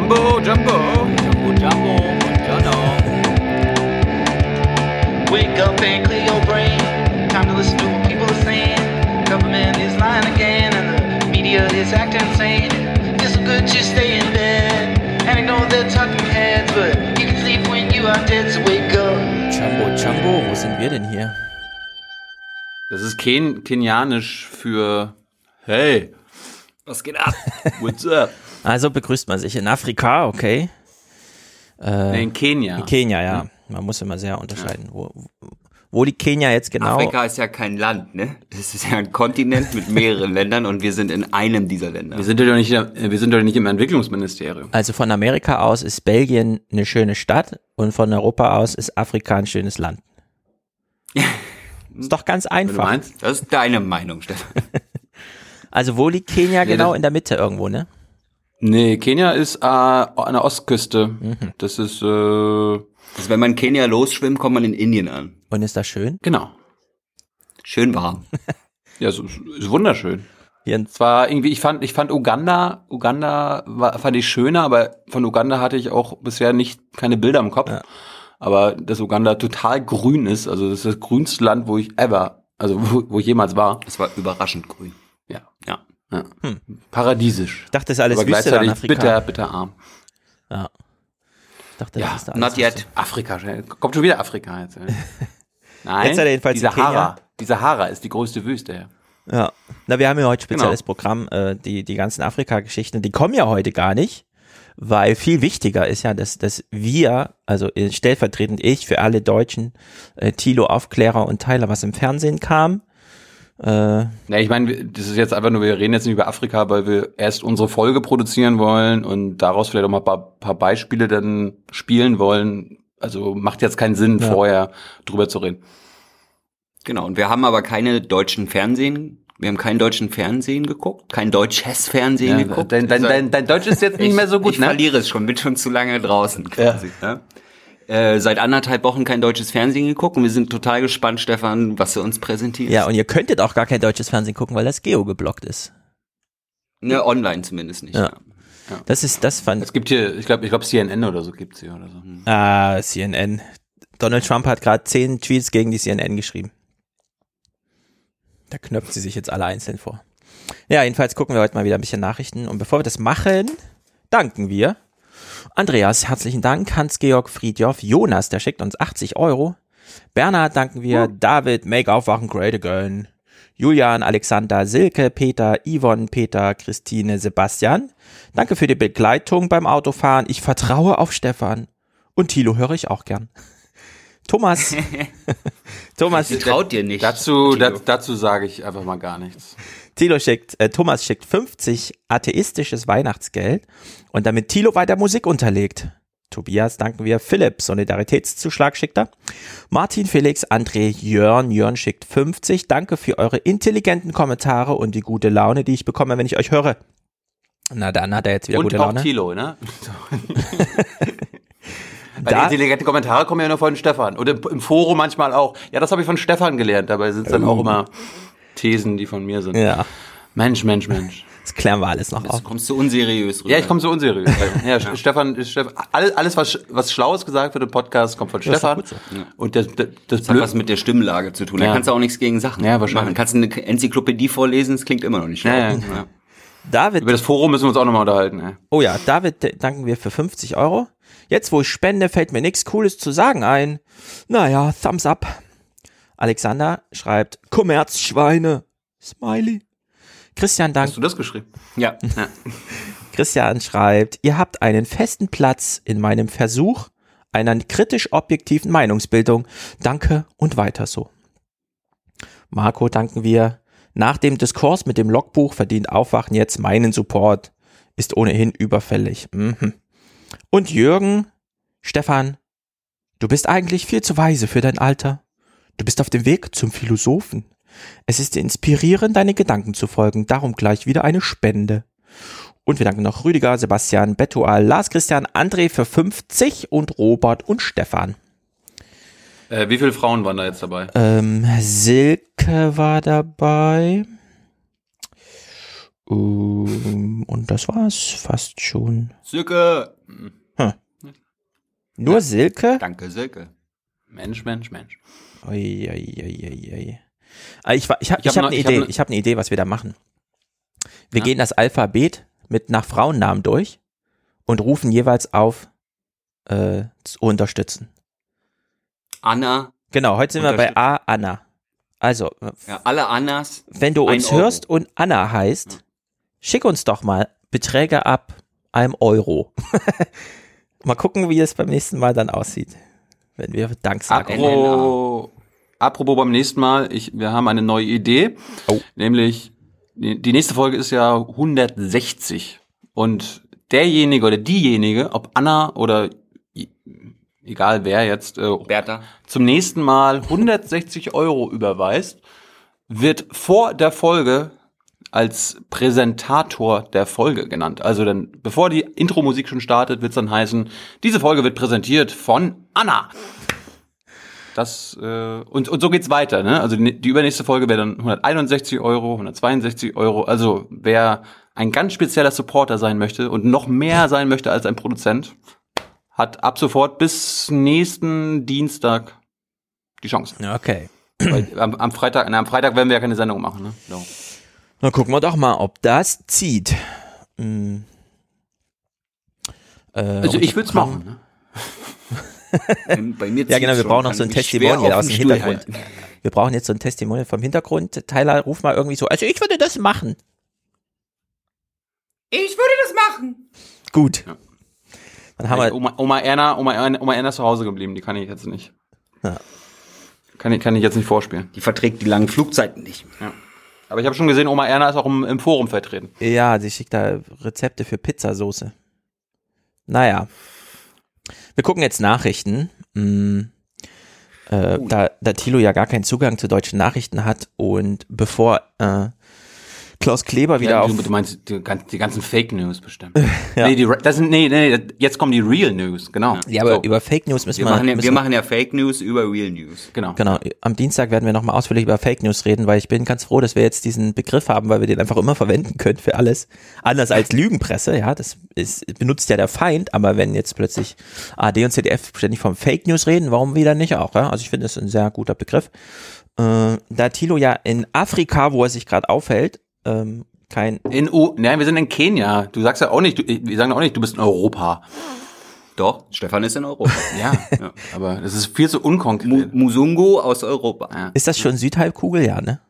Jumbo, Jumbo. Jumbo Jumbo und Jono. Wake up and clear your brain. Time to listen to what people are saying. Government is lying again, and the media is acting insane. It's so good to stay in bed and ignore the talking heads, but you can sleep when you are dead. So wake up. Jumbo Jumbo, wo sind wir denn hier? Das ist Ken kenianisch für Hey, Was geht ab? what's up? Also begrüßt man sich in Afrika, okay. nee, in Kenia. In Kenia, ja. Man muss immer sehr unterscheiden, wo, wo die Kenia jetzt genau. Afrika ist ja kein Land, ne? Das ist ja ein Kontinent mit mehreren Ländern und wir sind in einem dieser Länder. Wir sind ja doch nicht, wir sind doch nicht im Entwicklungsministerium. Also von Amerika aus ist Belgien eine schöne Stadt und von Europa aus ist Afrika ein schönes Land. ist doch ganz einfach. meinst. Das ist deine Meinung, Stefan. Also wo liegt Kenia Nee, genau in der Mitte irgendwo, ne? Nee, Kenia ist äh, an der Ostküste. Das ist, äh, Also wenn man Kenia losschwimmt, kommt man in Indien an. Und ist das schön? genau. Schön warm. Ja, so, ist wunderschön. Hier in, Es war irgendwie, ich fand, ich fand Uganda, Uganda war, fand ich schöner, aber von Uganda hatte ich auch bisher nicht keine Bilder im Kopf. Ja. Aber dass Uganda total grün ist, also das ist das grünste Land, wo ich ever, also wo, wo ich jemals war. Es war überraschend grün. Ja. Ja. Ja. Paradiesisch. ich dachte, das ist alles aber Wüste gleichzeitig Afrika. bitter, bitter arm. Ja. Ich dachte, Ja, das ist da alles Not yet. Wüste. Afrika, kommt schon wieder Afrika jetzt. ja. Nein, Jetzt hat er jedenfalls die in Sahara. Die Sahara ist die größte Wüste. Ja. Na, wir haben ja heute spezielles Genau. Programm, äh, die, die ganzen Afrika-Geschichten, die kommen ja heute gar nicht, weil viel wichtiger ist ja, dass, dass wir, also stellvertretend ich für alle Deutschen, äh, Thilo Aufklärer und Teiler, was im Fernsehen kam. Äh, Ja, ich meine, das ist jetzt einfach nur, wir reden jetzt nicht über Afrika, weil wir erst unsere Folge produzieren wollen und daraus vielleicht auch mal ein paar, paar Beispiele dann spielen wollen. Also macht jetzt keinen Sinn, Ja. vorher drüber zu reden. Genau. Und wir haben aber keine deutschen Fernsehen. Wir haben keinen deutschen Fernsehen geguckt. Kein deutsches Fernsehen Ja, geguckt. dein, dein, dein, dein Deutsch ist jetzt nicht mehr so gut, ich ne? verliere es schon, bin schon zu lange draußen quasi. Ja. Äh, seit anderthalb Wochen kein deutsches Fernsehen geguckt und wir sind total gespannt, Stefan, was du uns präsentierst. ja, und ihr könntet auch gar kein deutsches Fernsehen gucken, weil das Geo geblockt ist. Ne, online zumindest nicht. Ja. Ja. Das ist, das fand, Es gibt hier, ich glaube, ich glaube CNN oder so gibt's hier oder so. ah, CNN. Donald Trump hat gerade zehn Tweets gegen die CNN geschrieben. Da knöpft sie sich jetzt alle einzeln vor. Ja, jedenfalls gucken wir heute mal wieder ein bisschen Nachrichten. Und bevor wir das machen, danken wir. Andreas, herzlichen Dank. Hans-Georg Friedjoff. Jonas, der schickt uns 80 Euro. Bernhard danken wir. David, Make Aufwachen Great Again. Julian, Alexander, Silke, Peter, Yvonne, Peter, Christine, Sebastian. Danke für die Begleitung beim Autofahren. Ich vertraue auf Stefan. Und Thilo höre ich auch gern. Thomas. Thomas, Sie traut dir nicht. Dazu, da, dazu sage ich einfach mal gar nichts. Thilo schickt, äh, Thomas schickt 50 atheistisches Weihnachtsgeld und damit Thilo weiter Musik unterlegt. Tobias danken wir. Philipp, Solidaritätszuschlag schickt er. Martin, Felix, André, Jörn. Jörn schickt 50. Danke für eure intelligenten Kommentare und die gute Laune, die ich bekomme, wenn ich euch höre. Na, dann hat er jetzt wieder Und gute auch Laune. Thilo, ne? Weil Da- die intelligente Kommentare kommen ja nur von Stefan. Und im, im Forum manchmal auch. Ja, das habe ich von Stefan gelernt. Dabei sind es dann auch immer Thesen, die von mir sind. Ja, Mensch, Mensch, Mensch. das klären wir alles noch Du auf. kommst du unseriös rüber. Ja, ich komme so unseriös. ja, Stefan, Stefan, alles, was, was Schlaues gesagt wird im Podcast, kommt von Stefan. so. Und das, das, das hat was mit der Stimmlage zu tun. Da Ja. kannst du auch nichts gegen Sachen Ja, wahrscheinlich. machen. Kannst du eine Enzyklopädie vorlesen, das klingt immer noch nicht schlau. Ja, ja. Ja. David über das Forum müssen wir uns auch nochmal unterhalten. Ey. Oh ja, David danken wir für 50 Euro. Jetzt, wo ich spende, fällt mir nichts Cooles zu sagen ein. Naja, Thumbs up. Alexander schreibt Kommerzschweine. Smiley. Christian Hast dankt. du das geschrieben? ja. Ja. Christian schreibt, ihr habt einen festen Platz in meinem Versuch einer kritisch objektiven Meinungsbildung. Danke und weiter so. Marco danken wir. Nach dem Diskurs mit dem Logbuch verdient Aufwachen jetzt meinen Support. Ist ohnehin überfällig. Mhm. Und Jürgen, Stefan, du bist eigentlich viel zu weise für dein Alter. Du bist auf dem Weg zum Philosophen. Es ist inspirierend, deine Gedanken zu folgen. Darum gleich wieder eine Spende. Und wir danken noch Rüdiger, Sebastian, Betual, Lars Christian, André für 50 und Robert und Stefan. Äh, wie viele Frauen waren da jetzt dabei? Ähm, Silke war dabei. Ähm, und das war's fast schon. Silke. Nur Silke? Danke, Silke. Mensch, Mensch, Mensch. Ui, ui, ui, ui. Ah, Ich, ich habe Ich ich hab hab eine ich hab Idee. ne- Ich habe eine Idee, was wir da machen. Wir Ja? gehen das Alphabet mit nach Frauennamen durch und rufen jeweils auf äh, zu unterstützen. Anna. Genau, heute sind wir bei. A, Anna. Also, äh, Ja, alle Annas. wenn du uns hörst und Anna heißt, schick uns doch mal Beträge ab einem Euro. mal gucken, wie es beim nächsten Mal dann aussieht, wenn wir Dank sagen. Apro, apropos beim nächsten Mal, ich, wir haben eine neue Idee. Oh. Nämlich, die nächste Folge ist ja 160. Und derjenige oder diejenige, ob Anna oder egal wer jetzt, äh, Bertha. zum nächsten Mal 160 Euro überweist, wird vor der Folge als Präsentator der Folge genannt. Also dann, bevor die Intro-Musik schon startet, wird es dann heißen, diese Folge wird präsentiert von Anna. Das, äh, und, und so geht's weiter, ne? Also die, die übernächste Folge wäre dann 161 Euro, 162 Euro. Also wer ein ganz spezieller Supporter sein möchte und noch mehr sein möchte als ein Produzent, hat ab sofort bis nächsten Dienstag die Chance. Okay. Weil am, am Freitag, na, am Freitag werden wir ja keine Sendung machen, ne? So. Dann gucken wir doch mal, ob das zieht. Hm. Äh, Also ich würde es machen. Ne? Bei mir Ja, genau, wir brauchen noch so ein Testimonial aus dem Hintergrund. halten. Wir brauchen jetzt so ein Testimonial vom Hintergrund. Tyler, ruf mal irgendwie so, also ich würde das machen. Ich würde das machen. Gut. Ja. Dann haben wir, Oma, Oma Erna, Oma, Erna- Oma Erna ist zu Hause geblieben, die kann ich jetzt nicht. Ja. Kann ich, kann ich jetzt nicht vorspielen. Die verträgt die langen Flugzeiten nicht. Ja. Aber ich habe schon gesehen, Oma Erna ist auch im, im Forum vertreten. ja, sie schickt da Rezepte für Pizzasoße. Naja. Wir gucken jetzt Nachrichten. Hm. Äh, da, da Thilo ja gar keinen Zugang zu deutschen Nachrichten hat und bevor äh, Klaus Kleber wieder Ja, auf du, meinst die, die ganzen Fake News bestimmt. Nee, die, das sind, nee, nee, jetzt kommen die Real News, genau. Ja, aber So, über Fake News müssen Wir machen, ja, müssen wir machen ja Fake News über Real News. genau. Genau, am Dienstag werden wir nochmal ausführlich über Fake News reden, weil ich bin ganz froh, dass wir jetzt diesen Begriff haben, weil wir den einfach immer verwenden können für alles. Anders als Lügenpresse, ja, das ist, benutzt ja der Feind, aber wenn jetzt plötzlich AD und CDF ständig vom Fake News reden, warum wieder nicht auch, ja? Also ich finde das ein sehr guter Begriff. Äh, da Thilo ja in Afrika, wo er sich gerade aufhält, ähm, kein, In U, nein, wir sind in Kenia. Du sagst ja auch nicht, du, wir sagen auch nicht, du bist in Europa. Doch, Stefan ist in Europa. Ja, ja. aber das ist viel zu Mu unkonkret. Musungo aus Europa. Ja. ist das schon Südhalbkugel, ja, ne?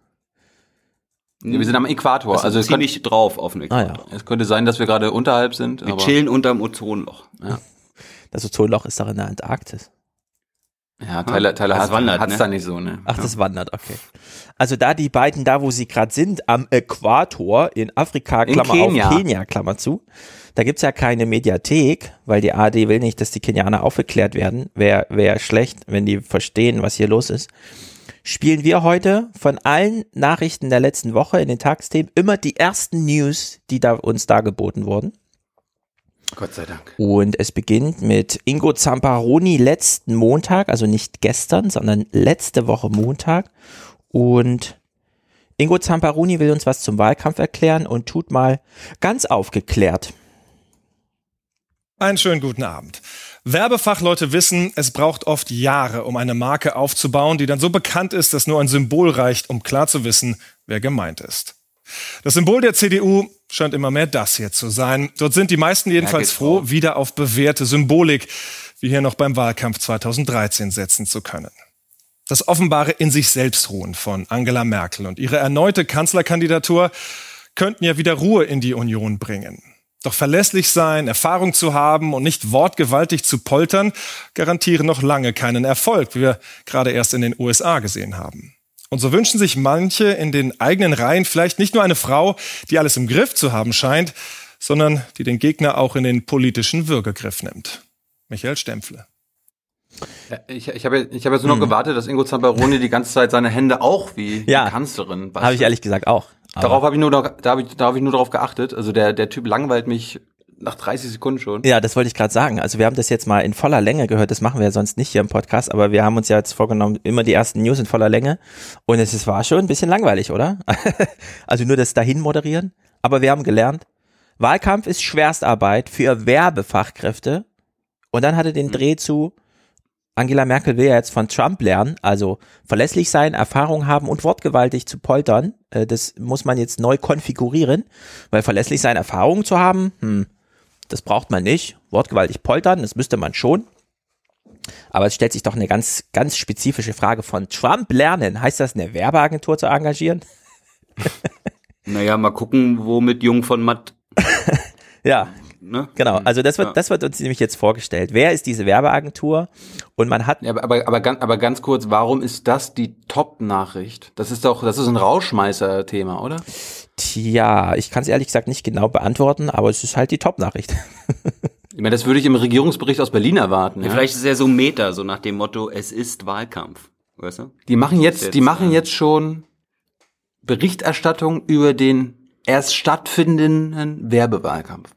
Wir sind am Äquator. Also Also es könnte, ziemlich drauf auf den Ah, Äquator. es könnte sein, dass wir gerade unterhalb sind. Wir aber, chillen unterm Ozonloch. Das Ozonloch ist doch in der Antarktis. Ja, Tyler, Tyler Das hat wandert, hat's ne? da nicht so, ne? Ach, das wandert, okay. Also da die beiden da, wo sie gerade sind, am Äquator in Afrika, In Klammer Kenia. auf, Kenia, Klammer zu, da gibt's ja keine Mediathek, weil die ARD will nicht, dass die Kenianer aufgeklärt werden. Wäre wär schlecht, wenn die verstehen, was hier los ist. Spielen wir heute von allen Nachrichten der letzten Woche in den Tagsthemen immer die ersten News, die da uns dargeboten wurden. Gott sei Dank. Und es beginnt mit Ingo Zamparoni letzten Montag, also nicht gestern, sondern letzte Woche Montag. Und Ingo Zamparoni will uns was zum Wahlkampf erklären und tut mal ganz aufgeklärt. Einen schönen guten Abend. Werbefachleute wissen, es braucht oft Jahre, um eine Marke aufzubauen, die dann so bekannt ist, dass nur ein Symbol reicht, um klar zu wissen, wer gemeint ist. Das Symbol der CDU scheint immer mehr das hier zu sein. Dort sind die meisten jedenfalls froh, wieder auf bewährte Symbolik, wie hier noch beim Wahlkampf 2013 setzen zu können. Das offenbare in sich selbst ruhen von Angela Merkel und ihre erneute Kanzlerkandidatur könnten ja wieder Ruhe in die Union bringen. Doch verlässlich sein, Erfahrung zu haben und nicht wortgewaltig zu poltern, garantieren noch lange keinen Erfolg, wie wir gerade erst in den USA gesehen haben. Und so wünschen sich manche in den eigenen Reihen vielleicht nicht nur eine Frau, die alles im Griff zu haben scheint, sondern die den Gegner auch in den politischen Würgegriff nimmt. Michael Stempfle. Ja, Ich, ich habe ich hab jetzt nur noch gewartet, dass Ingo Zamperoni die ganze Zeit seine Hände auch wie Ja. die Kanzlerin Habe ich ehrlich gesagt auch. Aber- Darauf habe ich nur noch, da habe ich, da hab ich nur darauf geachtet. Also der, der Typ langweilt mich nach 30 Sekunden schon. Ja, das wollte ich gerade sagen. Also wir haben das jetzt mal in voller Länge gehört. Das machen wir ja sonst nicht hier im Podcast, aber wir haben uns ja jetzt vorgenommen, immer die ersten News in voller Länge. Und es ist, war schon ein bisschen langweilig, oder? also nur das dahin moderieren. Aber wir haben gelernt, Wahlkampf ist Schwerstarbeit für Werbefachkräfte. Und dann hatte den Dreh zu, Angela Merkel will ja jetzt von Trump lernen, also verlässlich sein, Erfahrung haben und wortgewaltig zu poltern. Äh, das muss man jetzt neu konfigurieren, weil verlässlich sein, Erfahrung zu haben, hm, das braucht man nicht. Wortgewaltig poltern, das müsste man schon. Aber es stellt sich doch eine ganz, ganz spezifische Frage von Trump lernen. Heißt das, eine Werbeagentur zu engagieren? Naja, mal gucken, womit Jung von Matt, Ja, ne? genau. Also das wird, Ja. das wird uns nämlich jetzt vorgestellt. Wer ist diese Werbeagentur? Und man hat Ja, aber, aber, aber, ganz, aber ganz kurz, warum ist das die Top-Nachricht? Das ist doch, das ist ein Rauschmeißer-Thema, oder? Tja, ich kann es ehrlich gesagt nicht genau beantworten, aber es ist halt die Top-Nachricht. Ich meine, das würde ich im Regierungsbericht aus Berlin erwarten. Ja? Vielleicht ist er so Meta, so nach dem Motto, es ist Wahlkampf. Weißt du? Die machen jetzt, Jetzt, die machen jetzt schon Berichterstattung über den erst stattfindenden Werbewahlkampf.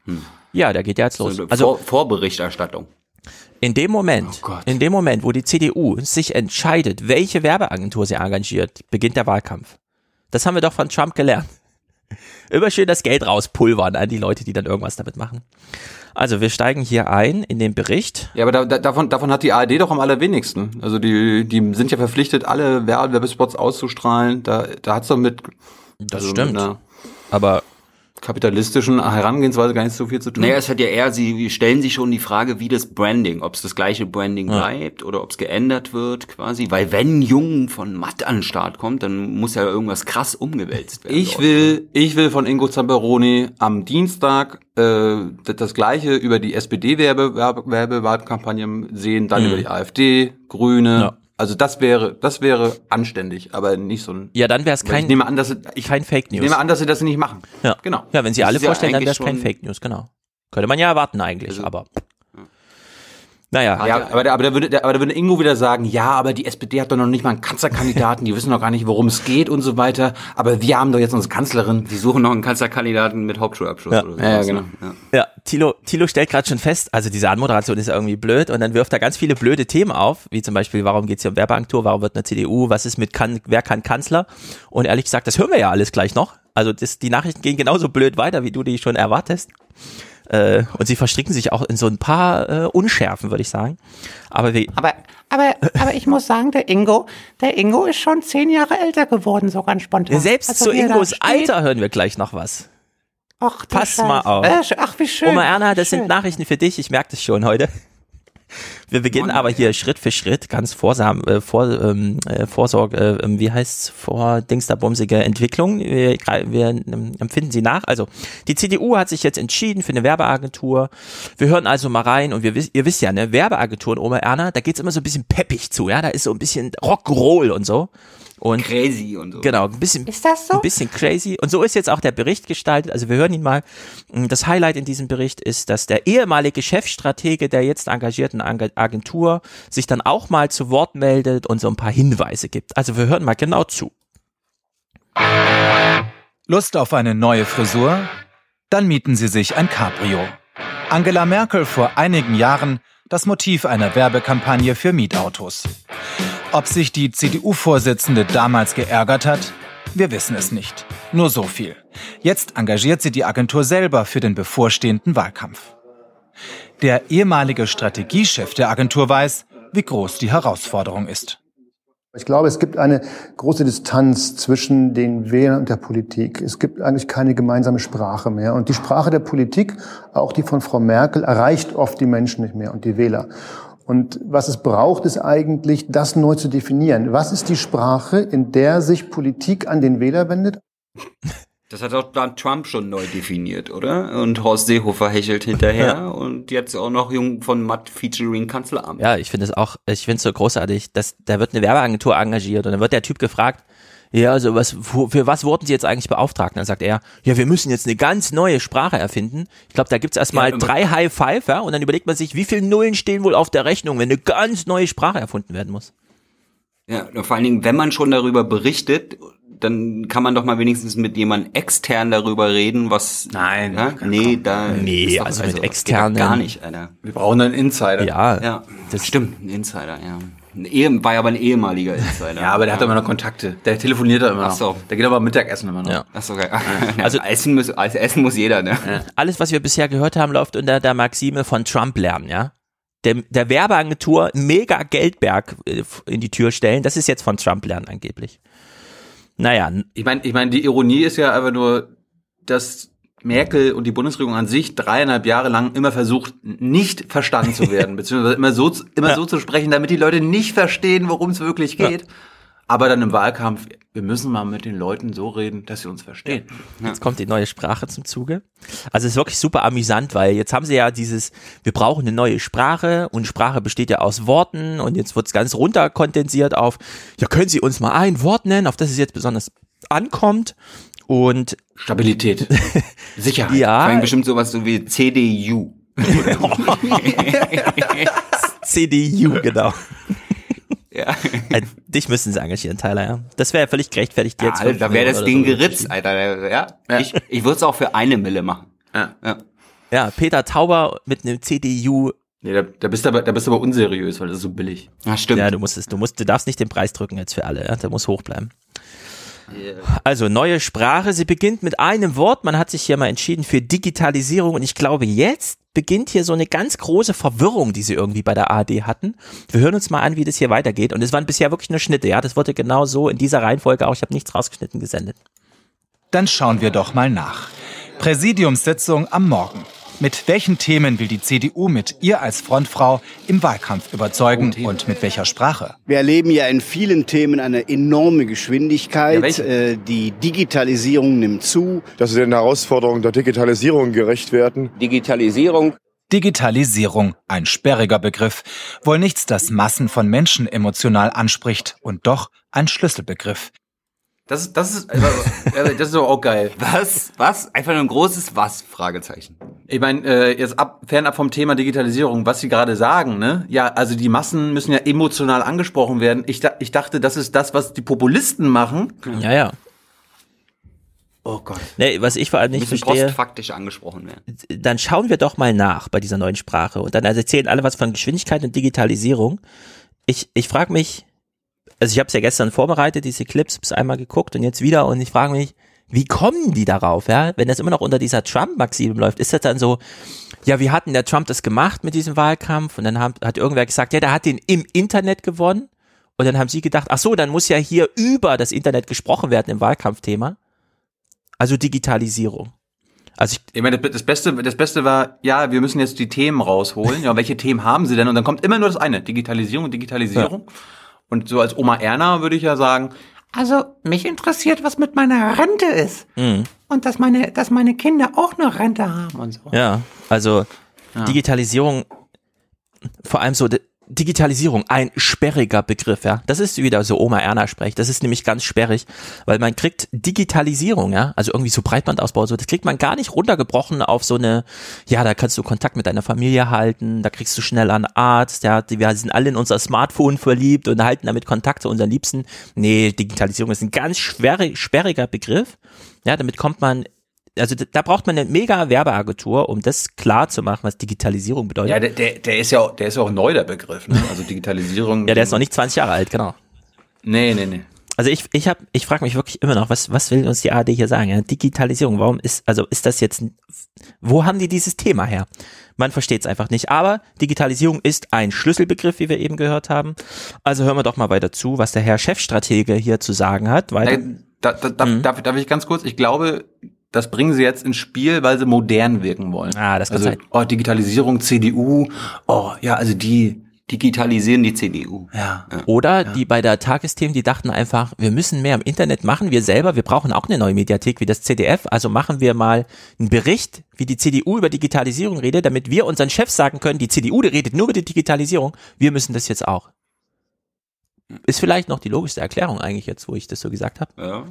Ja, der geht ja jetzt los. Also Vor Vorberichterstattung. in dem Moment, Oh in dem Moment, wo die CDU sich entscheidet, welche Werbeagentur sie engagiert, beginnt der Wahlkampf. Das haben wir doch von Trump gelernt. Immer schön das Geld rauspulvern an die Leute, die dann irgendwas damit machen. Also wir steigen hier ein in den Bericht. Ja, aber da, da, davon, davon hat die ARD doch am allerwenigsten. Also die, die sind ja verpflichtet, alle Werbe- Werbespots auszustrahlen. Da, da hat's doch mit, Das also stimmt. mit Aber kapitalistischen Herangehensweise gar nicht so viel zu tun. Naja, es hat ja eher, sie stellen sich schon die Frage, wie das Branding, ob es das gleiche Branding bleibt oder ob es geändert wird quasi. Weil wenn Jung von Matt an den Start kommt, dann muss ja irgendwas krass umgewälzt werden. Ich dort. will, ich will von Ingo Zamperoni am Dienstag äh, das, gleiche über die SPD-Werbewahlkampagne sehen, dann über die AfD, Grüne. Ja. Also das wäre, das wäre anständig, aber nicht so ein. ja, dann wäre es kein, ich nehme an, dass sie, ich, kein Fake ich News. nehme an, dass sie das nicht machen. Ja. Genau. Ja, wenn sie Das alle ist ja vorstellen, dann wäre es kein Fake News, genau. Könnte man ja erwarten eigentlich, Also- aber. Naja, Ja, aber, da- aber, da würde, aber da würde Ingo wieder sagen, ja, aber die SPD hat doch noch nicht mal einen Kanzlerkandidaten, die wissen noch gar nicht, worum es geht und so weiter. Aber wir haben doch jetzt unsere Kanzlerin. Sie suchen noch einen Kanzlerkandidaten mit Hauptschulabschluss Ja. oder so. Ja, ja, genau. Ja. Ja, Thilo, Thilo stellt gerade schon fest, also diese Anmoderation ist ja irgendwie blöd und dann wirft er ganz viele blöde Themen auf, wie zum Beispiel, warum geht's hier um Werbeagentur, warum wird eine CDU, was ist mit kann, wer kann Kanzler? Und ehrlich gesagt, das hören wir ja alles gleich noch. Also das, die Nachrichten gehen genauso blöd weiter, wie du die schon erwartest. Äh, und sie verstricken sich auch in so ein paar äh, Unschärfen, würde ich sagen. Aber wir, Aber, aber, aber ich muss sagen, der Ingo, der Ingo ist schon zehn Jahre älter geworden, so ganz spontan. selbst Also zu Ingos Alter hören wir gleich noch was. Ach, du Pass mal auf. Äh, ach, wie schön. Oma Erna, das sind Schön. Nachrichten für dich, ich merke das schon heute. Wir beginnen aber hier Schritt für Schritt, ganz vorsam, äh, vor, ähm, äh, Vorsorge, äh, wie heißt's, vor dingsterbumsige Entwicklung. Wir, wir ähm, empfinden sie nach. Also die CDU hat sich jetzt entschieden für eine Werbeagentur. Wir hören also mal rein und wir, ihr wisst ja, ne, Werbeagenturen, Oma Erna, da geht's immer so ein bisschen peppig zu, ja, da ist so ein bisschen Rock'n'Roll und so. Und Crazy und so. Genau, ein bisschen, Ist das so? ein bisschen crazy. Und so ist jetzt auch der Bericht gestaltet. Also wir hören ihn mal. Das Highlight in diesem Bericht ist, dass der ehemalige Chefstratege der jetzt engagierten Ag- Agentur sich dann auch mal zu Wort meldet und so ein paar Hinweise gibt. Also wir hören mal genau zu. Lust auf eine neue Frisur? Dann mieten Sie sich ein Cabrio. Angela Merkel vor einigen Jahren das Motiv einer Werbekampagne für Mietautos. Ob sich die CDU-Vorsitzende damals geärgert hat? Wir wissen es nicht. Nur so viel. Jetzt engagiert sie die Agentur selber für den bevorstehenden Wahlkampf. Der ehemalige Strategiechef der Agentur weiß, wie groß die Herausforderung ist. Ich glaube, es gibt eine große Distanz zwischen den Wählern und der Politik. Es gibt eigentlich keine gemeinsame Sprache mehr. Und die Sprache der Politik, auch die von Frau Merkel, erreicht oft die Menschen nicht mehr und die Wähler. Und was es braucht, ist eigentlich, das neu zu definieren. Was ist die Sprache, in der sich Politik an den Wähler wendet? Das hat auch Donald Trump schon neu definiert, oder? Und Horst Seehofer hechelt hinterher und jetzt auch noch Jung von Matt featuring Kanzleramt. Ja, ich finde es auch, ich finde es so großartig, dass da wird eine Werbeagentur engagiert und dann wird der Typ gefragt, ja, also was, für was wurden Sie jetzt eigentlich beauftragt? Und dann sagt er, ja, wir müssen jetzt eine ganz neue Sprache erfinden. Ich glaube, da gibt's erstmal Ja, drei High Five, ja, und dann überlegt man sich, wie viele Nullen stehen wohl auf der Rechnung, wenn eine ganz neue Sprache erfunden werden muss. Ja, vor allen Dingen, wenn man schon darüber berichtet, dann kann man doch mal wenigstens mit jemandem extern darüber reden, was. Nein, Ja? Nee, da. Nee, ist doch- also mit doch externen- Gar nicht, Alter. Wir brauchen einen Insider. Ja, Ja, das stimmt, ein Insider, ja. Ein war ja aber ein ehemaliger Insider. Ja, aber der hat doch immer noch Kontakte. Der telefoniert da immer noch. Ach so. Der geht aber Mittagessen immer noch. Ja. Ach so, geil. Also- Also essen muss, also essen muss jeder, ne? Alles, was wir bisher gehört haben, läuft unter der Maxime von Trump lernen, ja. Der, der Werbeagentur mega Geldberg äh, in die Tür stellen, das ist jetzt von Trump lernen angeblich. Naja, Ich meine, ich meine, die Ironie ist ja einfach nur, dass Merkel und die Bundesregierung an sich dreieinhalb Jahre lang immer versucht, nicht verstanden zu werden, beziehungsweise immer so, zu- immer Ja. so zu sprechen, damit die Leute nicht verstehen, worum es wirklich geht. Aber dann im Wahlkampf, wir müssen mal mit den Leuten so reden, dass sie uns verstehen. Jetzt kommt die neue Sprache zum Zuge. Also es ist wirklich super amüsant, weil jetzt haben sie ja dieses, wir brauchen eine neue Sprache und Sprache besteht ja aus Worten und jetzt wird es ganz runterkondensiert auf, ja, können Sie uns mal ein Wort nennen, auf das es jetzt besonders ankommt. Und Stabilität, Sicherheit. Vor ja, allem bestimmt sowas so wie CDU. CDU, genau. Ja. Äh, Dich müssen sie engagieren, Tyler, ja. Das wäre ja völlig gerechtfertigt jetzt. ja da wäre das Ding so. geritzt, Alter. Ja. Ich, ich würde es auch für eine Mille machen. Ja. Ja. Ja, Peter Tauber mit einem CDU. Nee, da, da bist du aber, da bist du aber unseriös, weil das ist so billig. ja, stimmt. Ja, du musst es, du musst, du darfst nicht den Preis drücken jetzt für alle, ja. Der muss hoch bleiben. Also neue Sprache, sie beginnt mit einem Wort. Man hat sich hier mal entschieden für Digitalisierung und ich glaube, jetzt beginnt hier so eine ganz große Verwirrung, die sie irgendwie bei der ARD hatten. Wir hören uns mal an, wie das hier weitergeht. Und es waren bisher wirklich nur Schnitte, ja. Das wurde genau so in dieser Reihenfolge auch. Ich habe nichts rausgeschnitten gesendet. Dann schauen wir doch mal nach. Präsidiumssitzung am Morgen. Mit welchen Themen will die CDU mit ihr als Frontfrau im Wahlkampf überzeugen und mit welcher Sprache? Wir erleben ja in vielen Themen eine enorme Geschwindigkeit. Ja, äh, die Digitalisierung nimmt zu. dass sie den Herausforderungen der Digitalisierung gerecht werden. Digitalisierung Digitalisierung, ein sperriger Begriff. Wohl nichts, das Massen von Menschen emotional anspricht und doch ein Schlüsselbegriff. Das ist, das ist, äh, das ist aber auch geil. Was? Was? Einfach nur ein großes Was? Fragezeichen. Ich meine, äh, jetzt ab, fernab vom Thema Digitalisierung, was Sie gerade sagen, ne? Ja, also die Massen müssen ja emotional angesprochen werden. Ich, ich dachte, das ist das, was die Populisten machen. Ja, ja. Oh Gott. Nee, was ich vor allem nicht Müssen verstehe. postfaktisch angesprochen werden. dann schauen wir doch mal nach bei dieser neuen Sprache. Und dann erzählen alle was von Geschwindigkeit und Digitalisierung. Ich, ich frage mich, also ich habe es ja gestern vorbereitet, diese Clips, hab's einmal geguckt und jetzt wieder und ich frage mich, wie kommen die darauf, ja? Wenn das immer noch unter dieser Trump-Maxime läuft, ist das dann so, ja, wie hat denn der Trump das gemacht mit diesem Wahlkampf? Und dann hat, hat irgendwer gesagt, ja, der hat den im Internet gewonnen. Und dann haben sie gedacht, ach so, dann muss ja hier über das Internet gesprochen werden im Wahlkampfthema. Also Digitalisierung. Also ich, Ich meine, das Beste, das Beste war, ja, wir müssen jetzt die Themen rausholen. Ja, welche Themen haben Sie denn? Und dann kommt immer nur das eine, Digitalisierung, Digitalisierung. Und so als Oma Erna würde ich ja sagen, Also, mich interessiert, was mit meiner Rente ist. Mhm. Und dass meine, dass meine Kinder auch eine Rente haben und so. Ja, also Digitalisierung, vor allem so, Digitalisierung, ein sperriger Begriff, ja. Das ist wieder so Oma Erna sprech. Das ist nämlich ganz sperrig, weil man kriegt Digitalisierung, ja, also irgendwie so Breitbandausbau, so, das kriegt man gar nicht runtergebrochen auf so eine, ja, da kannst du Kontakt mit deiner Familie halten, da kriegst du schnell einen Arzt, ja, wir sind alle in unser Smartphone verliebt und halten damit Kontakt zu unseren Liebsten. Nee, Digitalisierung ist ein ganz schwer, sperriger Begriff. Ja, damit kommt man also da- braucht man eine mega Werbeagentur, um das klar zu machen, was Digitalisierung bedeutet. ja, der, der, der ist ja auch, der ist ja auch neu, der Begriff, ne? Also Digitalisierung. Ja, der ist noch nicht 20 Jahre alt, genau. Nee, nee, nee. Also ich, ich hab, ich frage mich wirklich immer noch, was, was will uns die ARD hier sagen? Ja, Digitalisierung, warum ist, also ist das jetzt, wo haben die dieses Thema her? Man versteht es einfach nicht. Aber Digitalisierung ist ein Schlüsselbegriff, wie wir eben gehört haben. Also hören wir doch mal weiter zu, was der Herr Chefstratege hier zu sagen hat. Weiter. Da, da, da, darf, darf ich ganz kurz? Ich glaube, das bringen sie jetzt ins Spiel, weil sie modern wirken wollen. Ah, das kann also, sein. Oh, Digitalisierung, CDU. Oh, ja, also die. Digitalisieren die CDU. Ja. Oder die bei der Tagesthemen, die dachten einfach, wir müssen mehr im Internet machen, wir selber, wir brauchen auch eine neue Mediathek wie das CDF, also machen wir mal einen Bericht, wie die CDU über Digitalisierung redet, damit wir unseren Chefs sagen können, die CDU die redet nur über die Digitalisierung, wir müssen das jetzt auch. Ist vielleicht noch die logischste Erklärung eigentlich jetzt, wo ich das so gesagt habe. Ja.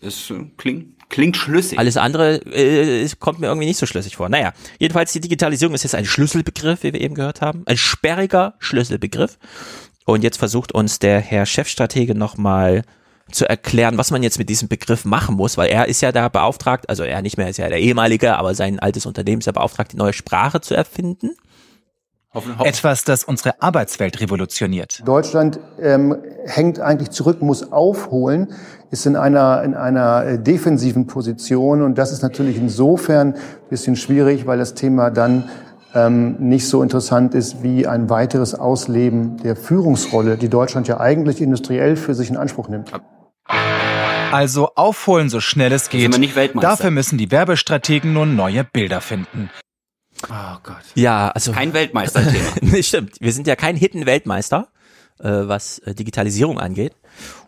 Das äh, klingt, klingt schlüssig. Alles andere äh, kommt mir irgendwie nicht so schlüssig vor. Naja, jedenfalls die Digitalisierung ist jetzt ein Schlüsselbegriff, wie wir eben gehört haben. Ein sperriger Schlüsselbegriff. Und jetzt versucht uns der Herr Chefstratege nochmal zu erklären, was man jetzt mit diesem Begriff machen muss, weil er ist ja da beauftragt, also er nicht mehr ist ja der ehemalige, aber sein altes Unternehmen ist ja beauftragt, die neue Sprache zu erfinden. Etwas, das unsere Arbeitswelt revolutioniert. Deutschland ähm, hängt eigentlich zurück, muss aufholen, ist in einer, in einer äh, defensiven Position. Und das ist natürlich insofern ein bisschen schwierig, weil das Thema dann ähm, nicht so interessant ist wie ein weiteres Ausleben der Führungsrolle, die Deutschland ja eigentlich industriell für sich in Anspruch nimmt. Also aufholen, so schnell es geht. sind wir nicht Weltmeister. Dafür müssen die Werbestrategen nun neue Bilder finden. Oh Gott. Ja, also. Kein Weltmeisterthema. stimmt. Wir sind ja kein hidden Weltmeister, äh, was äh, Digitalisierung angeht.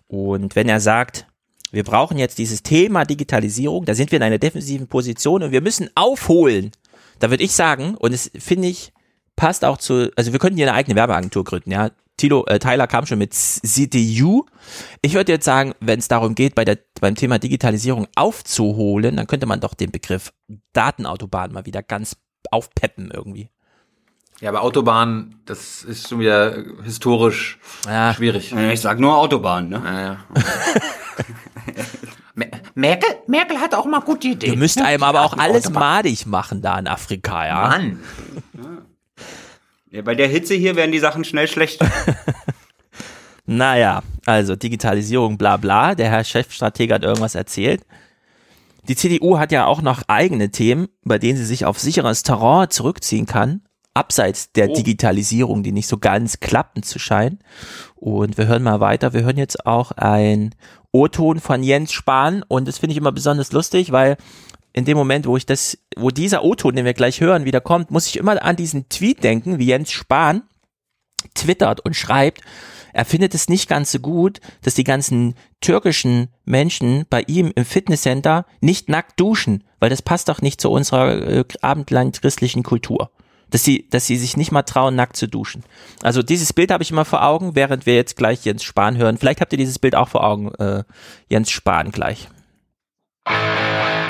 Und wenn er sagt, wir brauchen jetzt dieses Thema Digitalisierung, da sind wir in einer defensiven Position und wir müssen aufholen. Da würde ich sagen, und es finde ich, passt auch zu, also wir könnten hier eine eigene Werbeagentur gründen, ja. Tilo, äh, Tyler kam schon mit CDU. Ich würde jetzt sagen, wenn es darum geht, bei der, beim Thema Digitalisierung aufzuholen, dann könnte man doch den Begriff Datenautobahn mal wieder ganz aufpeppen irgendwie. Ja, aber Autobahn, das ist schon wieder historisch Ja. schwierig. Ich sag nur Autobahn, ne? Ja, ja. Merkel, Merkel hat auch mal gute Ideen. Ihr müsst einem aber auch Autobahn. alles madig machen da in Afrika, ja. Mann. Ja, bei der Hitze hier werden die Sachen schnell schlecht. Naja, also Digitalisierung, bla bla. Der Herr Chefstratege hat irgendwas erzählt. Die CDU hat ja auch noch eigene Themen, bei denen sie sich auf sicheres Terrain zurückziehen kann, abseits der Digitalisierung, die nicht so ganz klappen zu scheinen. Und wir hören mal weiter. Wir hören jetzt auch ein O-Ton von Jens Spahn und das finde ich immer besonders lustig, weil in dem Moment, wo ich das, wo dieser O-Ton, den wir gleich hören, wieder kommt, muss ich immer an diesen Tweet denken, wie Jens Spahn twittert und schreibt, er findet es nicht ganz so gut, dass die ganzen türkischen Menschen bei ihm im Fitnesscenter nicht nackt duschen, weil das passt doch nicht zu unserer äh, abendland-christlichen Kultur. Dass sie, dass sie sich nicht mal trauen, nackt zu duschen. Also dieses Bild habe ich immer vor Augen, während wir jetzt gleich Jens Spahn hören. Vielleicht habt ihr dieses Bild auch vor Augen, äh, Jens Spahn gleich.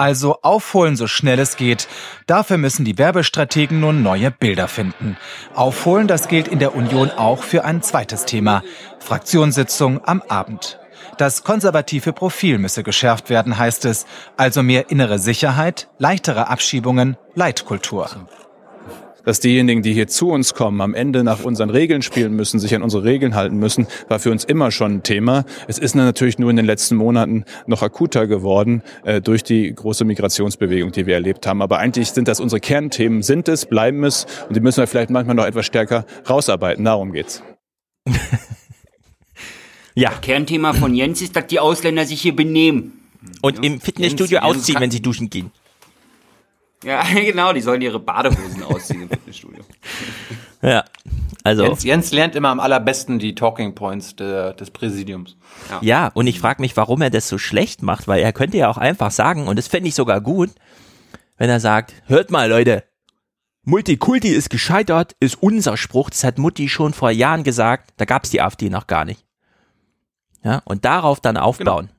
Also aufholen, so schnell es geht. Dafür müssen die Werbestrategen nun neue Bilder finden. Aufholen, das gilt in der Union auch für ein zweites Thema. Fraktionssitzung am Abend. Das konservative Profil müsse geschärft werden, heißt es. Also mehr innere Sicherheit, leichtere Abschiebungen, Leitkultur. Dass diejenigen, die hier zu uns kommen, am Ende nach unseren Regeln spielen müssen, sich an unsere Regeln halten müssen, war für uns immer schon ein Thema. Es ist natürlich nur in den letzten Monaten noch akuter geworden äh, durch die große Migrationsbewegung, die wir erlebt haben. Aber eigentlich sind das unsere Kernthemen, sind es, bleiben es und die müssen wir vielleicht manchmal noch etwas stärker rausarbeiten. Darum geht's. Ja. Kernthema von Jens ist, dass die Ausländer sich hier benehmen. Und im Fitnessstudio Jens- Jens ausziehen, kann- wenn sie duschen gehen. Ja, genau, die sollen ihre Badehosen ausziehen im Fitnessstudio. Ja. Also. Jens, Jens lernt immer am allerbesten die Talking Points der, des Präsidiums. Ja, und ich frage mich, warum er das so schlecht macht, weil er könnte ja auch einfach sagen, und das fände ich sogar gut, wenn er sagt, hört mal Leute, Multikulti ist gescheitert, ist unser Spruch, das hat Mutti schon vor Jahren gesagt, da gab's die AfD noch gar nicht. Ja, und darauf dann aufbauen.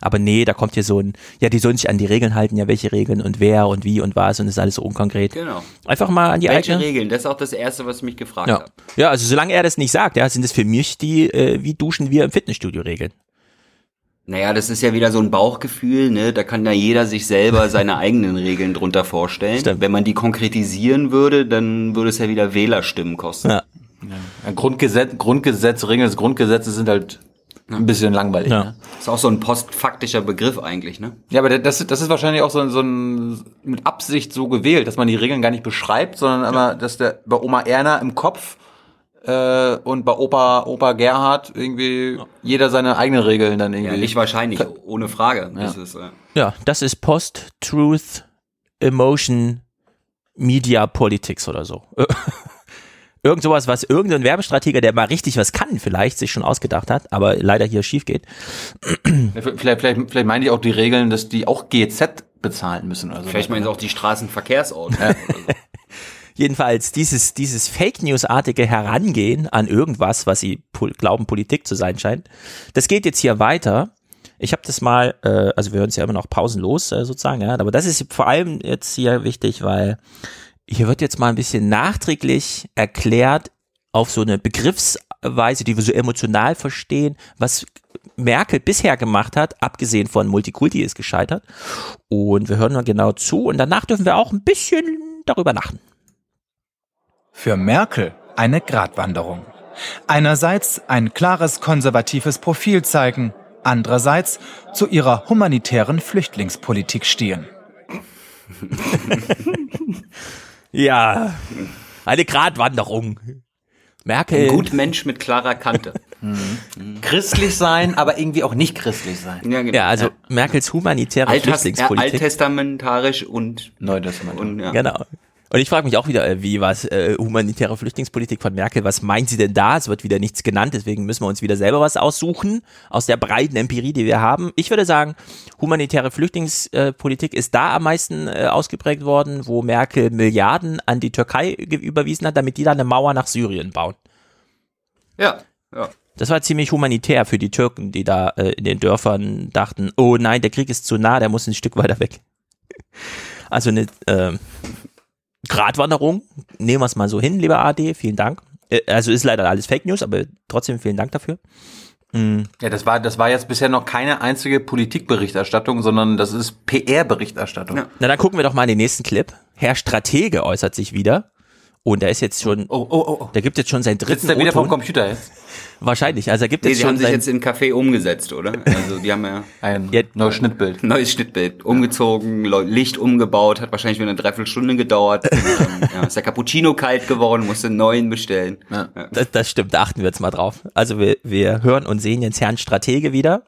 Aber nee, da kommt hier so ein, ja, die sollen sich an die Regeln halten, ja, welche Regeln und wer und wie und was und das ist alles so unkonkret. Genau. Einfach mal an die Welche eigene. Regeln? Das ist auch das Erste, was ich mich gefragt Ja. habe. ja, also solange er das nicht sagt, ja, sind das für mich die, äh, wie duschen wir im Fitnessstudio Regeln. Naja, das ist ja wieder so ein Bauchgefühl, ne? Da kann ja jeder sich selber seine eigenen Regeln drunter vorstellen. Stimmt. Wenn man die konkretisieren würde, dann würde es ja wieder Wählerstimmen kosten. Ja. Ja, Grundgesetz, Grundgesetz, Regeln des Grundgesetzes sind halt ein bisschen langweilig. Ja. Ne? Ist auch so ein postfaktischer Begriff eigentlich, ne? Ja, aber das, das ist wahrscheinlich auch so, ein- so ein, mit Absicht so gewählt, dass man die Regeln gar nicht beschreibt, sondern immer, dass der bei Oma Erna im Kopf äh, und bei Opa, Opa Gerhard irgendwie jeder seine eigenen Regeln dann irgendwie. Ja, nicht wahrscheinlich, ohne Frage. Das ist, äh, Ja, das ist Post-Truth Emotion Media Politics oder so. Irgend sowas, was irgendein Werbestrateger, der mal richtig was kann, vielleicht sich schon ausgedacht hat, aber leider hier schief geht. Vielleicht, vielleicht, vielleicht meine ich auch die Regeln, dass die auch GZ bezahlen müssen. Also vielleicht meinen sie auch die Straßenverkehrsordnung. oder so. Jedenfalls dieses, dieses Fake News-artige Herangehen an irgendwas, was sie pol glauben, Politik zu sein scheint, das geht jetzt hier weiter. Ich habe das mal, äh, also wir hören es ja immer noch pausenlos äh, sozusagen, ja, aber das ist vor allem jetzt hier wichtig, weil hier wird jetzt mal ein bisschen nachträglich erklärt auf so eine Begriffsweise, die wir so emotional verstehen, was Merkel bisher gemacht hat, abgesehen von Multikulti ist gescheitert. Und wir hören mal genau zu und danach dürfen wir auch ein bisschen darüber lachen. Für Merkel eine Gratwanderung. Einerseits ein klares konservatives Profil zeigen, andererseits zu ihrer humanitären Flüchtlingspolitik stehen. Ja, eine Gratwanderung. Merkel. Ein gut Mensch mit klarer Kante. Christlich sein, aber irgendwie auch nicht christlich sein. Ja, genau. Ja, also Merkels humanitäre Altes, äh, Flüchtlingspolitik. alttestamentarisch und, Neutestament. und ja. Genau. Und ich frage mich auch wieder, äh, wie was äh, humanitäre Flüchtlingspolitik von Merkel, was meint sie denn da? Es wird wieder nichts genannt, deswegen müssen wir uns wieder selber was aussuchen aus der breiten Empirie, die wir haben. Ich würde sagen, humanitäre Flüchtlingspolitik ist da am meisten äh, ausgeprägt worden, wo Merkel Milliarden an die Türkei überwiesen hat, damit die da eine Mauer nach Syrien bauen. ja, ja. Das war ziemlich humanitär für die Türken, die da äh, in den Dörfern dachten, oh nein, der Krieg ist zu nah, der muss ein Stück weiter weg. Also eine äh, Gratwanderung, nehmen wir es mal so hin, lieber AD, vielen Dank. Äh, also ist leider alles Fake News, aber trotzdem vielen Dank dafür. Mm, Ja, das war, das war jetzt bisher noch keine einzige Politikberichterstattung, sondern das ist PR-Berichterstattung. Ja. Na, dann gucken wir doch mal in den nächsten Clip. Herr Stratege äußert sich wieder. Und er ist jetzt schon, Oh, oh, oh, oh. der gibt jetzt schon seinen dritten Sitzt er wieder vom. Computer jetzt? Wahrscheinlich, also er gibt Nee, jetzt sie schon haben sich jetzt in Café umgesetzt, oder? Also die haben ja Ein Ja. neues Schnittbild. neues Schnittbild umgezogen, Licht umgebaut, hat wahrscheinlich wieder eine Dreiviertelstunde gedauert. Und, ähm, ja, ist der Cappuccino kalt geworden, musste einen neuen bestellen. Ja. Das, das stimmt, da achten wir jetzt mal drauf. Also wir, wir hören und sehen jetzt Herrn Stratege wieder,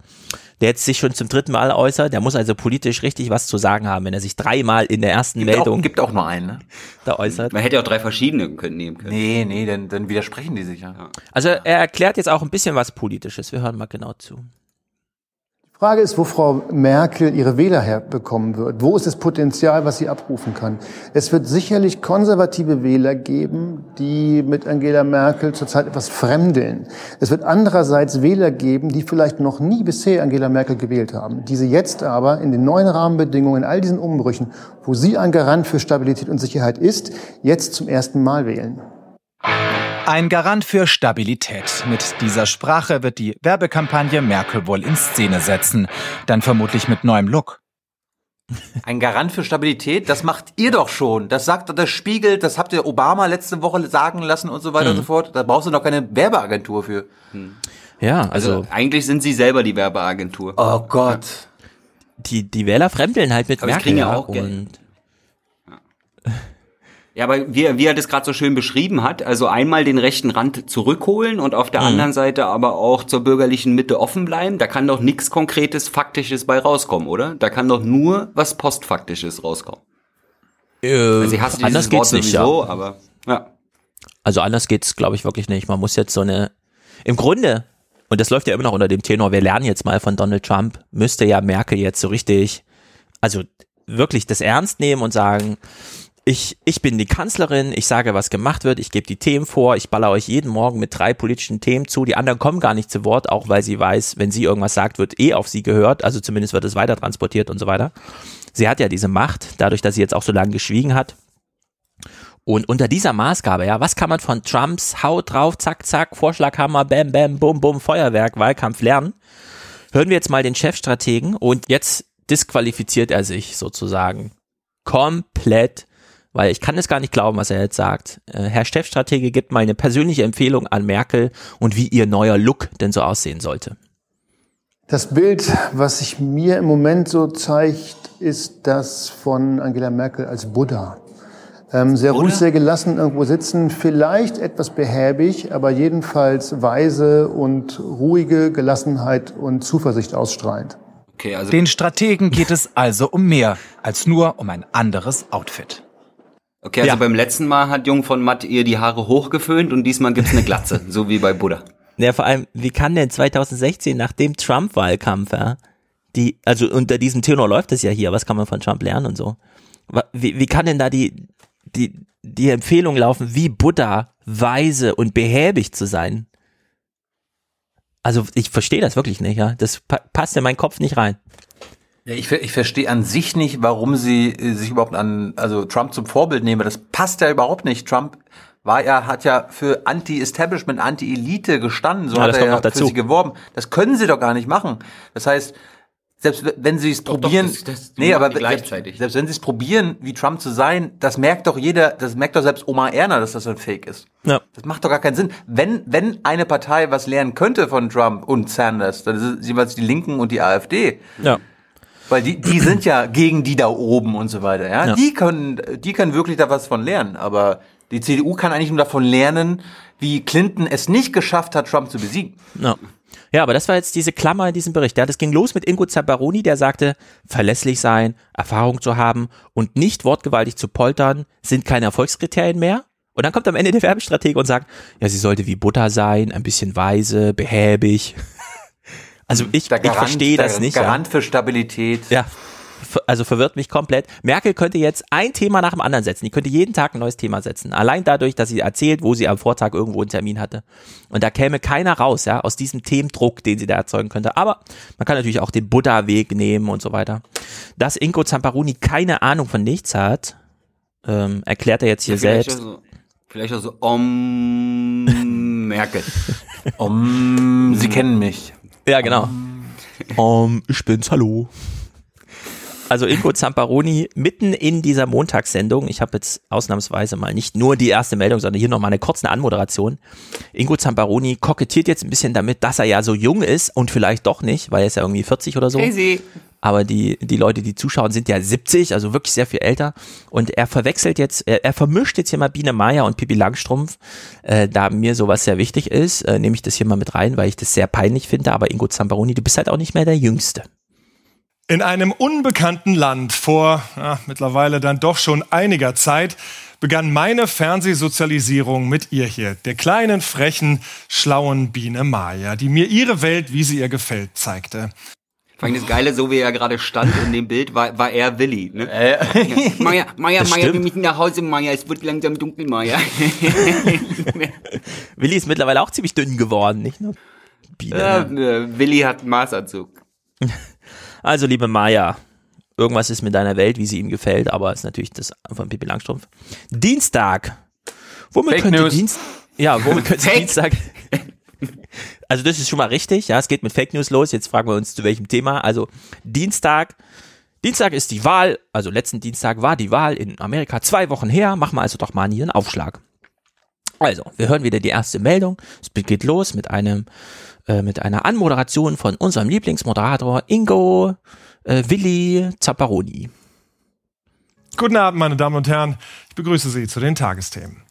der jetzt sich schon zum dritten Mal äußert. Der muss also politisch richtig was zu sagen haben, wenn er sich dreimal in der ersten Gibt Meldung auch, gibt auch nur einen, ne? da äußert. Man hätte auch drei verschiedene können nehmen können. Nee, nee, dann, dann widersprechen die sich ja. Also er erklärt jetzt auch ein bisschen was Politisches. Wir hören mal genau zu. Die Frage ist, wo Frau Merkel ihre Wähler herbekommen wird. Wo ist das Potenzial, was sie abrufen kann? Es wird sicherlich konservative Wähler geben, die mit Angela Merkel zurzeit etwas fremdeln. Es wird andererseits Wähler geben, die vielleicht noch nie bisher Angela Merkel gewählt haben, die sie jetzt aber in den neuen Rahmenbedingungen, in all diesen Umbrüchen, wo sie ein Garant für Stabilität und Sicherheit ist, jetzt zum ersten Mal wählen. Ein Garant für Stabilität. Mit dieser Sprache wird die Werbekampagne Merkel wohl in Szene setzen. Dann vermutlich mit neuem Look. Ein Garant für Stabilität, das macht ihr doch schon. Das sagt doch der Spiegel, das habt ihr Obama letzte Woche sagen lassen und so weiter und so fort. Da brauchst du doch keine Werbeagentur für. Ja, Also, also eigentlich sind sie selber die Werbeagentur. Oh Gott. die, die Wähler fremdeln halt mit Aber Merkel. kriegen ja, auch Geld. Ja, aber wie, er- wie er das gerade so schön beschrieben hat, also einmal den rechten Rand zurückholen und auf der anderen Seite aber auch zur bürgerlichen Mitte offen bleiben, da kann doch nichts Konkretes, Faktisches bei rauskommen, oder? Da kann doch nur was Postfaktisches rauskommen. äh, Sie hasst anders dieses Wort geht's nicht, ja. sowieso, aber ja. Also anders geht's, glaube ich, wirklich nicht. Man muss jetzt so eine, im Grunde, und das läuft ja immer noch unter dem Tenor, wir lernen jetzt mal von Donald Trump, müsste ja Merkel jetzt so richtig, also wirklich das ernst nehmen und sagen, ich, ich bin die Kanzlerin, ich sage, was gemacht wird, ich gebe die Themen vor, ich baller euch jeden Morgen mit drei politischen Themen zu, die anderen kommen gar nicht zu Wort, auch weil sie weiß, wenn sie irgendwas sagt, wird eh auf sie gehört, also zumindest wird es weiter transportiert und so weiter. Sie hat ja diese Macht, dadurch, dass sie jetzt auch so lange geschwiegen hat. Und unter dieser Maßgabe, ja, was kann man von Trumps Haut drauf, zack, zack, Vorschlaghammer, bam, bam, bum, bum, Feuerwerk, Wahlkampf lernen? Hören wir jetzt mal den Chefstrategen und jetzt disqualifiziert er sich sozusagen komplett, weil ich kann es gar nicht glauben, was er jetzt sagt. Äh, Herr Chefstratege gibt mal eine persönliche Empfehlung an Merkel und wie ihr neuer Look denn so aussehen sollte. Das Bild, was sich mir im Moment so zeigt, ist das von Angela Merkel als Buddha. Ähm, sehr ruhig, sehr gelassen irgendwo sitzen, vielleicht etwas behäbig, aber jedenfalls weise und ruhige Gelassenheit und Zuversicht ausstrahlend. Okay, also Den Strategen geht es also um mehr als nur um ein anderes Outfit. Okay, also Ja. beim letzten Mal hat Jung von Matt ihr die Haare hochgeföhnt und diesmal gibt's eine Glatze, so wie bei Buddha. Ja, vor allem, wie kann denn 2016 nach dem Trump-Wahlkampf, ja, die, also unter diesem Tenor läuft es ja hier, was kann man von Trump lernen und so. Wie, wie kann denn da die, die, die Empfehlung laufen, wie Buddha weise und behäbig zu sein? Also ich verstehe das wirklich nicht, ja. Das pa passt in meinen Kopf nicht rein. Ja, ich, ich verstehe an sich nicht, warum sie äh, sich überhaupt an, also Trump zum Vorbild nehmen. Das passt ja überhaupt nicht. Trump war ja, hat ja für Anti-Establishment, Anti-Elite gestanden. So Ja, hat das er ja für sie geworben. Das können sie doch gar nicht machen. Das heißt, selbst wenn sie es probieren, das- das- die nee, aber gleichzeitig. Selbst, selbst wenn sie es probieren, wie Trump zu sein, das merkt doch jeder, das merkt doch selbst Oma Erna, dass das ein Fake ist. Ja. Das macht doch gar keinen Sinn. Wenn, wenn eine Partei was lernen könnte von Trump und Sanders, dann ist es jeweils die Linken und die AfD. Ja. Weil die, die sind ja gegen die da oben und so weiter, ja? Ja. Die können, die können wirklich da was von lernen. Aber die CDU kann eigentlich nur davon lernen, wie Clinton es nicht geschafft hat, Trump zu besiegen. Ja. Ja, aber das war jetzt diese Klammer in diesem Bericht. Ja, das ging los mit Ingo Zamparoni, der sagte, verlässlich sein, Erfahrung zu haben und nicht wortgewaltig zu poltern, sind keine Erfolgskriterien mehr. Und dann kommt am Ende der Werbestratege und sagt, ja, sie sollte wie Butter sein, ein bisschen weise, behäbig. Also ich, ich verstehe das der nicht. Garant für Stabilität. Ja. Also verwirrt mich komplett. Merkel könnte jetzt ein Thema nach dem anderen setzen. Die könnte jeden Tag ein neues Thema setzen. Allein dadurch, dass sie erzählt, wo sie am Vortag irgendwo einen Termin hatte. Und da käme keiner raus, ja, aus diesem Themendruck, den sie da erzeugen könnte. Aber man kann natürlich auch den Buddha-Weg nehmen und so weiter. Dass Ingo Zamparoni keine Ahnung von nichts hat, ähm, erklärt er jetzt hier vielleicht selbst. Auch so, vielleicht auch so, um Merkel. Um, sie kennen mich. Ja, genau. Um, ich bin's, hallo. Also Ingo Zamparoni mitten in dieser Montagssendung, ich habe jetzt ausnahmsweise mal nicht nur die erste Meldung, sondern hier nochmal eine kurze Anmoderation. Ingo Zamparoni kokettiert jetzt ein bisschen damit, dass er ja so jung ist und vielleicht doch nicht, weil er ist ja irgendwie 40 oder so. Crazy. Aber die, die Leute, die zuschauen, sind ja 70, also wirklich sehr viel älter. Und er verwechselt jetzt, er, er vermischt jetzt hier mal Biene Meier und Pippi Langstrumpf, äh, da mir sowas sehr wichtig ist, äh, nehme ich das hier mal mit rein, weil ich das sehr peinlich finde. Aber Ingo Zamparoni, du bist halt auch nicht mehr der Jüngste. In einem unbekannten Land vor ja, mittlerweile dann doch schon einiger Zeit begann meine Fernsehsozialisierung mit ihr hier, der kleinen, frechen, schlauen Biene Maya, die mir ihre Welt, wie sie ihr gefällt, zeigte. Vor allem das Geile, so wie er gerade stand in dem Bild, war, war er Willi. Ne? Ja. Maja, Maja, Das Maja, stimmt. wir müssen nach Hause, Maja, es wird langsam dunkel, Maja. Willi ist mittlerweile auch ziemlich dünn geworden, nicht nur Biene. ja, ne? äh, Willi hat Maßanzug. Also, liebe Maya, irgendwas ist mit deiner Welt, wie sie ihm gefällt, aber ist natürlich das von Pippi Langstrumpf. Dienstag. Womit Fake könnte News. Dienst ja, womit könnte. Dienstag Also das ist schon mal richtig, ja, es geht mit Fake News los. Jetzt fragen wir uns zu welchem Thema. Also Dienstag, Dienstag ist die Wahl, also letzten Dienstag war die Wahl in Amerika zwei Wochen her. Machen wir also doch mal hier einen Aufschlag. Also, wir hören wieder die erste Meldung. Es geht los mit einem, äh, mit einer Anmoderation von unserem Lieblingsmoderator Ingo äh, Willi Zapparoni. Guten Abend, meine Damen und Herren. Ich begrüße Sie zu den Tagesthemen.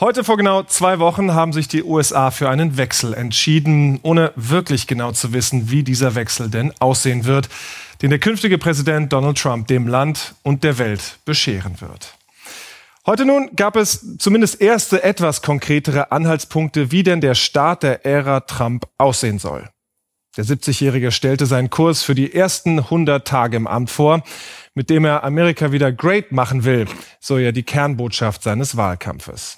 Heute vor genau zwei Wochen haben sich die USA für einen Wechsel entschieden, ohne wirklich genau zu wissen, wie dieser Wechsel denn aussehen wird, den der künftige Präsident Donald Trump dem Land und der Welt bescheren wird. Heute nun gab es zumindest erste etwas konkretere Anhaltspunkte, wie denn der Start der Ära Trump aussehen soll. Der 70-Jährige stellte seinen Kurs für die ersten 100 Tage im Amt vor, mit dem er Amerika wieder great machen will, so ja die Kernbotschaft seines Wahlkampfes.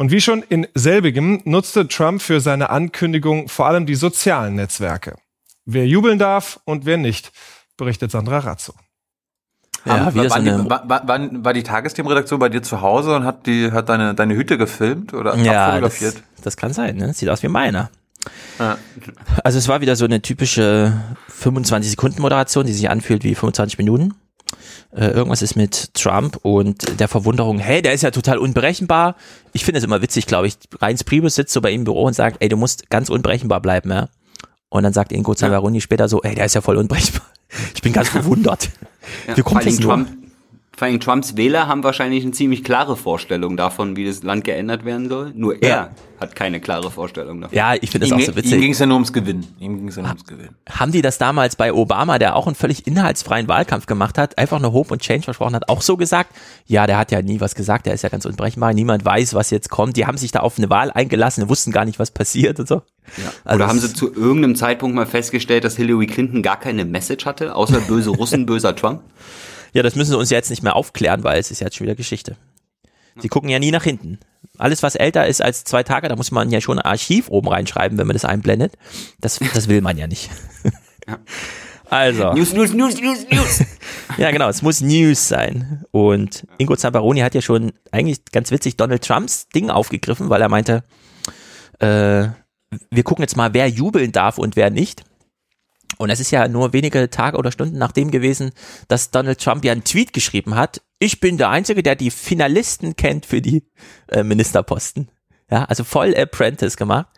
Und wie schon in selbigem nutzte Trump für seine Ankündigung vor allem die sozialen Netzwerke. Wer jubeln darf und wer nicht, berichtet Sandra Razzo. Ja, so war, die, war, war, war- war die Tagesthemenredaktion bei dir zu Hause und hat die hat deine deine Hüte gefilmt oder ja, abfotografiert? das, das kann sein, ne? Sieht aus wie meiner. Ja. Also es war wieder so eine typische 25 Sekunden Moderation, die sich anfühlt wie 25 Minuten. Äh, irgendwas ist mit Trump und der Verwunderung, hey, der ist ja total unberechenbar. Ich finde es immer witzig, glaube ich. Reinz Priebus sitzt so bei ihm im Büro und sagt, ey, du musst ganz unberechenbar bleiben, ja. Und dann sagt Ingo Zamparoni später so, ey, der ist ja voll unberechenbar. Ich bin ganz verwundert. Ja, Wie kommt das nur? Trump, vor allem Trumps Wähler haben wahrscheinlich eine ziemlich klare Vorstellung davon, wie das Land geändert werden soll. Nur er Ja. hat keine klare Vorstellung davon. Ja, ich finde das Ihm, auch so ihm witzig. ging es ja nur ums Gewinnen. Ihm ging es ja nur ums Gewinnen. Haben die das damals bei Obama, der auch einen völlig inhaltsfreien Wahlkampf gemacht hat, einfach nur Hope und Change versprochen hat, auch so gesagt? Ja, der hat ja nie was gesagt, der ist ja ganz unberechenbar, niemand weiß, was jetzt kommt. Die haben sich da auf eine Wahl eingelassen, wussten gar nicht, was passiert und so. Also Oder haben sie zu irgendeinem Zeitpunkt mal festgestellt, dass Hillary Clinton gar keine Message hatte, außer böse Russen, böser Trump? Ja, das müssen sie uns jetzt nicht mehr aufklären, weil es ist jetzt schon wieder Geschichte. Sie gucken ja nie nach hinten. Alles, was älter ist als zwei Tage, da muss man ja schon ein Archiv oben reinschreiben, wenn man das einblendet. Das, das will man ja nicht. Also. News, News, News, News, News. Ja, genau, es muss News sein. Und Ingo Zamparoni hat ja schon eigentlich ganz witzig Donald Trumps Ding aufgegriffen, weil er meinte, äh, wir gucken jetzt mal, wer jubeln darf und wer nicht. Und es ist ja nur wenige Tage oder Stunden nachdem gewesen, dass Donald Trump ja einen Tweet geschrieben hat. Ich bin der Einzige, der die Finalisten kennt für die äh, Ministerposten. Ja, also voll Apprentice gemacht.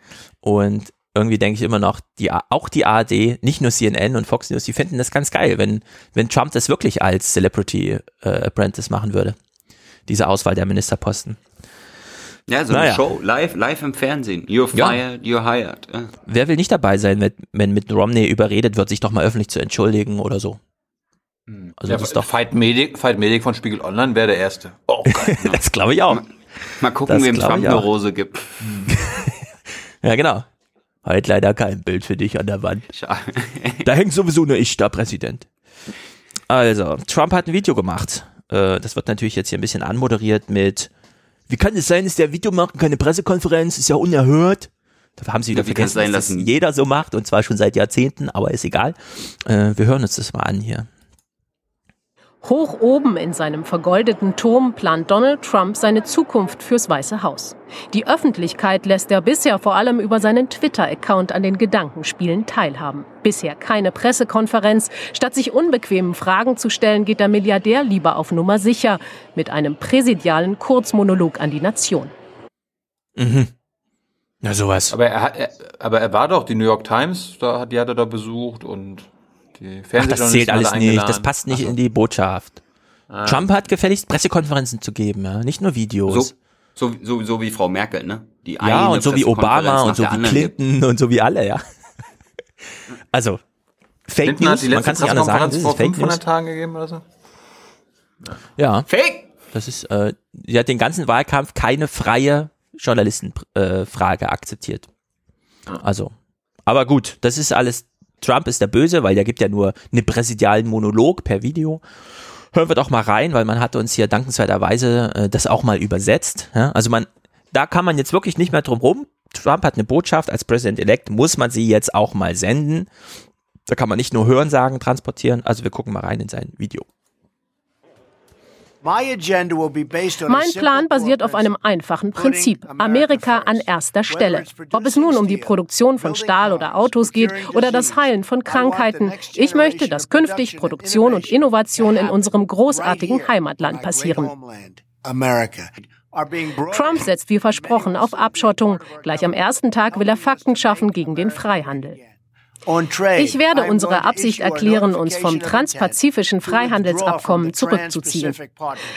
Und irgendwie denke ich immer noch, die, auch die ARD, nicht nur CNN und Fox News, die finden das ganz geil, wenn, wenn Trump das wirklich als Celebrity äh, Apprentice machen würde. Diese Auswahl der Ministerposten. Ja, so Naja. eine Show, live, live im Fernsehen. You're Ja. fired, you're hired. Ja. Wer will nicht dabei sein, wenn, wenn mit Romney überredet wird, sich doch mal öffentlich zu entschuldigen oder so? Also Ja, das ist doch, Fight Medic, Fight Medic von Spiegel Online wäre der erste. Oh, geil. das glaube ich auch. Mal gucken, Das wem Trump eine. Rose gibt. Ja, genau. Halt leider kein Bild für dich an der Wand. Schade. Da hängt sowieso nur ich da, Präsident. Also, Trump hat ein Video gemacht. Äh, das wird natürlich jetzt hier ein bisschen anmoderiert mit, wie kann es sein, dass der Video macht und keine Pressekonferenz? Ist ja unerhört. Da haben sie wieder Ja, wie kann es vergessen, sein dass das jeder so macht und zwar schon seit Jahrzehnten, aber ist egal. Äh, wir hören uns das mal an hier. Hoch oben in seinem vergoldeten Turm plant Donald Trump seine Zukunft fürs Weiße Haus. Die Öffentlichkeit lässt er bisher vor allem über seinen Twitter-Account an den Gedankenspielen teilhaben. Bisher keine Pressekonferenz. Statt sich unbequemen Fragen zu stellen, geht der Milliardär lieber auf Nummer sicher mit einem präsidialen Kurzmonolog an die Nation. Mhm. Na sowas. Aber er, hat- er, aber er war doch die New York Times, da hat, die hat er da besucht und die Ach, das zählt alle alles nicht. Das passt nicht so. in die Botschaft. Ah. Trump hat gefälligst Pressekonferenzen zu geben, ja. Nicht nur Videos. So, so, so, so wie Frau Merkel, ne? Die ja, eine und so wie Obama und so wie anderen gibt. Clinton und so wie alle, ja. Also, Fake Clinton News, man kann es nicht anders sagen, das ist vor Fake 500 News. Tagen gegeben oder so? Ja, Fake! das ist, äh, sie hat den ganzen Wahlkampf keine freie Journalistenfrage äh, Frage akzeptiert. Also, aber gut, das ist alles, Trump ist der Böse, weil der gibt ja nur einen präsidialen Monolog per Video. Hören wir doch mal rein, weil man hat uns hier dankenswerterweise äh, das auch mal übersetzt. Ja? Also man, da kann man jetzt wirklich nicht mehr drum rum. Trump hat eine Botschaft als President-elect, muss man sie jetzt auch mal senden. Da kann man nicht nur Hörensagen transportieren. Also wir gucken mal rein in sein Video. Mein Plan basiert auf einem einfachen Prinzip. Amerika an erster Stelle. Ob es nun um die Produktion von Stahl oder Autos geht oder das Heilen von Krankheiten. Ich möchte, dass künftig Produktion und Innovation in unserem großartigen Heimatland passieren. Trump setzt wie versprochen auf Abschottung. Gleich am ersten Tag will er Fakten schaffen gegen den Freihandel. Ich werde unsere Absicht erklären, uns vom transpazifischen Freihandelsabkommen zurückzuziehen.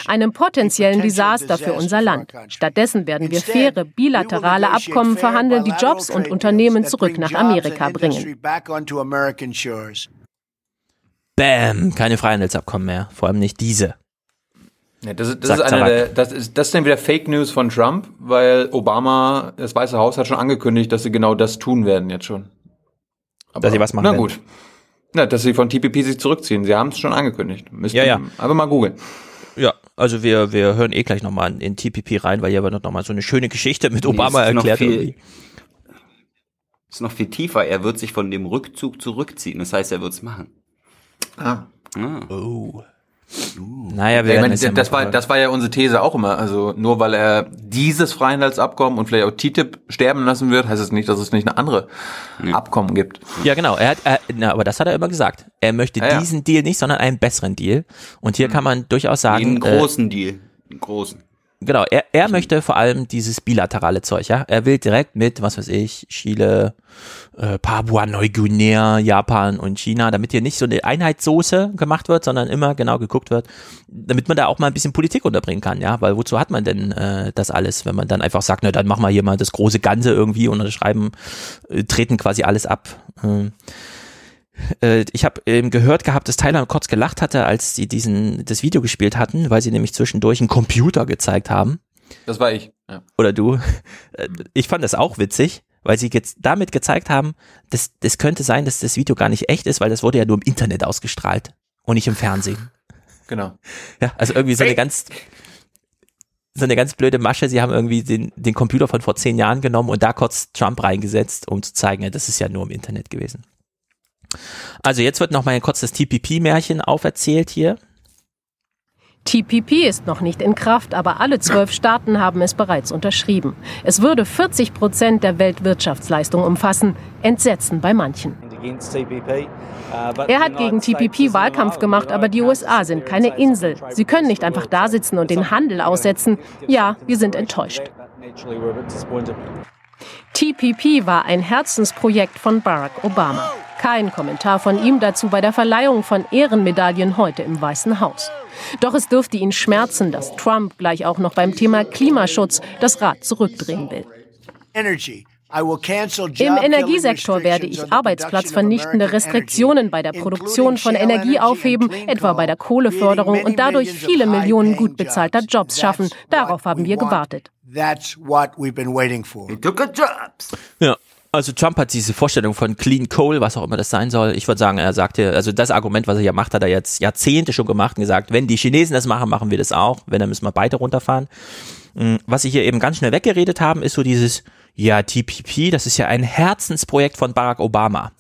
Einem potenziellen Desaster für unser Land. Stattdessen werden wir faire bilaterale Abkommen verhandeln, die Jobs und Unternehmen zurück nach Amerika bringen. Bam, keine Freihandelsabkommen mehr. Vor allem nicht diese. Ja, das, ist- das, Sagt ist der, das, ist, das ist dann wieder Fake News von Trump, weil Obama, das Weiße Haus hat schon angekündigt, dass sie genau das tun werden jetzt schon. Aber, Dass sie was machen Na werden. gut. Na, dass sie von TPP sich zurückziehen. Sie haben es schon angekündigt. Müsst Ja, ihr ja. Aber mal googeln. Ja, also wir, wir hören eh gleich nochmal in TPP rein, weil hier wird noch mal so eine schöne Geschichte mit Nee, Obama ist noch erklärt. viel-. Ist noch viel tiefer. Er wird sich von dem Rückzug zurückziehen. Das heißt, er wird's machen. Ah. Ah. Oh. Naja, wir Ja, meine, es ja das, war, das war ja unsere These auch immer. Also nur weil er dieses Freihandelsabkommen und vielleicht auch TTIP sterben lassen wird, heißt es nicht, dass es nicht eine andere Abkommen gibt. Ja, genau. Er hat, er, na, aber das hat er immer gesagt. Er möchte Ja, ja. diesen Deal nicht, sondern einen besseren Deal. Und hier kann man durchaus sagen, Einen äh, großen Deal. Einen großen. Genau, er, er möchte vor allem dieses bilaterale Zeug, ja. Er will direkt mit, was weiß ich, Chile, äh, Papua Neuguinea, Japan und China, damit hier nicht so eine Einheitssoße gemacht wird, sondern immer genau geguckt wird, damit man da auch mal ein bisschen Politik unterbringen kann, ja. Weil wozu hat man denn äh, das alles, wenn man dann einfach sagt, na dann machen wir hier mal das große Ganze irgendwie und unterschreiben, äh, treten quasi alles ab. Äh, ich habe ähm, gehört gehabt, dass Tyler kurz gelacht hatte, als sie diesen das Video gespielt hatten, weil sie nämlich zwischendurch einen Computer gezeigt haben. Das war ich. Ja. Oder du. Äh, Ich fand das auch witzig, weil sie jetzt damit gezeigt haben, dass das könnte sein, dass das Video gar nicht echt ist, weil das wurde ja nur im Internet ausgestrahlt und nicht im Fernsehen. Genau. Ja, also irgendwie so eine ganz so eine ganz blöde Masche. Sie haben irgendwie den, den Computer von vor zehn Jahren genommen und da kurz Trump reingesetzt, um zu zeigen, ja, das ist ja nur im Internet gewesen. Also jetzt wird noch mal kurz das TPP-Märchen auferzählt hier. TPP ist noch nicht in Kraft, aber alle zwölf Staaten haben es bereits unterschrieben. Es würde 40 Prozent der Weltwirtschaftsleistung umfassen. Entsetzen bei manchen. Er hat gegen TPP Wahlkampf gemacht, aber die USA sind keine Insel. Sie können nicht einfach da sitzen und den Handel aussetzen. Ja, wir sind enttäuscht. TPP war ein Herzensprojekt von Barack Obama. Kein Kommentar von ihm dazu bei der Verleihung von Ehrenmedaillen heute im Weißen Haus. Doch es dürfte ihn schmerzen, dass Trump gleich auch noch beim Thema Klimaschutz das Rad zurückdrehen will. Im Energiesektor werde ich arbeitsplatzvernichtende Restriktionen bei der Produktion von Energie aufheben, etwa bei der Kohleförderung und dadurch viele Millionen gut bezahlter Jobs schaffen. Darauf haben wir gewartet. Ja. Also Trump hat diese Vorstellung von Clean Coal, was auch immer das sein soll. Ich würde sagen, er sagte, also das Argument, was er ja macht, hat er jetzt Jahrzehnte schon gemacht und gesagt, wenn die Chinesen das machen, machen wir das auch. Wenn, dann müssen wir beide runterfahren. Mm, Was sie hier eben ganz schnell weggeredet haben, ist so dieses, ja, TPP, das ist ja ein Herzensprojekt von Barack Obama.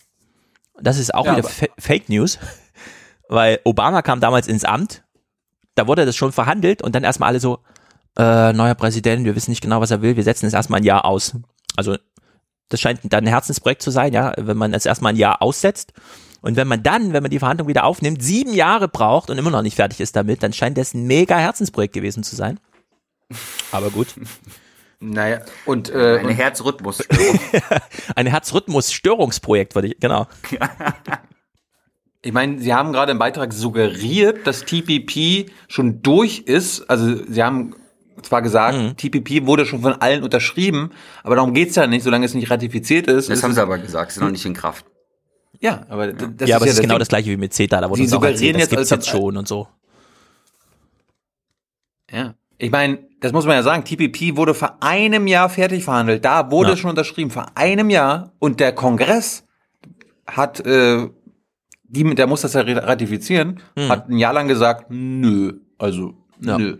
Das ist auch Ja, wieder Fa Fake News, weil Obama kam damals ins Amt, da wurde das schon verhandelt und dann erstmal alle so, äh, neuer Präsident, wir wissen nicht genau, was er will, wir setzen es erstmal ein Jahr aus. Also das scheint dann ein Herzensprojekt zu sein, ja, wenn man es erstmal ein Jahr aussetzt. Und wenn man dann, wenn man die Verhandlung wieder aufnimmt, sieben Jahre braucht und immer noch nicht fertig ist damit, dann scheint das ein mega Herzensprojekt gewesen zu sein. Aber gut. Naja, und äh, Eine und- Herzrhythmus. Ein Herzrhythmus-Störungsprojekt, würde ich, genau. Ich meine, Sie haben gerade im Beitrag suggeriert, dass TPP schon durch ist. Also Sie haben zwar gesagt, Mhm. TPP wurde schon von allen unterschrieben, aber darum geht's ja nicht, solange es nicht ratifiziert ist. Das ist haben es- sie aber gesagt, ist noch nicht in Kraft. Ja, aber das ja, aber ist es ist genau Ding. das gleiche wie mit CETA, da wurde Sie erzählt, suggerieren das jetzt, gibt's als jetzt schon und so. Ja. Ich meine, das muss man ja sagen, TPP wurde vor einem Jahr fertig verhandelt. Da wurde Ja. es schon unterschrieben, vor einem Jahr. Und der Kongress hat, äh, die, der muss das ja ratifizieren, Hm. hat ein Jahr lang gesagt, nö, also, Ja. nö,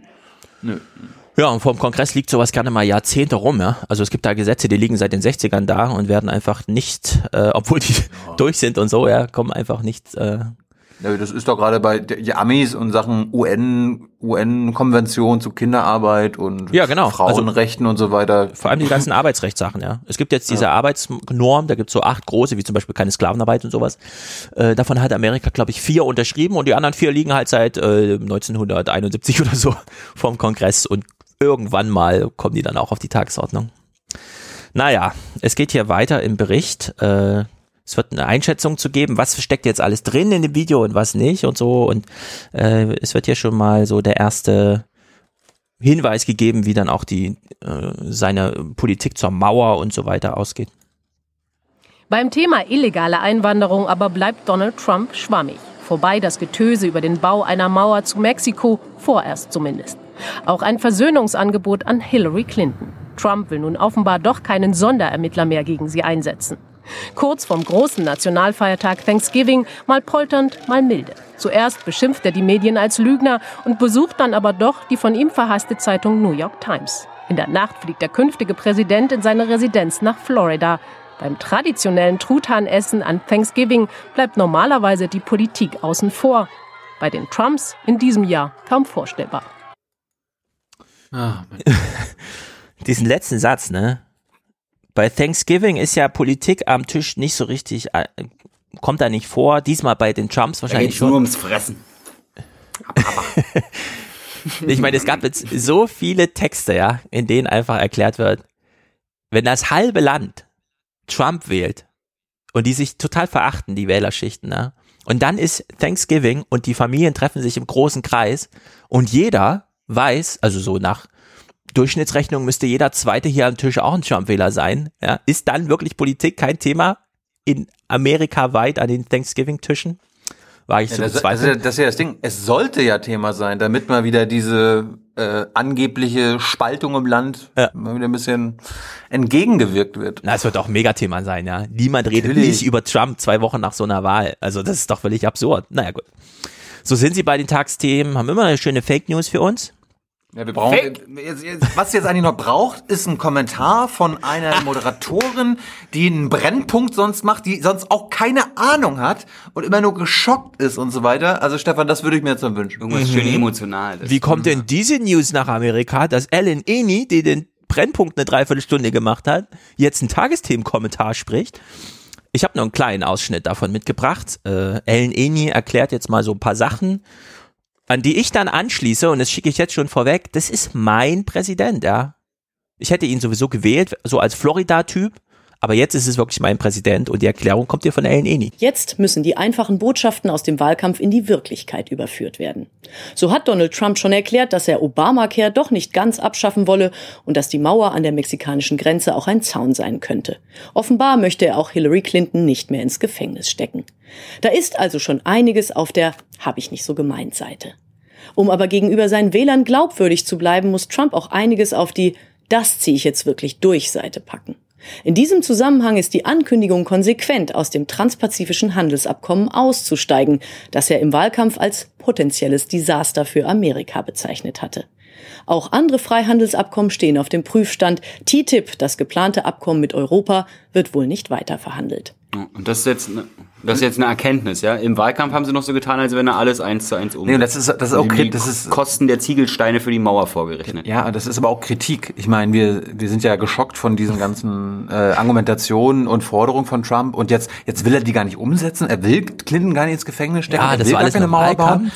nö. Ja, und vom Kongress liegt sowas gerne mal Jahrzehnte rum, ja. Also es gibt da Gesetze, die liegen seit den 60ern da und werden einfach nicht, äh, obwohl die durch sind und so, ja, kommen einfach nicht, äh, Ja, das ist doch gerade bei die Amis und Sachen UN, UN-Konvention zu Kinderarbeit und Ja, genau. Frauenrechten und so weiter. vor allem die ganzen Arbeitsrechtssachen, ja. Es gibt jetzt diese Arbeitsnorm, da gibt es so acht große, wie zum Beispiel keine Sklavenarbeit und sowas. Äh, davon hat Amerika, glaube ich, vier unterschrieben und die anderen vier liegen halt seit äh, 1971 oder so vom Kongress und irgendwann mal kommen die dann auch auf die Tagesordnung. Naja, es geht hier weiter im Bericht. Äh, es wird eine Einschätzung zu geben, was steckt jetzt alles drin in dem Video und was nicht und so. Und äh, es wird hier schon mal so der erste Hinweis gegeben, wie dann auch die äh, seine Politik zur Mauer und so weiter ausgeht. Beim Thema illegale Einwanderung aber bleibt Donald Trump schwammig. Vorbei das Getöse über den Bau einer Mauer zu Mexiko, vorerst zumindest. Auch ein Versöhnungsangebot an Hillary Clinton. Trump will nun offenbar doch keinen Sonderermittler mehr gegen sie einsetzen. Kurz vorm großen Nationalfeiertag Thanksgiving, mal polternd, mal milde. Zuerst beschimpft er die Medien als Lügner und besucht dann aber doch die von ihm verhasste Zeitung New York Times. In der Nacht fliegt der künftige Präsident in seine Residenz nach Florida. Beim traditionellen Truthahnessen an Thanksgiving bleibt normalerweise die Politik außen vor. Bei den Trumps in diesem Jahr kaum vorstellbar. Ah, Diesen letzten Satz, ne? Bei Thanksgiving ist ja Politik am Tisch nicht so richtig, äh, kommt da nicht vor. Diesmal bei den Trumps Da wahrscheinlich geht's schon. nur ums Fressen. Ich meine, es gab jetzt so viele Texte, ja, in denen einfach erklärt wird, wenn das halbe Land Trump wählt und die sich total verachten, die Wählerschichten, ne? Und dann ist Thanksgiving und die Familien treffen sich im großen Kreis und jeder weiß, also so nach Durchschnittsrechnung müsste jeder zweite hier am Tisch auch ein Trump-Wähler sein. Ja? Ist dann wirklich Politik kein Thema in Amerika weit an den Thanksgiving-Tischen? War ich Ja, zu das, das, ist ja, das ist ja das Ding. Es sollte ja Thema sein, damit mal wieder diese äh, angebliche Spaltung im Land mal wieder ein bisschen entgegengewirkt wird. Na, es wird auch ein Megathema sein, ja. Niemand redet Natürlich. nicht über Trump zwei Wochen nach so einer Wahl. Also das ist doch völlig absurd. Naja, gut. So sind sie bei den Tagsthemen, haben immer eine schöne Fake News für uns. Ja, wir brauchen, jetzt, jetzt, was jetzt eigentlich noch braucht, ist ein Kommentar von einer Moderatorin, die einen Brennpunkt sonst macht, die sonst auch keine Ahnung hat und immer nur geschockt ist und so weiter. Also Stefan, das würde ich mir jetzt noch wünschen. Irgendwas schön emotional. Das Wie kommt denn diese News nach Amerika, dass Ellen Eni, die den Brennpunkt eine Dreiviertelstunde gemacht hat, jetzt einen Tagesthemenkommentar spricht? Ich habe nur einen kleinen Ausschnitt davon mitgebracht. Äh, Ellen Eni erklärt jetzt mal so ein paar Sachen, an die ich dann anschließe, und das schicke ich jetzt schon vorweg, das ist mein Präsident, ja. Ich hätte ihn sowieso gewählt, so als Florida-Typ, aber jetzt ist es wirklich mein Präsident und die Erklärung kommt hier von Ellen Eni. Jetzt müssen die einfachen Botschaften aus dem Wahlkampf in die Wirklichkeit überführt werden. So hat Donald Trump schon erklärt, dass er Obamacare doch nicht ganz abschaffen wolle und dass die Mauer an der mexikanischen Grenze auch ein Zaun sein könnte. Offenbar möchte er auch Hillary Clinton nicht mehr ins Gefängnis stecken. Da ist also schon einiges auf der Hab ich nicht so gemeint Seite. Um aber gegenüber seinen Wählern glaubwürdig zu bleiben, muss Trump auch einiges auf die Das ziehe ich jetzt wirklich durch Seite packen. In diesem Zusammenhang ist die Ankündigung konsequent, aus dem transpazifischen Handelsabkommen auszusteigen, das er im Wahlkampf als potenzielles Desaster für Amerika bezeichnet hatte. Auch andere Freihandelsabkommen stehen auf dem Prüfstand. TTIP, das geplante Abkommen mit Europa, wird wohl nicht weiter verhandelt. Und das ist jetzt eine, das ist jetzt eine Erkenntnis, ja. Im Wahlkampf haben sie noch so getan, als wenn er alles eins zu eins um. Nee, und das ist, das ist auch die das ist, Kosten der Ziegelsteine für die Mauer vorgerechnet. Ja, das ist aber auch Kritik. Ich meine, wir, wir sind ja geschockt von diesen ganzen äh, Argumentationen und Forderungen von Trump und jetzt, jetzt will er die gar nicht umsetzen. Er will Clinton gar nicht ins Gefängnis stecken. Ja, er das will war gar alles keine Mauer bauen.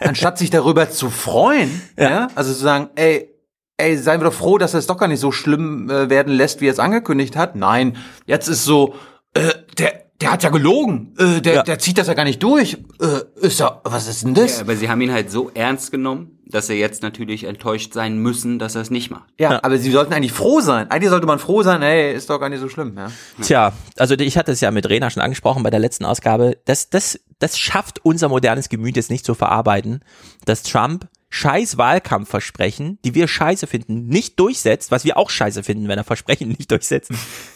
Anstatt sich darüber zu freuen, ja. also zu sagen, ey, ey, seien wir doch froh, dass er es doch gar nicht so schlimm äh, werden lässt, wie er es angekündigt hat. Nein, jetzt ist so, äh, der, der hat ja gelogen, äh, der, der zieht das ja gar nicht durch. Äh, ist ja, was ist denn das? Ja, aber sie haben ihn halt so ernst genommen, dass sie jetzt natürlich enttäuscht sein müssen, dass er es nicht macht. Ja, aber sie sollten eigentlich froh sein. Eigentlich sollte man froh sein, ey, ist doch gar nicht so schlimm, ja. Tja, also ich hatte es ja mit Rena schon angesprochen bei der letzten Ausgabe. Das, das, das schafft unser modernes Gemüt jetzt nicht zu verarbeiten, dass Trump scheiß Wahlkampfversprechen, die wir scheiße finden, nicht durchsetzt, was wir auch scheiße finden, wenn er Versprechen nicht durchsetzt.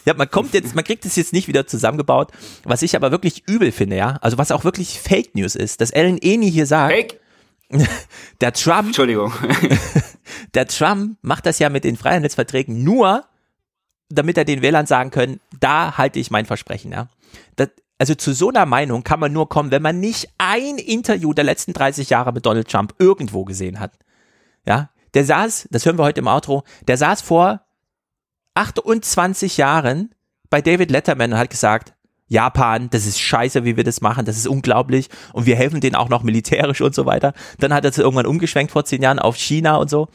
Ja, man kommt jetzt, man kriegt es jetzt nicht wieder zusammengebaut, was ich aber wirklich übel finde, ja, also was auch wirklich Fake News ist, dass Ellen Eni hier sagt, Fake? der Trump, Entschuldigung. der Trump macht das ja mit den Freihandelsverträgen nur, damit er den Wählern sagen können, da halte ich mein Versprechen, ja. Das, also zu so einer Meinung kann man nur kommen, wenn man nicht ein Interview der letzten 30 Jahre mit Donald Trump irgendwo gesehen hat. Ja, der saß, das hören wir heute im Outro, der saß vor 28 Jahren bei David Letterman und hat gesagt, Japan, das ist scheiße, wie wir das machen, das ist unglaublich und wir helfen denen auch noch militärisch und so weiter. Dann hat er es irgendwann umgeschwenkt vor zehn Jahren auf China und so.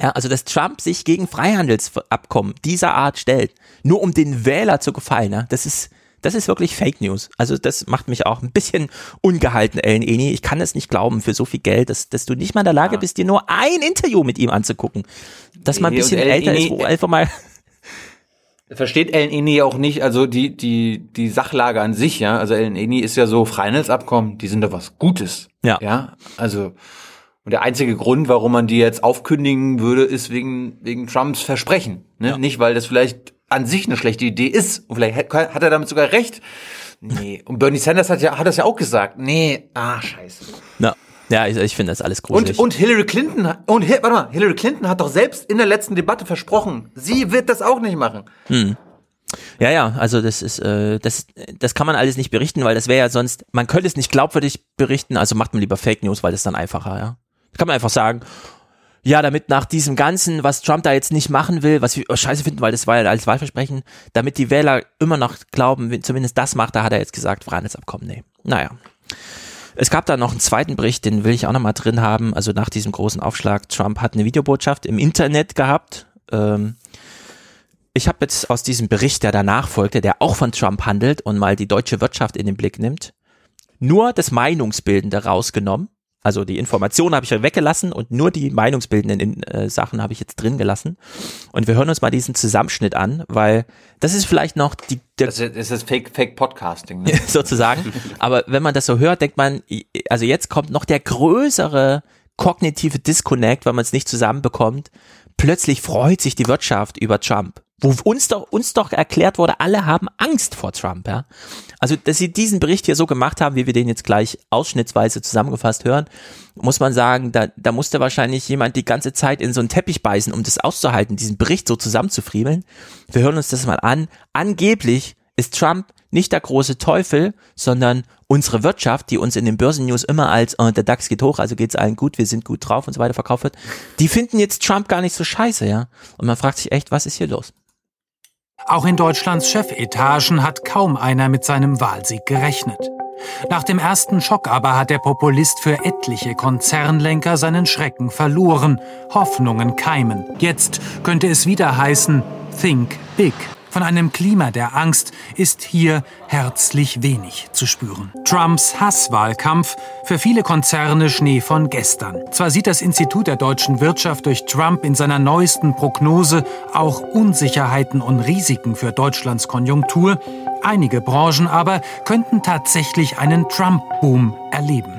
Ja, also dass Trump sich gegen Freihandelsabkommen dieser Art stellt, nur um den Wähler zu gefallen, ja, das ist, das ist wirklich Fake News. Also das macht mich auch ein bisschen ungehalten, Ellen Eni. Ich kann es nicht glauben für so viel Geld, dass, dass du nicht mal in der Lage bist, dir nur ein Interview mit ihm anzugucken. Dass man ein bisschen Ellen älter ist, Eni- wo einfach mal Versteht Ellen Eni auch nicht, also die, die, die Sachlage an sich, ja. Also Ellen Eni ist ja so Freihandelsabkommen, die sind doch was Gutes. Ja. Ja. Also, und der einzige Grund, warum man die jetzt aufkündigen würde, ist wegen, wegen Trumps Versprechen. Ne? Nicht, weil das vielleicht an sich eine schlechte Idee ist. Und vielleicht hat er damit sogar recht. Nee. Und Bernie Sanders hat ja, hat das ja auch gesagt. Nee, ah, scheiße. Na, ja, ich, ich finde das alles Und, gruselig. und Hillary Clinton, hat- und warte mal, Hillary Clinton hat doch selbst in der letzten Debatte versprochen, sie wird das auch nicht machen. Hm. Ja, ja, also das ist, äh, das, das kann man alles nicht berichten, weil das wäre ja sonst, man könnte es nicht glaubwürdig berichten, also macht man lieber Fake News, weil das dann einfacher, ja. Kann man einfach sagen, ja, damit nach diesem Ganzen, was Trump da jetzt nicht machen will, was wir oh, scheiße finden, weil das war ja als Wahlversprechen, damit die Wähler immer noch glauben, zumindest das macht, da hat er jetzt gesagt, Freihandelsabkommen, nee. Naja. Es gab da noch einen zweiten Bericht, den will ich auch nochmal drin haben. Also nach diesem großen Aufschlag, Trump hat eine Videobotschaft im Internet gehabt. Ähm, ich habe jetzt aus diesem Bericht, der danach folgte, der auch von Trump handelt und mal die deutsche Wirtschaft in den Blick nimmt, nur das Meinungsbildende rausgenommen. Also die Informationen habe ich weggelassen und nur die meinungsbildenden äh, Sachen habe ich jetzt drin gelassen. Und wir hören uns mal diesen Zusammenschnitt an, weil das ist vielleicht noch die, der, Das ist, das Fake, Fake Podcasting. Ne? sozusagen. Aber wenn man das so hört, denkt man, also jetzt kommt noch der größere kognitive Disconnect, weil man es nicht zusammenbekommt. Plötzlich freut sich die Wirtschaft über Trump. Wo uns doch, uns doch erklärt wurde, alle haben Angst vor Trump, ja. Also, dass sie diesen Bericht hier so gemacht haben, wie wir den jetzt gleich ausschnittsweise zusammengefasst hören, muss man sagen, da, da musste wahrscheinlich jemand die ganze Zeit in so einen Teppich beißen, um das auszuhalten, diesen Bericht so zusammenzufriemeln. Wir hören uns das mal an. Angeblich ist Trump nicht der große Teufel, sondern unsere Wirtschaft, die uns in den Börsennews immer als oh, der DAX geht hoch, also geht's allen gut, wir sind gut drauf und so weiter verkauft wird, die finden jetzt Trump gar nicht so scheiße, ja. Und man fragt sich echt, was ist hier los? Auch in Deutschlands Chefetagen hat kaum einer mit seinem Wahlsieg gerechnet. Nach dem ersten Schock aber hat der Populist für etliche Konzernlenker seinen Schrecken verloren, Hoffnungen keimen. Jetzt könnte es wieder heißen, Think Big. Von einem Klima der Angst ist hier herzlich wenig zu spüren. Trumps Hasswahlkampf für viele Konzerne Schnee von gestern. Zwar sieht das Institut der deutschen Wirtschaft durch Trump in seiner neuesten Prognose auch Unsicherheiten und Risiken für Deutschlands Konjunktur, einige Branchen aber könnten tatsächlich einen Trump-Boom erleben.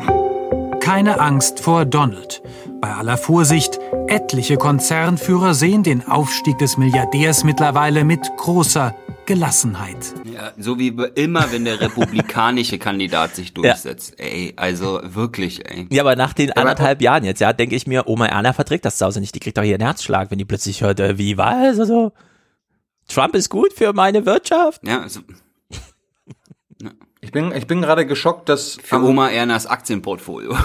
Keine Angst vor Donald. Bei aller Vorsicht, etliche Konzernführer sehen den Aufstieg des Milliardärs mittlerweile mit großer Gelassenheit. Ja, so wie immer, wenn der republikanische Kandidat sich durchsetzt. Ey, also wirklich, ey. Ja, aber nach den anderthalb Jahren jetzt, ja, denke ich mir, Oma Erna verträgt das zu Hause nicht. Die kriegt doch hier einen Herzschlag, wenn die plötzlich hört, äh, wie war es? Also, Trump ist gut für meine Wirtschaft. Ja, also, Ich bin, ich bin gerade geschockt, dass für Oma Ernas Aktienportfolio.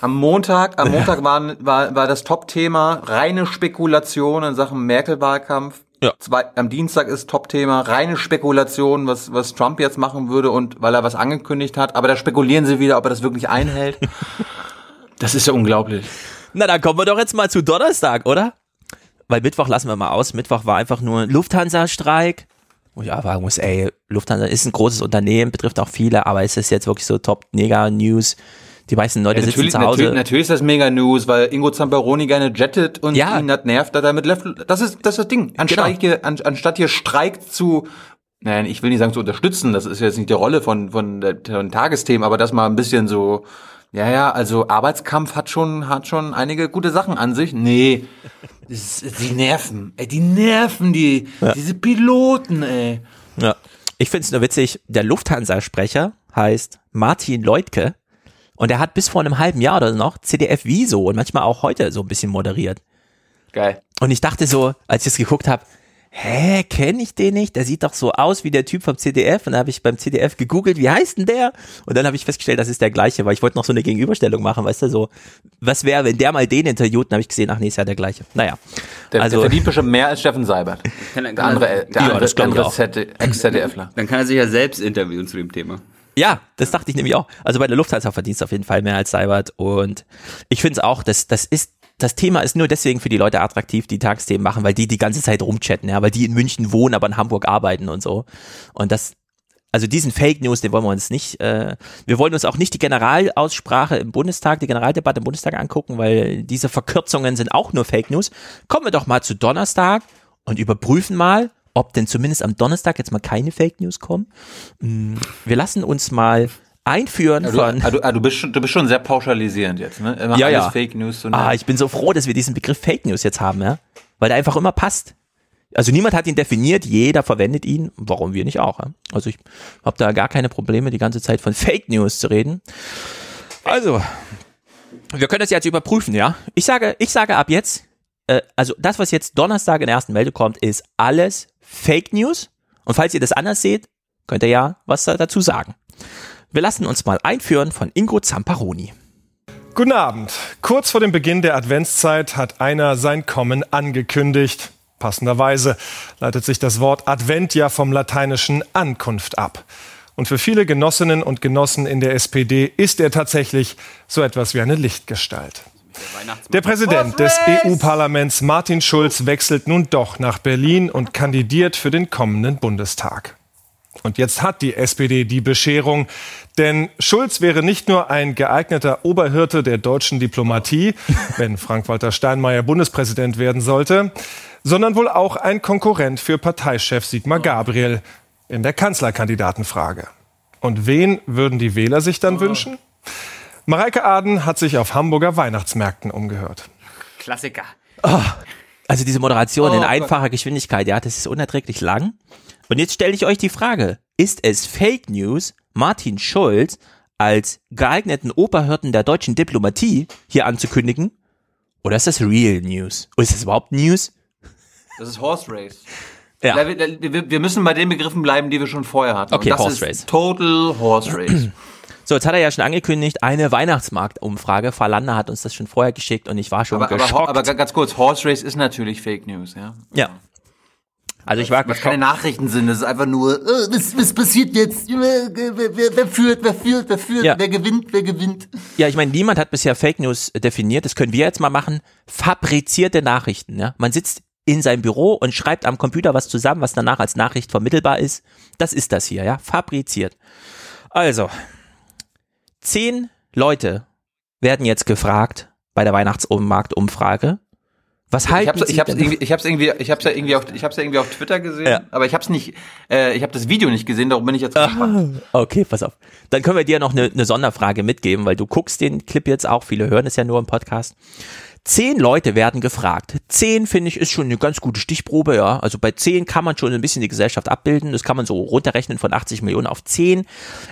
Am Montag, am Montag war, war, war das Top-Thema reine Spekulation in Sachen Merkel-Wahlkampf. Ja. Zwei, am Dienstag ist Top-Thema reine Spekulation, was, was Trump jetzt machen würde und weil er was angekündigt hat. Aber da spekulieren sie wieder, ob er das wirklich einhält. das ist ja unglaublich. Na, dann kommen wir doch jetzt mal zu Donnerstag, oder? Weil Mittwoch lassen wir mal aus. Mittwoch war einfach nur Lufthansa-Streik. Wo ich auch sagen muss, ey, Lufthansa ist ein großes Unternehmen, betrifft auch viele, aber ist es jetzt wirklich so Top-Nega-News? Die meisten Leute Ja, sitzen zu Hause. natürlich, natürlich ist das mega News, weil Ingo Zamperoni gerne jettet und Ja. ihn das nervt, dass er mit Löffel, das ist, das ist das Ding. Anstatt, Genau. hier, an, anstatt hier Streik zu, nein, ich will nicht sagen zu unterstützen, das ist jetzt nicht die Rolle von, von, von Tagesthemen, aber das mal ein bisschen so, ja, ja, also Arbeitskampf hat schon, hat schon einige gute Sachen an sich. Nee, die nerven, ey, die nerven, die, diese Piloten, ey. Ja. Ich finde es nur witzig, der Lufthansa-Sprecher heißt Martin Leutke und er hat bis vor einem halben Jahr oder noch CDF Wieso und manchmal auch heute so ein bisschen moderiert. Geil. Und ich dachte so, als ich es geguckt habe, hä, kenne ich den nicht? Der sieht doch so aus wie der Typ vom CDF. Und dann habe ich beim CDF gegoogelt, wie heißt denn der? Und dann habe ich festgestellt, das ist der gleiche, weil ich wollte noch so eine Gegenüberstellung machen, weißt du, so, was wäre, wenn der mal den interviewt? Und habe ich gesehen, ach nee, ist ja der gleiche. Naja. Der, Also- der verdient bestimmt mehr als Steffen Seibert. Er- Der andere, er- der Ja, andere, andere Ex-ZDFler. Dann kann er sich ja selbst interviewen zu dem Thema. Ja, das dachte ich nämlich auch. Also bei der Lufthansa verdienst du auf jeden Fall mehr als Seibert. Und ich finde es auch, dass das ist, das Thema ist nur deswegen für die Leute attraktiv, die Tagesthemen machen, weil die die ganze Zeit rumchatten, ja, weil die in München wohnen, aber in Hamburg arbeiten und so. Und das, also diesen Fake News, den wollen wir uns nicht, äh, wir wollen uns auch nicht die Generalaussprache im Bundestag, die Generaldebatte im Bundestag angucken, weil diese Verkürzungen sind auch nur Fake News. Kommen wir doch mal zu Donnerstag und überprüfen mal, ob denn zumindest am Donnerstag jetzt mal keine Fake News kommen. Mm, Wir lassen uns mal einführen Ja, von. du, ah, du, bist schon, du bist schon sehr pauschalisierend jetzt, ne? Immer ja, ja. Fake News. So ah, ich bin so froh, dass wir diesen Begriff Fake News jetzt haben, ja. Weil der einfach immer passt. Also niemand hat ihn definiert, jeder verwendet ihn. Warum wir nicht auch? Ja? Also ich habe da gar keine Probleme, die ganze Zeit von Fake News zu reden. Also, wir können das jetzt überprüfen, ja. Ich sage, ich sage ab jetzt, äh, also das, was jetzt Donnerstag in der ersten Meldung kommt, ist alles Fake News. Und falls ihr das anders seht, könnt ihr ja was da dazu sagen. Wir lassen uns mal einführen von Ingo Zamparoni. Guten Abend. Kurz vor dem Beginn der Adventszeit hat einer sein Kommen angekündigt. Passenderweise leitet sich das Wort Advent ja vom lateinischen Ankunft ab. Und für viele Genossinnen und Genossen in der SPD ist er tatsächlich so etwas wie eine Lichtgestalt. Der Präsident des EU-Parlaments Martin Schulz wechselt nun doch nach Berlin und kandidiert für den kommenden Bundestag. Und jetzt hat die SPD die Bescherung, denn Schulz wäre nicht nur ein geeigneter Oberhirte der deutschen Diplomatie, wenn Frank-Walter Steinmeier Bundespräsident werden sollte, sondern wohl auch ein Konkurrent für Parteichef Sigmar Gabriel in der Kanzlerkandidatenfrage. Und wen würden die Wähler sich dann wünschen? Mareike Aden hat sich auf Hamburger Weihnachtsmärkten umgehört. Klassiker. Also diese Moderation Oh in Gott. einfacher Geschwindigkeit, ja, das ist unerträglich lang. Und jetzt stelle ich euch die Frage, ist es Fake News, Martin Schulz als geeigneten Oberhirten der deutschen Diplomatie hier anzukündigen? Oder ist das Real News? Oder ist das überhaupt News? Das ist Horse Race. Ja. Wir, wir müssen bei den Begriffen bleiben, die wir schon vorher hatten. Okay, Und das Horse ist Race. Total Horse Race. So, jetzt hat er ja schon angekündigt, eine Weihnachtsmarktumfrage. Falanda hat uns das schon vorher geschickt und ich war schon aber, aber, geschockt. aber ganz kurz, Horse Race ist natürlich Fake News, ja. Ja. Also ich war Was keine Nachrichten sind, das ist einfach nur, äh, was, was passiert jetzt? Äh, Wer, wer, wer führt, wer führt, wer führt, Ja. wer gewinnt, wer gewinnt? Ja, ich meine, niemand hat bisher Fake News definiert. Das können wir jetzt mal machen. Fabrizierte Nachrichten. Ja? Man sitzt in seinem Büro und schreibt am Computer was zusammen, was danach als Nachricht vermittelbar ist. Das ist das hier, ja. Fabriziert. Also, zehn Leute werden jetzt gefragt bei der Weihnachtsmarktumfrage. Was Ich halten hab's, Sie ich hab's denn- irgendwie, ich hab's irgendwie, ich hab's ja irgendwie auf, ich hab's ja irgendwie auf Twitter gesehen, Ja. aber ich hab's nicht, äh, ich habe das Video nicht gesehen, darum bin ich jetzt gespannt. Okay, pass auf. Dann können wir dir noch eine, eine Sonderfrage mitgeben, weil du guckst den Clip jetzt auch, viele hören es ja nur im Podcast. Zehn Leute werden gefragt. Zehn, finde ich, ist schon eine ganz gute Stichprobe, ja. Also bei zehn kann man schon ein bisschen die Gesellschaft abbilden. Das kann man so runterrechnen von 80 Millionen auf zehn.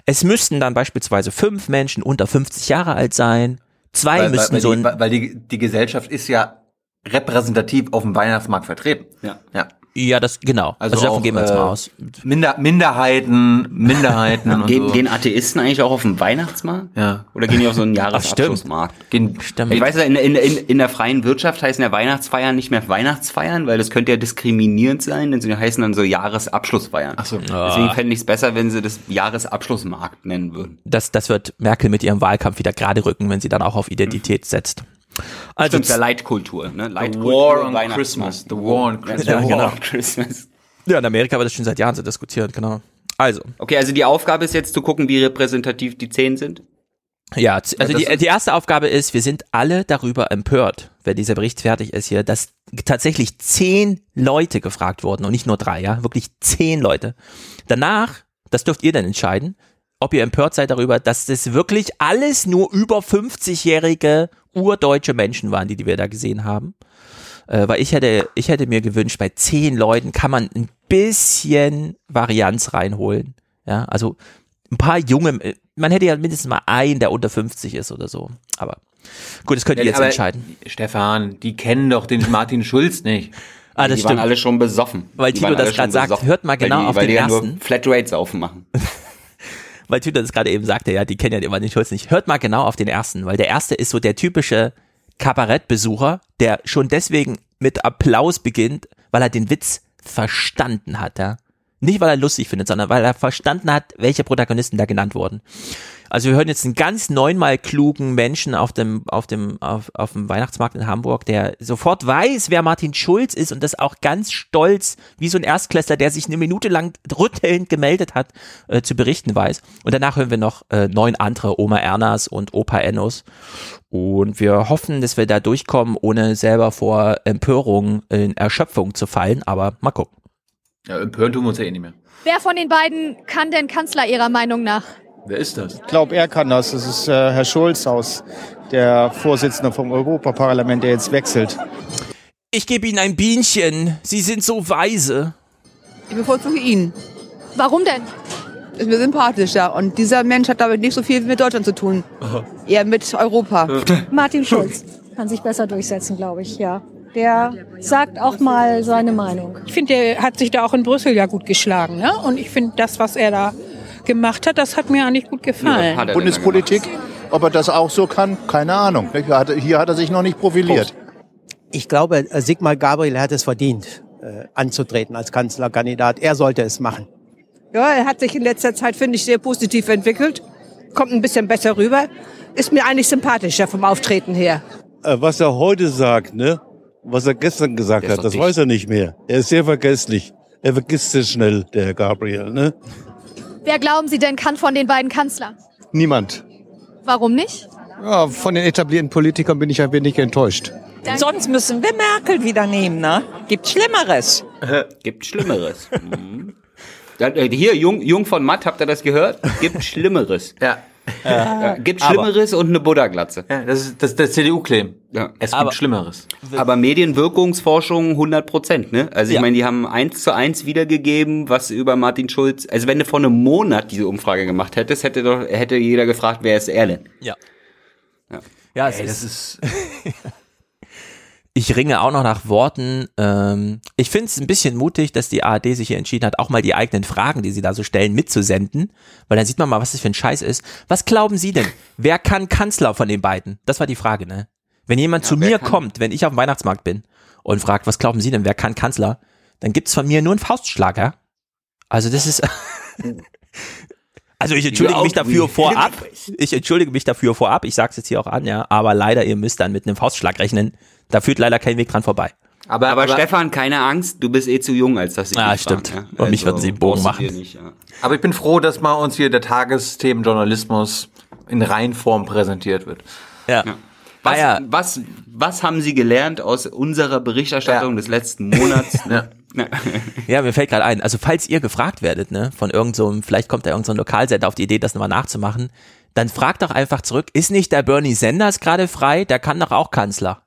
Es müssten dann beispielsweise fünf Menschen unter 50 Jahre alt sein. Zwei weil, müssten weil, so weil, ein, die, weil, weil die, die Gesellschaft ist ja repräsentativ auf dem Weihnachtsmarkt vertreten. Ja. Ja. Ja, das, genau. Also, Also, davon auch, gehen wir jetzt äh, mal aus. Minder, Minderheiten, Minderheiten und Gehen, so. gehen Atheisten eigentlich auch auf den Weihnachtsmarkt? Ja. Oder gehen die auf so einen Jahresabschlussmarkt? Gehen, Stimmt. Ich weiß ja, in, in, in, in der freien Wirtschaft heißen ja Weihnachtsfeiern nicht mehr Weihnachtsfeiern, weil das könnte ja diskriminierend sein, denn sie heißen dann so Jahresabschlussfeiern. Ach so. Deswegen fände ich es besser, wenn sie das Jahresabschlussmarkt nennen würden. Das, das wird Merkel mit ihrem Wahlkampf wieder gerade rücken, wenn sie dann auch auf Identität setzt. Also Stimmt, ja Leitkultur, ne? Leitkultur, War on. Christmas. The War on Christmas. Ja, genau. on Christmas. Ja, in Amerika wird das schon seit Jahren so diskutiert, genau. Also, Okay, also die Aufgabe ist jetzt zu gucken, wie repräsentativ die zehn sind. ja, also die, die erste Aufgabe ist, wir sind alle darüber empört, wenn dieser Bericht fertig ist hier, dass tatsächlich zehn Leute gefragt wurden und nicht nur drei, ja, wirklich zehn Leute. Danach, das dürft ihr dann entscheiden, ob ihr empört seid darüber, dass das wirklich alles nur über 50-jährige urdeutsche Menschen waren, die, die wir da gesehen haben. Äh, weil ich hätte, ich hätte mir gewünscht, bei zehn Leuten kann man ein bisschen Varianz reinholen. Ja, also ein paar junge, äh, man hätte ja mindestens mal einen, der unter 50 ist oder so. Aber gut, das könnt ihr Ja, jetzt entscheiden. Stefan, die kennen doch den Martin Schulz nicht. Ah, das die stimmt. waren alle schon besoffen. Weil waren das schon sagt, hört mal genau weil die, auf weil den die ja nur ersten. Flatrates aufmachen. weil Tüter das gerade eben sagte, ja, die kennen ja immer den Schulz nicht. Hört mal genau auf den ersten, weil der erste ist so der typische Kabarettbesucher, der schon deswegen mit Applaus beginnt, weil er den Witz verstanden hat, ja. Nicht, weil er lustig findet, sondern weil er verstanden hat, welche Protagonisten da genannt wurden. Also wir hören jetzt einen ganz neunmal klugen Menschen auf dem, auf dem, auf, auf dem Weihnachtsmarkt in Hamburg, der sofort weiß, wer Martin Schulz ist und das auch ganz stolz, wie so ein Erstklässler, der sich eine Minute lang rüttelnd gemeldet hat, äh, zu berichten weiß. Und danach hören wir noch äh, neun andere Oma Ernas und Opa Ennos. Und wir hoffen, dass wir da durchkommen, ohne selber vor Empörung in Erschöpfung zu fallen, aber mal gucken. Ja, empören tun wir uns ja eh nicht mehr. Wer von den beiden kann denn Kanzler Ihrer Meinung nach? Wer ist das? Ich glaube, er kann das. Das ist äh, Herr Schulz aus, der Vorsitzende vom Europaparlament, der jetzt wechselt. Ich gebe Ihnen ein Bienchen. Sie sind so weise. Ich bevorzuge ihn. Warum denn? Ist mir sympathischer. Und dieser Mensch hat damit nicht so viel mit Deutschland zu tun. Eher mit Europa. Martin Schulz kann sich besser durchsetzen, glaube ich, ja. Der sagt auch mal seine Meinung. Ich finde, der hat sich da auch in Brüssel ja gut geschlagen. Ne? Und ich finde, das, was er da gemacht hat, das hat mir eigentlich gut gefallen. Bundespolitik, ob er das auch so kann, keine Ahnung. Hier hat, er sich noch nicht profiliert. Ich glaube, Sigmar Gabriel hat es verdient, äh, anzutreten als Kanzlerkandidat. Er sollte es machen. Ja, er hat sich in letzter Zeit, finde ich, sehr positiv entwickelt. Kommt ein bisschen besser rüber. Ist mir eigentlich sympathischer vom Auftreten her. Äh, Was er heute sagt, ne? Was er gestern gesagt Der hat, das dicht. weiß er nicht mehr. Er ist sehr vergesslich. Er vergisst sehr schnell, der Herr Gabriel, ne? Wer glauben Sie denn kann von den beiden Kanzler? Niemand. Warum nicht? Ja, von den etablierten Politikern bin ich ein wenig enttäuscht. Sonst müssen wir Merkel wieder nehmen, ne? Gibt Schlimmeres. Gibt Schlimmeres. Mhm. Äh, Hier, Jung, Jung von Matt, habt ihr das gehört? Gibt Schlimmeres. Ja. Ja, gibt Aber- Schlimmeres und eine Buddha-Glatze. Ja, das ist, das ist der CDU-Claim. Ja. Es Aber- gibt Schlimmeres. Aber Medienwirkungsforschung 100 Prozent, ne? Also ich Ja. meine, die haben eins zu eins wiedergegeben, was über Martin Schulz, also wenn du vor einem Monat diese Umfrage gemacht hättest, hätte doch, hätte jeder gefragt, wer ist er denn? Ja. Ja, Ja, es Ey, ist, das ist. Ich ringe auch noch nach Worten. Ähm, ich finde es ein bisschen mutig, dass die ARD sich hier entschieden hat, auch mal die eigenen Fragen, die sie da so stellen, mitzusenden. Weil dann sieht man mal, was das für ein Scheiß ist. Was glauben Sie denn? Wer kann Kanzler von den beiden? Das war die Frage, ne? Wenn jemand zu wer mir kann- kommt, wenn ich auf dem Weihnachtsmarkt bin und fragt, was glauben Sie denn, wer kann Kanzler? dann gibt's von mir nur einen Faustschlager. Also das ist. Also ich entschuldige mich dafür vorab. Ich entschuldige mich dafür vorab. Ich sag's jetzt hier auch an, ja. Aber leider, ihr müsst dann mit einem Faustschlag rechnen. Da führt leider kein Weg dran vorbei. Aber, aber, Stefan, keine Angst, du bist eh zu jung, als dass sie Ah, stimmt. fahren, Und mich würden sie einen Bogen machen. Nicht, ja. Aber ich bin froh, dass mal uns hier der Tagesthemenjournalismus in Reinform präsentiert wird. Ja. Was, Ah, was, was haben Sie gelernt aus unserer Berichterstattung des letzten Monats? ja. Ja, mir fällt gerade ein, also falls ihr gefragt werdet, ne, von irgendeinem, so einem- vielleicht kommt da irgendein so Lokalsender auf die Idee, das nochmal nachzumachen, dann fragt doch einfach zurück, ist nicht der Bernie Sanders gerade frei? Der kann doch auch Kanzler.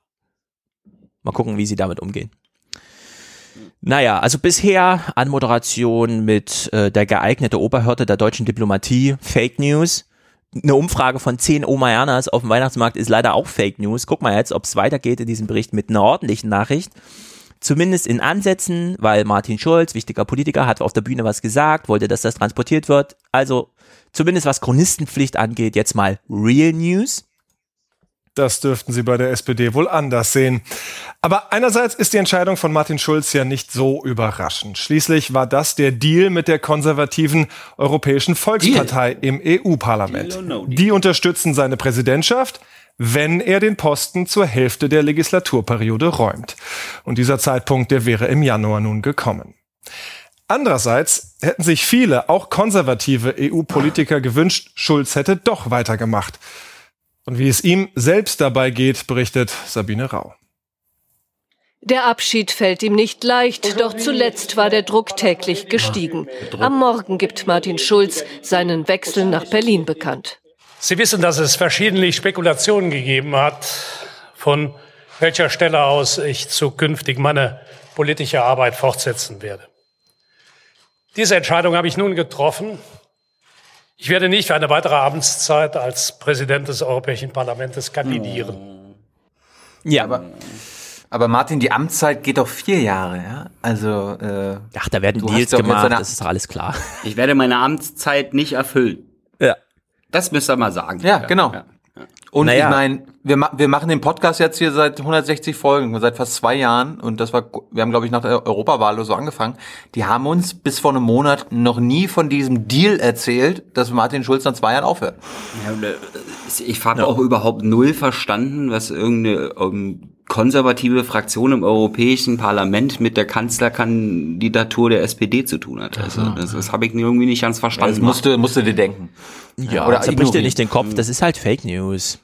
Mal gucken, wie sie damit umgehen. Naja, also bisher Anmoderation mit äh, der geeignete Oberhirte der deutschen Diplomatie, Fake News. Eine Umfrage von 10 Omayanas auf dem Weihnachtsmarkt ist leider auch Fake News. Guck mal jetzt, ob es weitergeht in diesem Bericht mit einer ordentlichen Nachricht. Zumindest in Ansätzen, weil Martin Schulz, wichtiger Politiker, hat auf der Bühne was gesagt, wollte, dass das transportiert wird. Also zumindest was Chronistenpflicht angeht, jetzt mal Real News. Das dürften Sie bei der SPD wohl anders sehen. Aber einerseits ist die Entscheidung von Martin Schulz ja nicht so überraschend. Schließlich war das der Deal mit der konservativen Europäischen Volkspartei im EU-Parlament. Die unterstützen seine Präsidentschaft, wenn er den Posten zur Hälfte der Legislaturperiode räumt. Und dieser Zeitpunkt, der wäre im Januar nun gekommen. Andererseits hätten sich viele, auch konservative EU-Politiker gewünscht, Schulz hätte doch weitergemacht. Und wie es ihm selbst dabei geht, berichtet Sabine Rau. Der Abschied fällt ihm nicht leicht, doch zuletzt war der Druck täglich gestiegen. Am Morgen gibt Martin Schulz seinen Wechsel nach Berlin bekannt. Sie wissen, dass es verschiedentlich Spekulationen gegeben hat, von welcher Stelle aus ich zukünftig meine politische Arbeit fortsetzen werde. Diese Entscheidung habe ich nun getroffen. Ich werde nicht für eine weitere Abendszeit als Präsident des Europäischen Parlaments kandidieren. Ja. Aber, aber Martin, die Amtszeit geht doch vier Jahre, ja? Also, äh, Ach, da werden Deals gemacht, das ist doch alles klar. Ich werde meine Amtszeit nicht erfüllen. Ja. Das müsst ihr mal sagen. Ja, genau. Und Naja. ich meine, wir, ma wir machen den Podcast jetzt hier seit 160 Folgen, seit fast zwei Jahren. Und das war, wir haben, glaube ich, nach der Europawahl oder so angefangen. Die haben uns bis vor einem Monat noch nie von diesem Deal erzählt, dass Martin Schulz nach zwei Jahren aufhört. Ja, äh, ich habe auch überhaupt null verstanden, was irgendeine ähm, konservative Fraktion im Europäischen Parlament mit der Kanzlerkandidatur der SPD zu tun hat. Also das, das habe ich irgendwie nicht ganz verstanden. Das musste, musste dir denken. Ja, Oder zerbricht dir nicht den Kopf, das ist halt Fake News.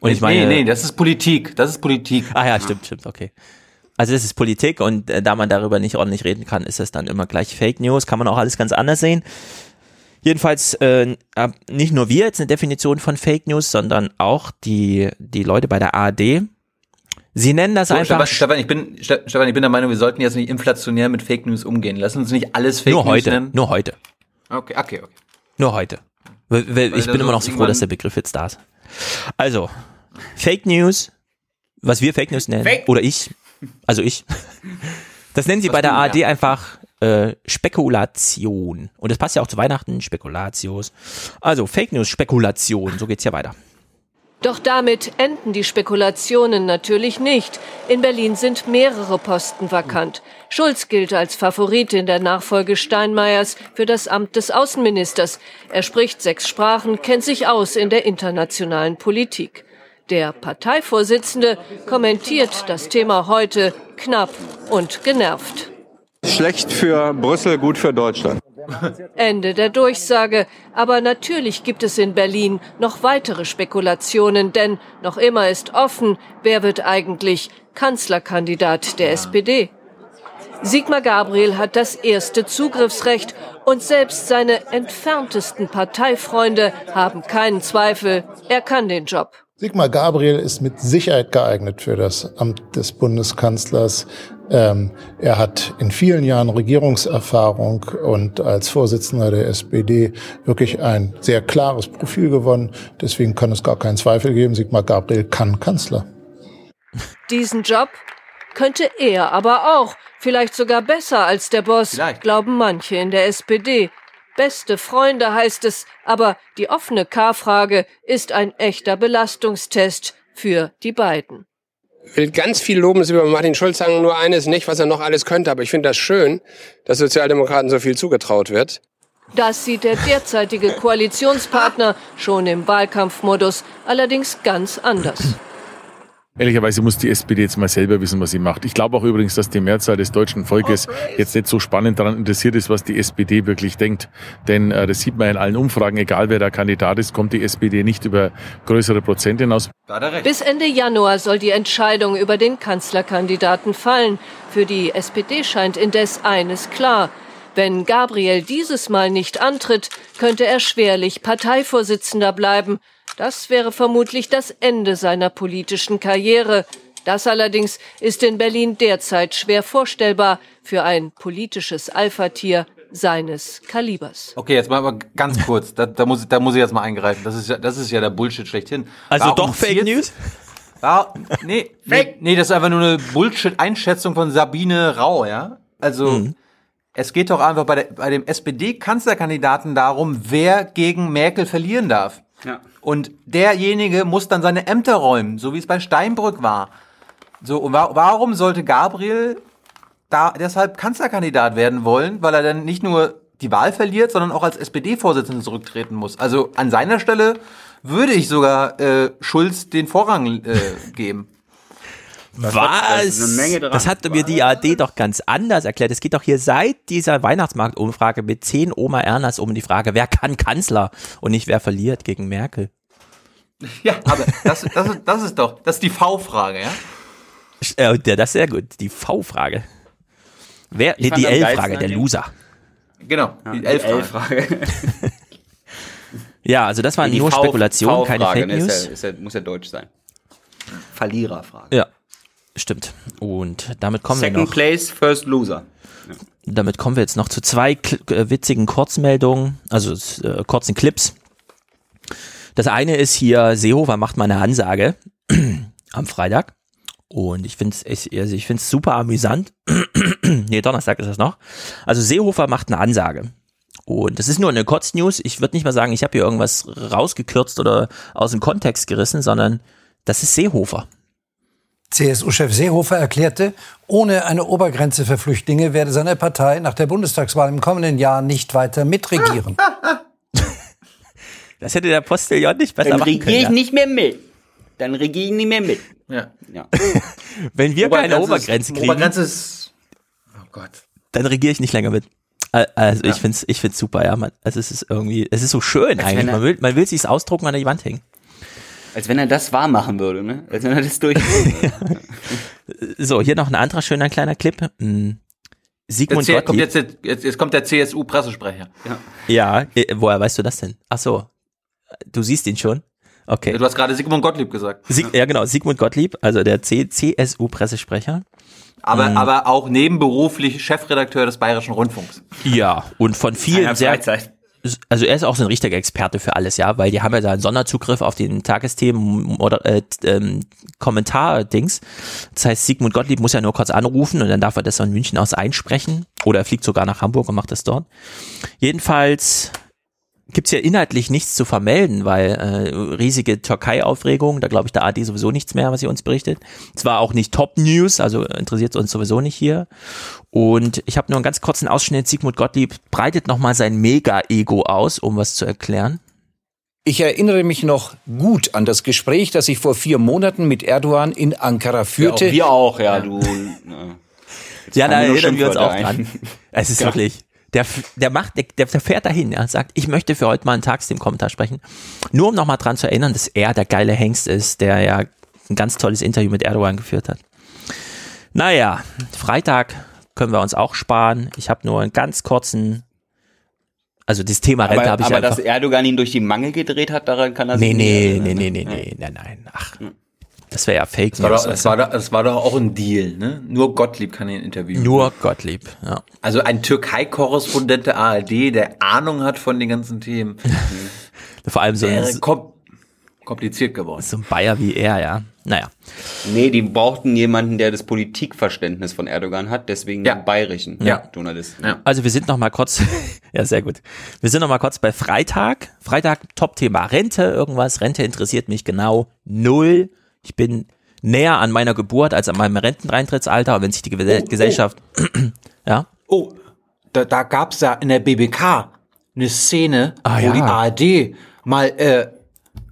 Und ich nee, meine, nee, das ist Politik. Das ist Politik. Ah ja, stimmt, stimmt, okay. Also das ist Politik und äh, da man darüber nicht ordentlich reden kann, ist es dann immer gleich Fake News. Kann man auch alles ganz anders sehen. Jedenfalls äh, nicht nur wir jetzt eine Definition von Fake News, sondern auch die die Leute bei der ARD. Sie nennen das So, einfach Stefan, ich bin, Ste- Stefan, ich bin der Meinung, wir sollten jetzt nicht inflationär mit Fake News umgehen. Lass uns nicht alles Fake nur News heute, nennen. nur heute, Okay, okay, okay. nur heute. Weil- weil Weil Ich da bin immer noch so froh, dass der Begriff jetzt da ist. Also Fake News, was wir Fake News nennen Fake- oder ich, also ich. Das nennen sie Was bei der ARD ja. einfach äh, Spekulation. Und das passt ja auch zu Weihnachten, Spekulatius. Also Fake News, Spekulation, so geht's ja weiter. Doch damit enden die Spekulationen natürlich nicht. In Berlin sind mehrere Posten vakant. Schulz gilt als Favorit in der Nachfolge Steinmeiers für das Amt des Außenministers. Er spricht sechs Sprachen, kennt sich aus in der internationalen Politik. Der Parteivorsitzende kommentiert das Thema heute knapp und genervt. Schlecht für Brüssel, gut für Deutschland. Ende der Durchsage. Aber natürlich gibt es in Berlin noch weitere Spekulationen, denn noch immer ist offen, wer wird eigentlich Kanzlerkandidat der SPD. Sigmar Gabriel hat das erste Zugriffsrecht und selbst seine entferntesten Parteifreunde haben keinen Zweifel, er kann den Job. Sigmar Gabriel ist mit Sicherheit geeignet für das Amt des Bundeskanzlers. Ähm, er hat in vielen Jahren Regierungserfahrung und als Vorsitzender der SPD wirklich ein sehr klares Profil gewonnen. Deswegen kann es gar keinen Zweifel geben, Sigmar Gabriel kann Kanzler. Diesen Job könnte er aber auch, vielleicht sogar besser als der Boss, glauben manche in der SPD. Beste Freunde heißt es, aber die offene K-Frage ist ein echter Belastungstest für die beiden. will ganz viel Lobens über Martin Schulz sagen, nur eines nicht, was er noch alles könnte. Aber ich finde das schön, dass Sozialdemokraten so viel zugetraut wird. Das sieht der derzeitige Koalitionspartner schon im Wahlkampfmodus allerdings ganz anders. Ehrlicherweise muss die SPD jetzt mal selber wissen, was sie macht. Ich glaube auch übrigens, dass die Mehrzahl des deutschen Volkes jetzt nicht so spannend daran interessiert ist, was die SPD wirklich denkt. Denn äh, das sieht man in allen Umfragen, egal wer der Kandidat ist, kommt die SPD nicht über größere Prozente hinaus. Bis Ende Januar soll die Entscheidung über den Kanzlerkandidaten fallen. Für die SPD scheint indes eines klar. Wenn Gabriel dieses Mal nicht antritt, könnte er schwerlich Parteivorsitzender bleiben. Das wäre vermutlich das Ende seiner politischen Karriere. Das allerdings ist in Berlin derzeit schwer vorstellbar für ein politisches Alphatier seines Kalibers. Okay, jetzt mal aber ganz kurz. Da, da, muss, da muss ich jetzt mal eingreifen. Das ist ja, das ist ja der Bullshit schlechthin. Also doch Fake News? Ja, nee, nee, nee, das ist einfach nur eine Bullshit-Einschätzung von Sabine Rau, ja? Also, Mhm. es geht doch einfach bei, der, bei dem SPD-Kanzlerkandidaten darum, wer gegen Merkel verlieren darf. Ja. Und derjenige muss dann seine Ämter räumen, so wie es bei Steinbrück war. So, und wa warum sollte Gabriel da deshalb Kanzlerkandidat werden wollen, weil er dann nicht nur die Wahl verliert, sondern auch als SPD-Vorsitzender zurücktreten muss? Also an seiner Stelle würde ich sogar äh, Schulz den Vorrang äh, geben. Was? Da ist eine Menge dran. Das hat mir die AD doch ganz anders erklärt. Es geht doch hier seit dieser Weihnachtsmarktumfrage mit zehn Oma Ernas um die Frage, wer kann Kanzler und nicht wer verliert gegen Merkel. Ja, aber das, das, ist, das ist doch, das ist die V-Frage, ja? Äh, ja, das ist sehr gut. Die V-Frage. Wer, nee, die L-Frage, der Loser. Genau, die L-Frage. Ja, also das waren Die nur Spekulationen, keine Fake ne, News. Ist ja, ist ja, muss ja deutsch sein. Verliererfrage. Ja, stimmt. Und damit kommen wir Second noch. place, first loser. Damit kommen wir jetzt noch zu zwei äh, witzigen Kurzmeldungen, also äh, kurzen Clips. Das eine ist hier, Seehofer macht mal eine Ansage am Freitag. Und ich finde es also ich find's super amüsant. nee, Donnerstag ist das noch. Also Seehofer macht eine Ansage. Und das ist nur eine Kurznews. Ich würde nicht mal sagen, ich habe hier irgendwas rausgekürzt oder aus dem Kontext gerissen, sondern das ist Seehofer. CSU-Chef Seehofer erklärte, ohne eine Obergrenze für Flüchtlinge werde seine Partei nach der Bundestagswahl im kommenden Jahr nicht weiter mitregieren. Das hätte der Postillon nicht besser Dann machen regiere können. ich ja. nicht mehr mit. Dann regiere ich nicht mehr mit. Ja. ja. Wenn wir keine Obergrenze ist- Obergrenze kriegen, Obergrenze ist, oh Gott. dann regiere ich nicht länger mit. Al- Also ich find's, ich find's super, ja. Man, also es ist irgendwie, es ist so schön eigentlich. Man will, man will sich's ausdrucken an die Wand hängen. Als wenn er das wahr machen würde, ne? Als wenn er das durch. So, hier noch ein anderer schöner kleiner Clip. Hm. Sigmund Jetzt, hier kommt Gottlieb. jetzt, jetzt, jetzt kommt der CSU-Pressesprecher. Ja. Ja, äh, woher weißt du das denn? Ach so, du siehst ihn schon. Okay. Du hast gerade Sigmund Gottlieb gesagt. Sieg, ja, genau, Sigmund Gottlieb, also der CSU-Pressesprecher. Aber, Mhm. aber auch nebenberuflich Chefredakteur des Bayerischen Rundfunks. Ja, und von vielen sehr. Freizeit. Also er ist auch so ein richtiger Experte für alles, ja, weil die haben ja da einen Sonderzugriff auf den Tagesthemen oder äh, ähm, Kommentar-Dings. Das heißt, Sigmund Gottlieb muss ja nur kurz anrufen und dann darf er das von München aus einsprechen. Oder er fliegt sogar nach Hamburg und macht das dort. Jedenfalls gibt's ja inhaltlich nichts zu vermelden, weil äh, riesige Türkei-Aufregung, da glaube ich der AD sowieso nichts mehr, was sie uns berichtet. Zwar auch nicht Top-News, also interessiert uns sowieso nicht hier. Und ich habe nur einen ganz kurzen Ausschnitt. Sigmund Gottlieb breitet nochmal sein Mega-Ego aus, um was zu erklären. Ich erinnere mich noch gut an das Gespräch, das ich vor vier Monaten mit Erdogan in Ankara führte. Ja, wir auch, ja, du. Jetzt Ja, da erinnern wir uns auch dran. Es ist Ja. wirklich, der, der macht, der, der fährt dahin, er sagt, ich möchte für heute mal einen Tagsthemen-Kommentar sprechen. Nur um nochmal dran zu erinnern, dass er der geile Hengst ist, der ja ein ganz tolles Interview mit Erdogan geführt hat. Naja, Freitag können wir uns auch sparen. Ich habe nur einen ganz kurzen, also das Thema Rente Aber, habe ich aber einfach. dass Erdogan ihn durch die Mangel gedreht hat, daran kann er Nee, sich nee, nicht nee, erinnern, nee, ne? nee, nee, nein, nein, ach. Das wäre ja Fake Das war, News, doch, das, weißt du. war doch, das war doch auch ein Deal, ne? Nur Gottlieb kann ihn interviewen. Nur Gottlieb, ja. Also ein Türkei-Korrespondent der ARD, der Ahnung hat von den ganzen Themen. Vor allem so ein, kom kompliziert geworden. so ein Bayer wie er, ja. Naja. Nee, die brauchten jemanden, der das Politikverständnis von Erdogan hat, deswegen den bayerischen Ja. Journalisten. Also wir sind noch mal kurz, ja sehr gut. Wir sind noch mal kurz bei Freitag. Freitag Top-Thema Rente, irgendwas. Rente interessiert mich genau null. Ich bin näher an meiner Geburt als an meinem Renteneintrittsalter, wenn sich die Ge Gesellschaft, ja, Oh, da, da gab's ja in der BBK eine Szene, Ah, wo ja. die ARD mal, äh,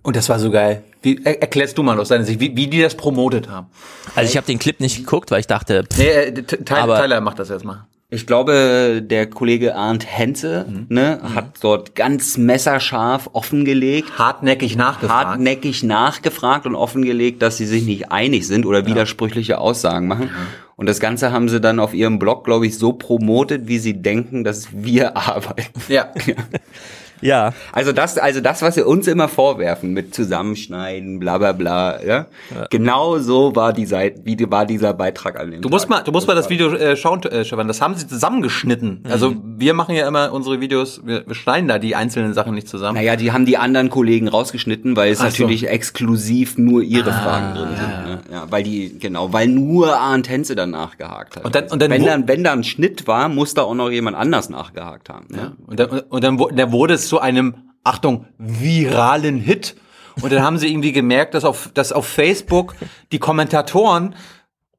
und das war so geil. Wie, er, erklärst du mal aus deiner Sicht, wie, wie die das promotet haben? also ich habe den Clip nicht geguckt, weil ich dachte, pff, Nee, äh, Tyler, Tyler macht das erstmal. Ich glaube, der Kollege Arndt Henze ne, hat dort ganz messerscharf offengelegt. Hartnäckig nachgefragt. Hartnäckig nachgefragt und offengelegt, dass sie sich nicht einig sind oder widersprüchliche Aussagen machen. Und das Ganze haben sie dann auf ihrem Blog, glaube ich, so promotet, wie sie denken, dass wir arbeiten. Ja. Ja. Also das, also das, was sie uns immer vorwerfen mit Zusammenschneiden, bla bla bla, ja. Genau so war die Seite, wie war dieser Beitrag an dem Du musst mal, du musst mal das Video äh, schauen, äh, Stefan. Das haben sie zusammengeschnitten. Mhm. Also wir machen ja immer unsere Videos, wir, wir schneiden da die einzelnen Sachen nicht zusammen. Naja, die haben die anderen Kollegen rausgeschnitten, weil es Ach so. natürlich exklusiv nur ihre Ah, Fragen drin sind. Ne? Ja, weil die, genau, weil nur Arndt Henze dann nachgehakt hat. Und dann- und dann wenn, dann, wenn da ein Schnitt war, muss da auch noch jemand anders nachgehakt haben. Ne? Und dann, und dann, dann wurde es zu einem, Achtung, viralen Hit. Und dann haben sie irgendwie gemerkt, dass auf, dass auf Facebook die Kommentatoren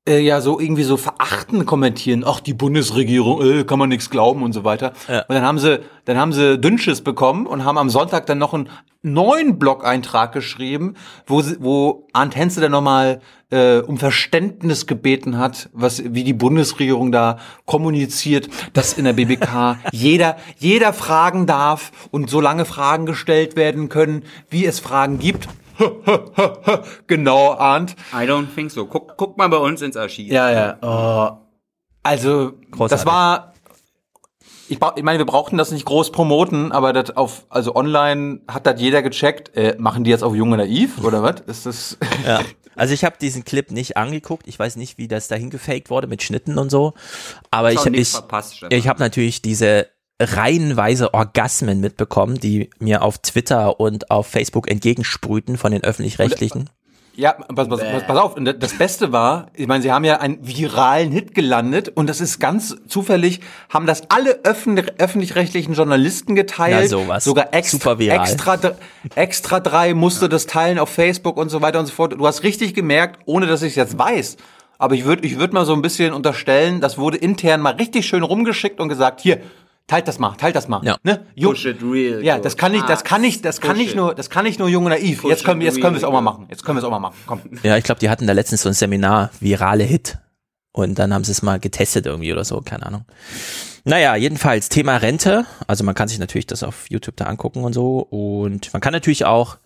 äh, ja so irgendwie so verachtend kommentieren. Ach, die Bundesregierung, äh, kann man nichts glauben und so weiter. Und dann haben sie, dann haben sie Dünnschiss bekommen und haben am Sonntag dann noch einen neuen Blog-Eintrag geschrieben, wo, sie, wo Arndt Henze dann nochmal äh, um Verständnis gebeten hat, was, wie die Bundesregierung da kommuniziert, dass in der BBK jeder, jeder fragen darf und so lange Fragen gestellt werden können, wie es Fragen gibt. genau, Arndt. I don't think so. Guck, guck mal bei uns ins Archiv. Ja, ja. Oh. Also, das war. Ich, ich meine, wir brauchten das nicht groß promoten, aber das auf, also online hat das jeder gecheckt. Äh, machen die jetzt auf Junge Naiv oder was? Ist das? Ja. Also ich habe diesen Clip nicht angeguckt. Ich weiß nicht, wie das dahin gefaked wurde mit Schnitten und so. Aber ich, ich, verpasst, ich habe natürlich diese reihenweise Orgasmen mitbekommen, die mir auf Twitter und auf Facebook entgegensprühten von den öffentlich-rechtlichen. Ja, pass, pass, pass, pass auf. Und das Beste war, ich meine, sie haben ja einen viralen Hit gelandet und das ist ganz zufällig, haben das alle öffentlich-rechtlichen Journalisten geteilt. Na, sowas. Sogar extra, Super viral. extra, extra drei musste das teilen auf Facebook und so weiter und so fort. Du hast richtig gemerkt, ohne dass ich es jetzt weiß. Aber ich würde ich würd mal so ein bisschen unterstellen, das wurde intern mal richtig schön rumgeschickt und gesagt, hier, teilt das mal, teilt das mal. Ja. Ne? Ju- Push it real. ja, das kann ich, das kann ich, das kann it. nur, das kann nicht nur junge naiv. Push Jetzt können, jetzt können wir es auch mal machen. Jetzt können wir es auch mal machen. Komm. Ja, ich glaube, die hatten da letztens so ein Seminar, virale Hit. Und dann haben sie es mal getestet irgendwie oder so, keine Ahnung. Naja, jedenfalls Thema Rente. Also man kann sich natürlich das auf YouTube da angucken und so. Und man kann natürlich auch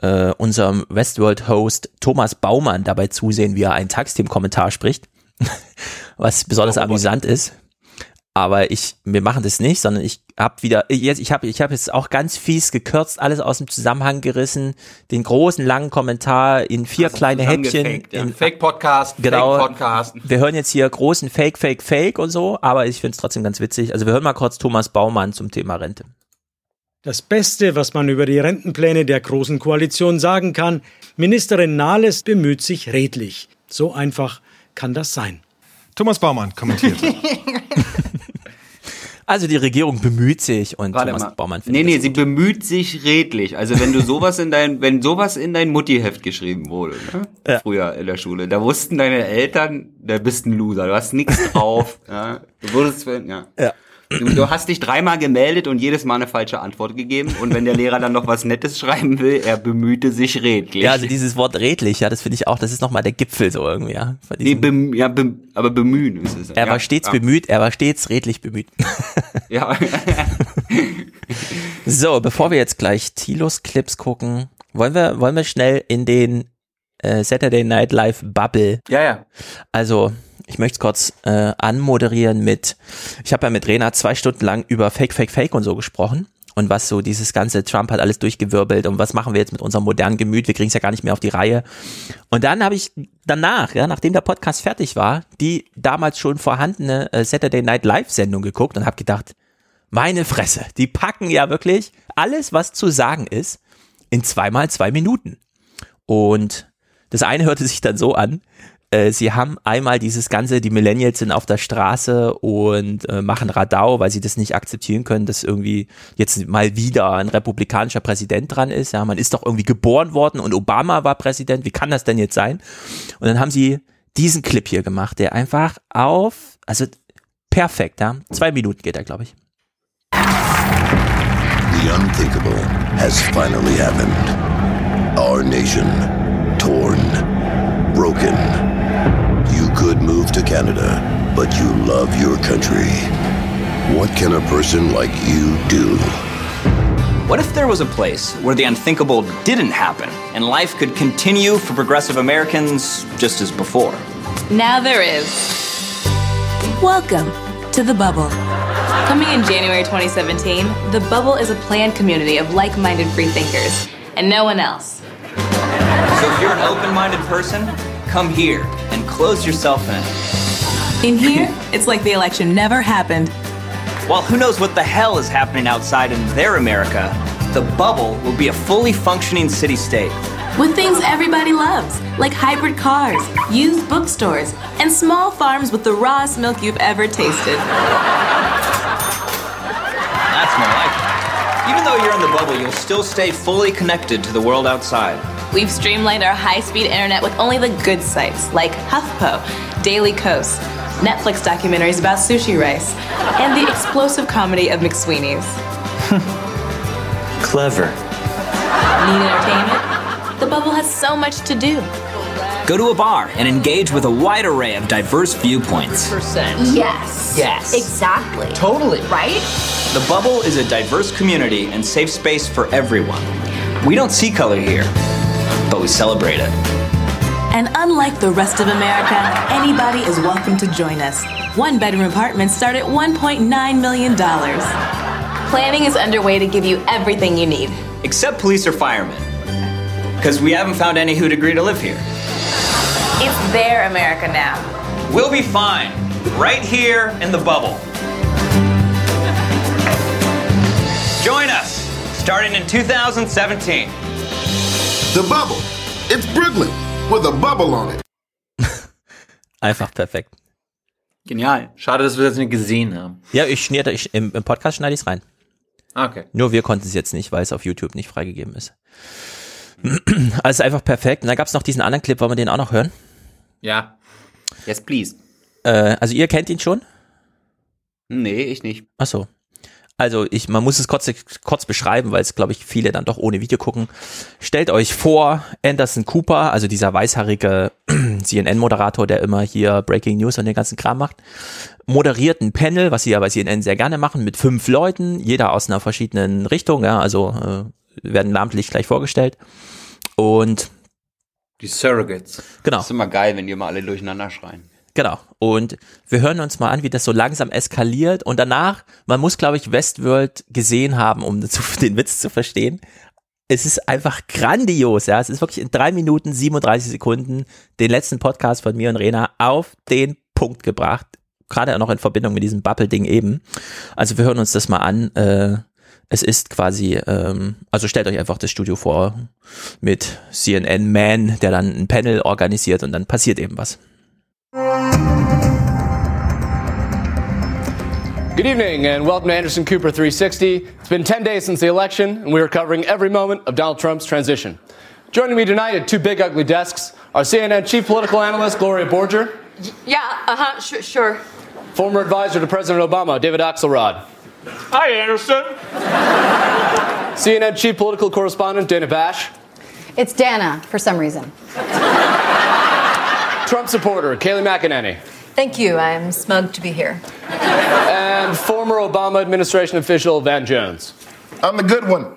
äh, unserem Westworld-Host Thomas Baumann dabei zusehen, wie er einen Tagsthemen-Kommentar spricht. Was besonders amüsant ist. Aber ich, wir machen das nicht, sondern ich habe wieder, jetzt, ich habe, ich habe jetzt auch ganz fies gekürzt, alles aus dem Zusammenhang gerissen, den großen langen Kommentar in vier kleine Häppchen. Gefaked, ja. in, Fake-Podcast, Genau. Fake-Podcast. wir hören jetzt hier großen Fake, Fake, Fake und so, aber ich finde es trotzdem ganz witzig. Also wir hören mal kurz Thomas Baumann zum Thema Rente. Das Beste, was man über die Rentenpläne der Großen Koalition sagen kann, Ministerin Nahles bemüht sich redlich. So einfach kann das sein. Thomas Baumann kommentiert. Also die Regierung bemüht sich und Warte Thomas mal. Baumann Nee, nee, sie bemüht sich redlich. Also wenn du sowas in dein, wenn sowas in dein Muttiheft geschrieben wurde, ne? früher in der Schule, da wussten deine Eltern, da bist ein Loser, du hast nichts drauf. ja. Du wurdest, für- ja. Ja. Du, du hast dich dreimal gemeldet und jedes Mal eine falsche Antwort gegeben. Und wenn der Lehrer dann noch was Nettes schreiben will, er bemühte sich redlich. Ja, also dieses Wort redlich, ja, das finde ich auch, das ist nochmal der Gipfel so irgendwie, ja. nee, bem, ja bem, aber bemühen ist es. er ja, war stets ja. bemüht, er war stets redlich bemüht. Ja. So, bevor wir jetzt gleich Tilos Clips gucken, wollen wir, wollen wir schnell in den äh, Saturday Night Live Bubble. Ja, ja. Also, ich möchte es kurz äh, anmoderieren mit, ich habe ja mit Rena zwei Stunden lang über Fake, Fake, Fake und so gesprochen. Und was so dieses ganze Trump hat alles durchgewirbelt und was machen wir jetzt mit unserem modernen Gemüt, wir kriegen es ja gar nicht mehr auf die Reihe. Und dann habe ich danach, ja, nachdem der Podcast fertig war, die damals schon vorhandene äh, Saturday Night Live Sendung geguckt und habe gedacht, meine Fresse, die packen ja wirklich alles, was zu sagen ist, in zweimal zwei Minuten. Und das eine hörte sich dann so an, Äh, sie haben einmal dieses ganze, die Millennials sind auf der Straße und äh, machen Radau, weil sie das nicht akzeptieren können, dass irgendwie jetzt mal wieder ein republikanischer Präsident dran ist. Ja, man ist doch irgendwie geboren worden und Obama war Präsident. Wie kann das denn jetzt sein? Und dann haben sie diesen Clip hier gemacht, der einfach auf, also perfekt, ja. Zwei Minuten geht er, glaube ich. The unthinkable has finally happened. Our nation broken. You could move to Canada, but you love your country. What can a person like you do? What if there was a place where the unthinkable didn't happen and life could continue for progressive Americans just as before? Now there is. Welcome to the bubble. Coming in January 2017, the bubble is a planned community of like minded free thinkers and no one else. So if you're an open minded person, come here and close yourself in. In here, it's like the election never happened. While who knows what the hell is happening outside in their America, the bubble will be a fully functioning city state. With things everybody loves, like hybrid cars, used bookstores, and small farms with the rawest milk you've ever tasted. That's more like it. Even though you're in the bubble, you'll still stay fully connected to the world outside. We've streamlined our high speed internet with only the good sites like HuffPo, Daily Coast, Netflix documentaries about sushi rice, and the explosive comedy of McSweeney's. Clever. Need entertainment? The bubble has so much to do. Go to a bar and engage with a wide array of diverse viewpoints. Yes. Yes. Exactly. Totally. Right? The bubble is a diverse community and safe space for everyone. We don't see color here, but we celebrate it. And unlike the rest of America, anybody is welcome to join us. One bedroom apartments start at $1.9 million. Planning is underway to give you everything you need. Except police or firemen. Because we haven't found any who'd agree to live here. It's their America now. We'll be fine. Right here in the bubble. Join us, starting in 2017. The Bubble. It's Brooklyn with a bubble on it. Einfach perfekt. Genial. Schade, dass wir das nicht gesehen haben. Ja, ich schneide, ich, im, im Podcast schneide ich es rein. Ah, Okay. Nur wir konnten es jetzt nicht, weil es auf YouTube nicht freigegeben ist. Also einfach perfekt. Und dann gab es noch diesen anderen Clip, wollen wir den auch noch hören? Ja. Yes, please. Äh, also ihr kennt ihn schon? Nee, ich nicht. Ach so. Also ich, man muss es kurz, kurz beschreiben, weil es, glaube ich, viele dann doch ohne Video gucken. Stellt euch vor, Anderson Cooper, also dieser weißhaarige CNN-Moderator, der immer hier Breaking News und den ganzen Kram macht, moderiert ein Panel, was sie ja bei CNN sehr gerne machen, mit fünf Leuten, jeder aus einer verschiedenen Richtung, ja, also äh, werden namentlich gleich vorgestellt. Und Die Surrogates. Genau. Das ist immer geil, wenn die immer alle durcheinander schreien. Genau. Und wir hören uns mal an, wie das so langsam eskaliert. Und danach, man muss, glaube ich, Westworld gesehen haben, um den Witz zu verstehen. Es ist einfach grandios, ja. Es ist wirklich in drei Minuten 37 Sekunden den letzten Podcast von mir und Rena auf den Punkt gebracht. Gerade auch noch in Verbindung mit diesem Bubble-Ding eben. Also wir hören uns das mal an. Äh, es ist quasi, ähm, also stellt euch einfach das Studio vor mit CNN Man, der dann ein Panel organisiert und dann passiert eben was. Good evening and welcome to Anderson Cooper 360. It's been 10 days since the election and we are covering every moment of Donald Trump's transition. Joining me tonight at two big ugly desks are CNN chief political analyst Gloria Borger, Yeah, uh huh, sure, sure. former advisor to President Obama David Axelrod, Hi, Anderson. CNN chief political correspondent Dana Bash, It's Dana, for some reason. Trump supporter Kayleigh McEnany, Thank you. I'm smug to be here. and former Obama administration official Van Jones. I'm the good one.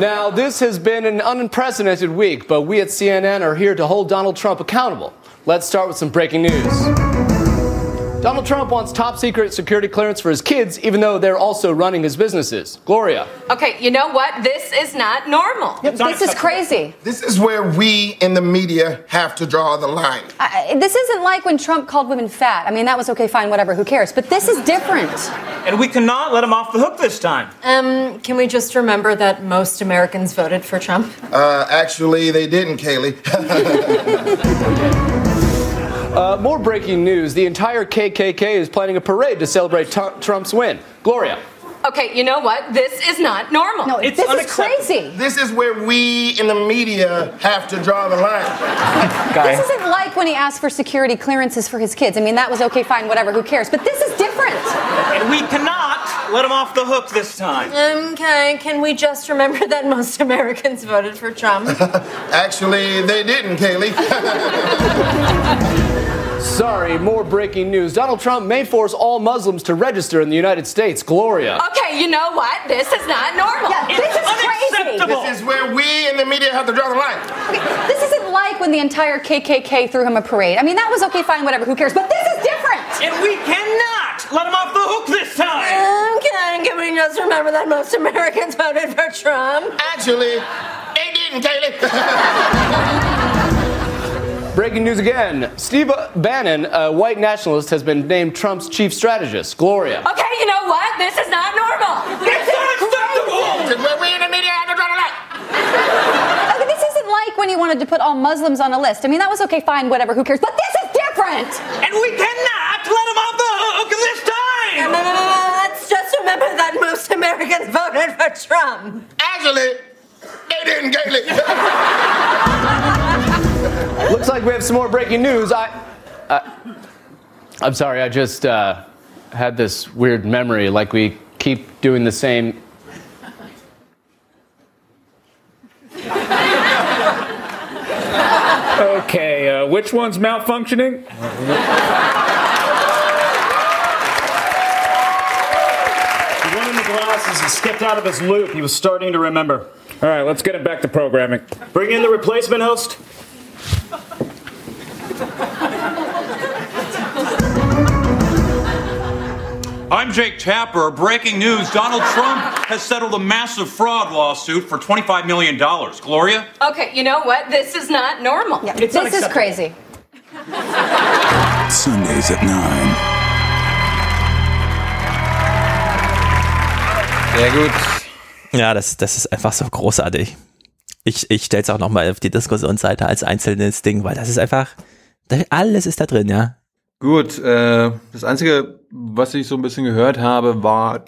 Now, this has been an unprecedented week, but we at CNN are here to hold Donald Trump accountable. Let's start with some breaking news. Donald Trump wants top secret security clearance for his kids, even though they're also running his businesses. Gloria. Okay, you know what? This is not normal. this is crazy. This is where we in the media have to draw the line. I, this isn't like when Trump called women fat. I mean, that was okay, fine, whatever, who cares? But this is different. And we cannot let him off the hook this time. Um, can we just remember that most Americans voted for Trump? Uh, actually, they didn't, Kaylee. Uh, more breaking news. The entire KKK is planning a parade to celebrate T- Trump's win. Gloria. Okay, you know what? This is not normal. No, It's this is crazy. This is where we in the media have to draw the line. This isn't like when he asked for security clearances for his kids. I mean, that was okay, fine, whatever, who cares? But this is different. And we cannot let him off the hook this time. Okay, can we just remember that most Americans voted for Trump? Actually, they didn't, Kaylee. Sorry, more breaking news. Donald Trump may force all Muslims to register in the United States. Gloria. okay, you know what? This is not normal. this is crazy. This is where we in the media have to draw the line. Okay, this isn't like when the entire KKK threw him a parade. I mean, that was okay, fine, whatever, who cares? But this is different. And we cannot let him off the hook this time. Um, okay, can we just remember that most Americans voted for Trump? Actually, they didn't, Kaylee. Breaking news again. Steve Bannon, a white nationalist, has been named Trump's chief strategist. Gloria. Okay, you know what? This is not normal. This is This is we in the media have to draw the line. Okay, this isn't like when he wanted to put all Muslims on a list. I mean, that was okay, fine, whatever, who cares? But this is different. And we cannot let him off the hook this time. Let's just remember that most Americans voted for Trump. Actually, they didn't, Kaylee. Looks like we have some more breaking news. I, uh, I'm sorry, I just uh, had this weird memory, like we keep doing the same. Okay, uh, which one's malfunctioning? The one in the glasses has skipped out of his loop. He was starting to remember. All right, let's get him back to programming. Bring in the replacement host. I'm Jake Tapper. Breaking news Donald Trump has settled a massive fraud lawsuit for $25 million. Gloria? Okay, you know what? This is not normal. this is crazy. Sundays at 9. Sehr gut. Ja, das, das ist einfach so großartig. Ich, ich stelle es auch nochmal auf die Diskussionsseite als einzelnes Ding, weil das ist einfach, alles ist da drin, ja. Gut, äh, das Einzige, was ich so ein bisschen gehört habe, war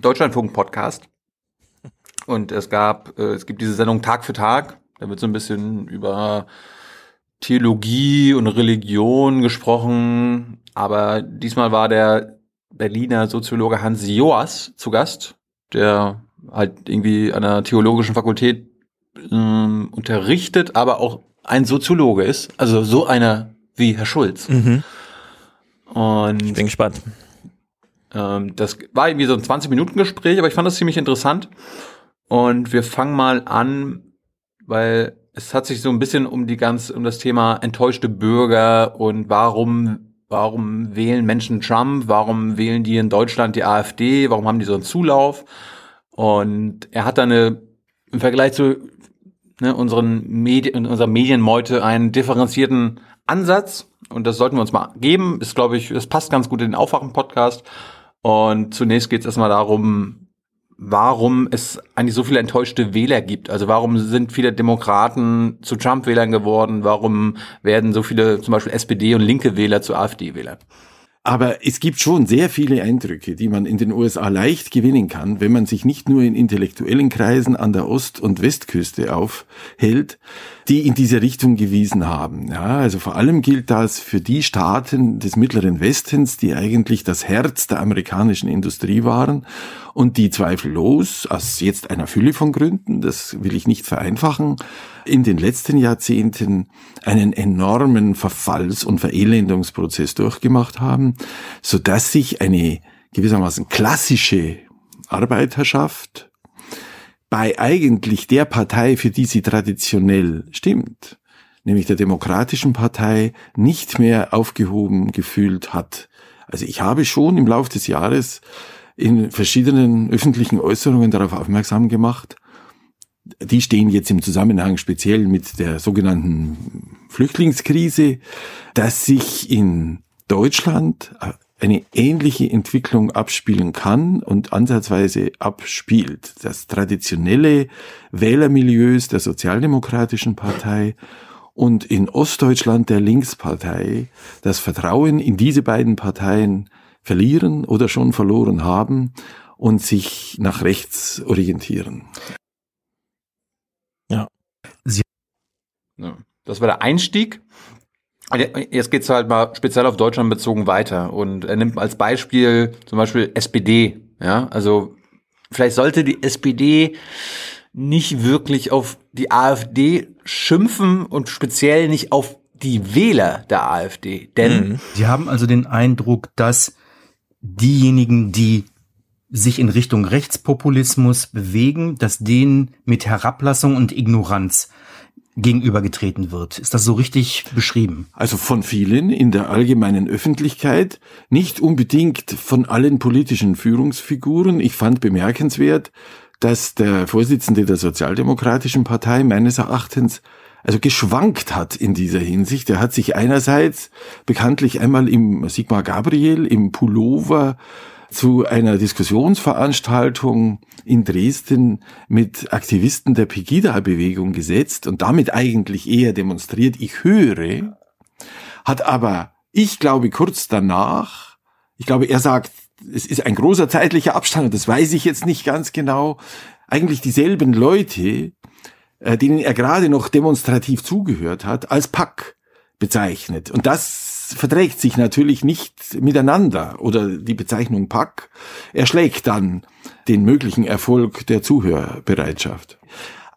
Deutschlandfunk-Podcast. Und es gab, äh, es gibt diese Sendung Tag für Tag. Da wird so ein bisschen über Theologie und Religion gesprochen. Aber diesmal war der Berliner Soziologe Hans Joas zu Gast, der halt irgendwie an der theologischen Fakultät ähm, unterrichtet, aber auch ein Soziologe ist. Also so einer wie Herr Schulz. Mhm. Und ich bin gespannt. Ähm, das war irgendwie so ein 20-Minuten-Gespräch, aber ich fand das ziemlich interessant. Und wir fangen mal an, weil es hat sich so ein bisschen um die ganz, um das Thema enttäuschte Bürger und warum, warum wählen Menschen Trump, warum wählen die in Deutschland die AfD, warum haben die so einen Zulauf? Und er hat da eine, im Vergleich zu ne, unseren Medien, unserer Medienmeute einen differenzierten Ansatz. Und das sollten wir uns mal geben. Ist, glaube ich, es passt ganz gut in den Aufwachen-Podcast. Und zunächst geht es erstmal darum, warum es eigentlich so viele enttäuschte Wähler gibt. Also warum sind viele Demokraten zu Trump-Wählern geworden? Warum werden so viele zum Beispiel SPD und linke Wähler zu AfD-Wählern? Aber es gibt schon sehr viele Eindrücke, die man in den USA leicht gewinnen kann, wenn man sich nicht nur in intellektuellen Kreisen an der Ost- und Westküste aufhält, die in diese Richtung gewiesen haben. Ja, also vor allem gilt das für die Staaten des Mittleren Westens, die eigentlich das Herz der amerikanischen Industrie waren und die zweifellos, aus jetzt einer Fülle von Gründen, das will ich nicht vereinfachen, in den letzten Jahrzehnten einen enormen Verfalls- und Verelendungsprozess durchgemacht haben, so dass sich eine gewissermaßen klassische Arbeiterschaft bei eigentlich der Partei, für die sie traditionell stimmt, nämlich der Demokratischen Partei, nicht mehr aufgehoben gefühlt hat. Also ich habe schon im Laufe des Jahres in verschiedenen öffentlichen Äußerungen darauf aufmerksam gemacht, die stehen jetzt im Zusammenhang speziell mit der sogenannten Flüchtlingskrise, dass sich in Deutschland eine ähnliche Entwicklung abspielen kann und ansatzweise abspielt. Das traditionelle Wählermilieus der Sozialdemokratischen Partei und in Ostdeutschland der Linkspartei das Vertrauen in diese beiden Parteien verlieren oder schon verloren haben und sich nach rechts orientieren. Ja. Sie ja. Das war der Einstieg. Jetzt geht's halt mal speziell auf Deutschland bezogen weiter. Und er nimmt als Beispiel zum Beispiel SPD. Ja, also vielleicht sollte die SPD nicht wirklich auf die AfD schimpfen und speziell nicht auf die Wähler der AfD. Denn mhm. Sie haben also den Eindruck, dass diejenigen, die sich in Richtung Rechtspopulismus bewegen, dass denen mit Herablassung und Ignoranz gegenübergetreten wird. Ist das so richtig beschrieben? Also von vielen in der allgemeinen Öffentlichkeit, nicht unbedingt von allen politischen Führungsfiguren. Ich fand bemerkenswert, dass der Vorsitzende der Sozialdemokratischen Partei meines Erachtens also geschwankt hat in dieser Hinsicht. Er hat sich einerseits bekanntlich einmal im Sigmar Gabriel im Pullover zu einer Diskussionsveranstaltung in Dresden mit Aktivisten der Pegida-Bewegung gesetzt und damit eigentlich eher demonstriert, ich höre, hat aber, ich glaube, kurz danach, ich glaube, er sagt, es ist ein großer zeitlicher Abstand, das weiß ich jetzt nicht ganz genau, eigentlich dieselben Leute, äh, denen er gerade noch demonstrativ zugehört hat, als Pack bezeichnet. Und das verträgt sich natürlich nicht miteinander oder die Bezeichnung Pack erschlägt dann den möglichen Erfolg der Zuhörbereitschaft.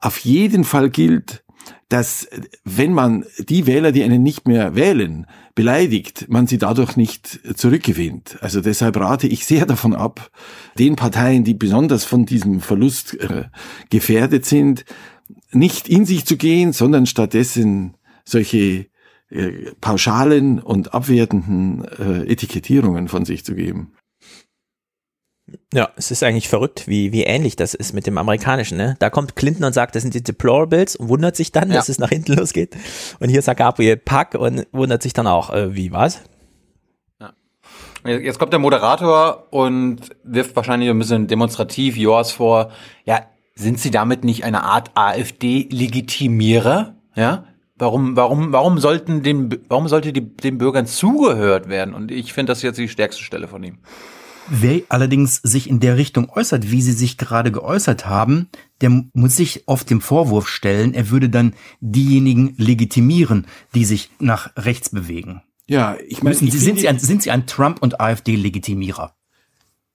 Auf jeden Fall gilt, dass wenn man die Wähler, die einen nicht mehr wählen, beleidigt, man sie dadurch nicht zurückgewinnt. Also deshalb rate ich sehr davon ab, den Parteien, die besonders von diesem Verlust äh, gefährdet sind, nicht in sich zu gehen, sondern stattdessen solche äh, pauschalen und abwertenden äh, Etikettierungen von sich zu geben. Ja, es ist eigentlich verrückt, wie, wie ähnlich das ist mit dem amerikanischen. Ne? Da kommt Clinton und sagt, das sind die Deplorables und wundert sich dann, ja. dass es nach hinten losgeht. Und hier sagt Gabriel Pack und wundert sich dann auch, äh, wie was? Ja. Jetzt kommt der Moderator und wirft wahrscheinlich ein bisschen demonstrativ Joas vor. Ja, sind Sie damit nicht eine Art AfD-Legitimierer? Ja, Warum, warum, warum sollten dem, warum sollte die, den Bürgern zugehört werden? Und ich finde das jetzt die stärkste Stelle von ihm. Wer allerdings sich in der Richtung äußert, wie Sie sich gerade geäußert haben, der muss sich oft dem Vorwurf stellen, er würde dann diejenigen legitimieren, die sich nach rechts bewegen. Ja, ich meine, Sie, sind, Sie ein, sind Sie ein Trump- und AfD-Legitimierer?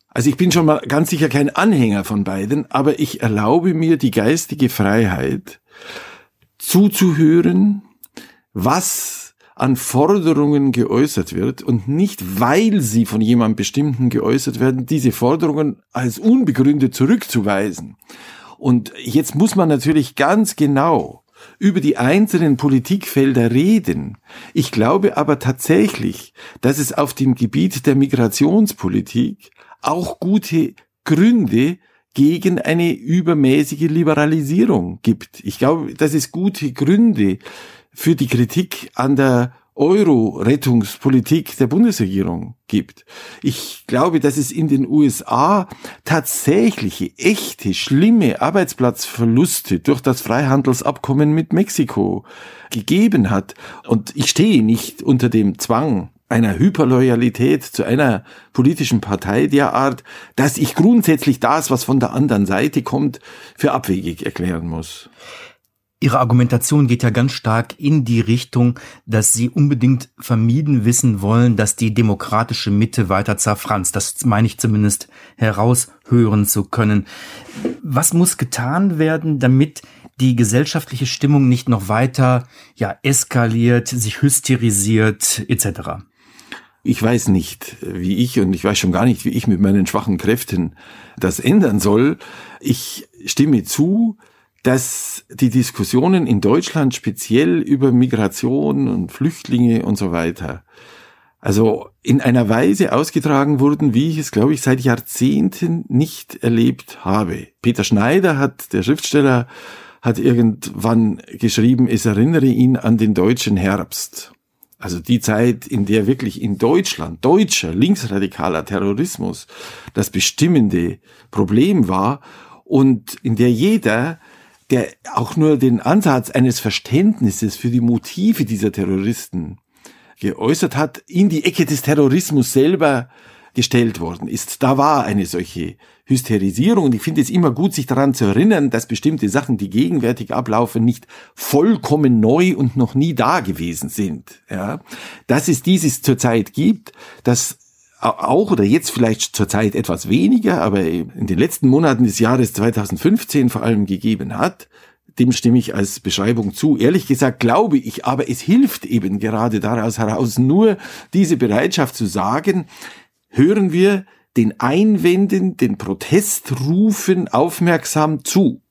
Also ich bin schon mal ganz sicher kein Anhänger von beiden, aber ich erlaube mir die geistige Freiheit, zuzuhören, was an Forderungen geäußert wird und nicht, weil sie von jemandem bestimmten geäußert werden, diese Forderungen als unbegründet zurückzuweisen. Und jetzt muss man natürlich ganz genau über die einzelnen Politikfelder reden. Ich glaube aber tatsächlich, dass es auf dem Gebiet der Migrationspolitik auch gute Gründe gegen eine übermäßige Liberalisierung gibt. Ich glaube, dass es gute Gründe für die Kritik an der Euro-Rettungspolitik der Bundesregierung gibt. Ich glaube, dass es in den USA tatsächliche, echte, schlimme Arbeitsplatzverluste durch das Freihandelsabkommen mit Mexiko gegeben hat. Und ich stehe nicht unter dem Zwang, einer Hyperloyalität zu einer politischen Partei derart, dass ich grundsätzlich das, was von der anderen Seite kommt, für abwegig erklären muss. Ihre Argumentation geht ja ganz stark in die Richtung, dass Sie unbedingt vermieden wissen wollen, dass die demokratische Mitte weiter zerfranst. Das meine ich zumindest heraushören zu können. Was muss getan werden, damit die gesellschaftliche Stimmung nicht noch weiter ja eskaliert, sich hysterisiert etc. Ich weiß nicht, wie ich und ich weiß schon gar nicht, wie ich mit meinen schwachen Kräften das ändern soll. Ich stimme zu, dass die Diskussionen in Deutschland speziell über Migration und Flüchtlinge und so weiter, also in einer Weise ausgetragen wurden, wie ich es, glaube ich, seit Jahrzehnten nicht erlebt habe. Peter Schneider hat, der Schriftsteller, hat irgendwann geschrieben, es erinnere ihn an den deutschen Herbst. Also die Zeit, in der wirklich in Deutschland deutscher linksradikaler Terrorismus das bestimmende Problem war und in der jeder der auch nur den Ansatz eines Verständnisses für die Motive dieser Terroristen geäußert hat, in die Ecke des Terrorismus selber gestellt worden ist. Da war eine solche Hysterisierung und ich finde es immer gut, sich daran zu erinnern, dass bestimmte Sachen, die gegenwärtig ablaufen, nicht vollkommen neu und noch nie da gewesen sind. Ja, dass es dieses zurzeit gibt, dass auch oder jetzt vielleicht zurzeit etwas weniger, aber in den letzten Monaten des Jahres 2015 vor allem gegeben hat, dem stimme ich als Beschreibung zu. Ehrlich gesagt glaube ich, aber es hilft eben gerade daraus heraus nur diese Bereitschaft zu sagen, hören wir den Einwänden, den Protestrufen aufmerksam zu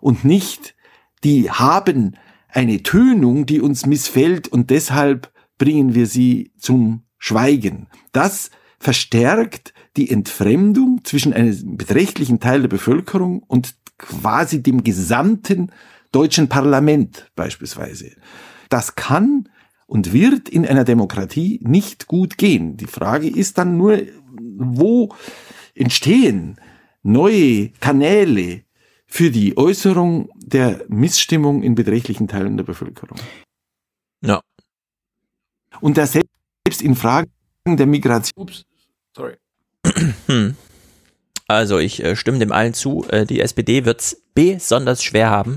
und nicht, die haben eine Tönung, die uns missfällt und deshalb bringen wir sie zum Schweigen. Das verstärkt die Entfremdung zwischen einem beträchtlichen Teil der Bevölkerung und quasi dem gesamten deutschen Parlament beispielsweise. Das kann und wird in einer Demokratie nicht gut gehen. Die Frage ist dann nur, wo entstehen neue Kanäle für die Äußerung der Missstimmung in beträchtlichen Teilen der Bevölkerung. Ja. Und das selbst in Fragen der Migration. Ups, sorry. Hm. Also ich äh, stimme dem allen zu. Äh, die SPD wird es besonders schwer haben,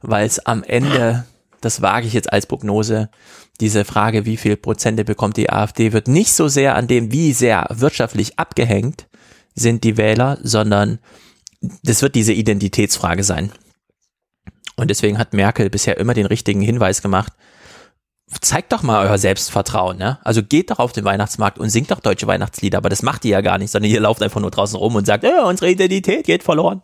weil es am Ende, das wage ich jetzt als Prognose, diese Frage, wie viel Prozente bekommt die AfD, wird nicht so sehr an dem, wie sehr wirtschaftlich abgehängt sind die Wähler, sondern das wird diese Identitätsfrage sein. Und deswegen hat Merkel bisher immer den richtigen Hinweis gemacht, zeigt doch mal euer Selbstvertrauen, ne? Also geht doch auf den Weihnachtsmarkt und singt doch deutsche Weihnachtslieder, aber das macht ihr ja gar nicht, sondern ihr lauft einfach nur draußen rum und sagt, äh, unsere Identität geht verloren.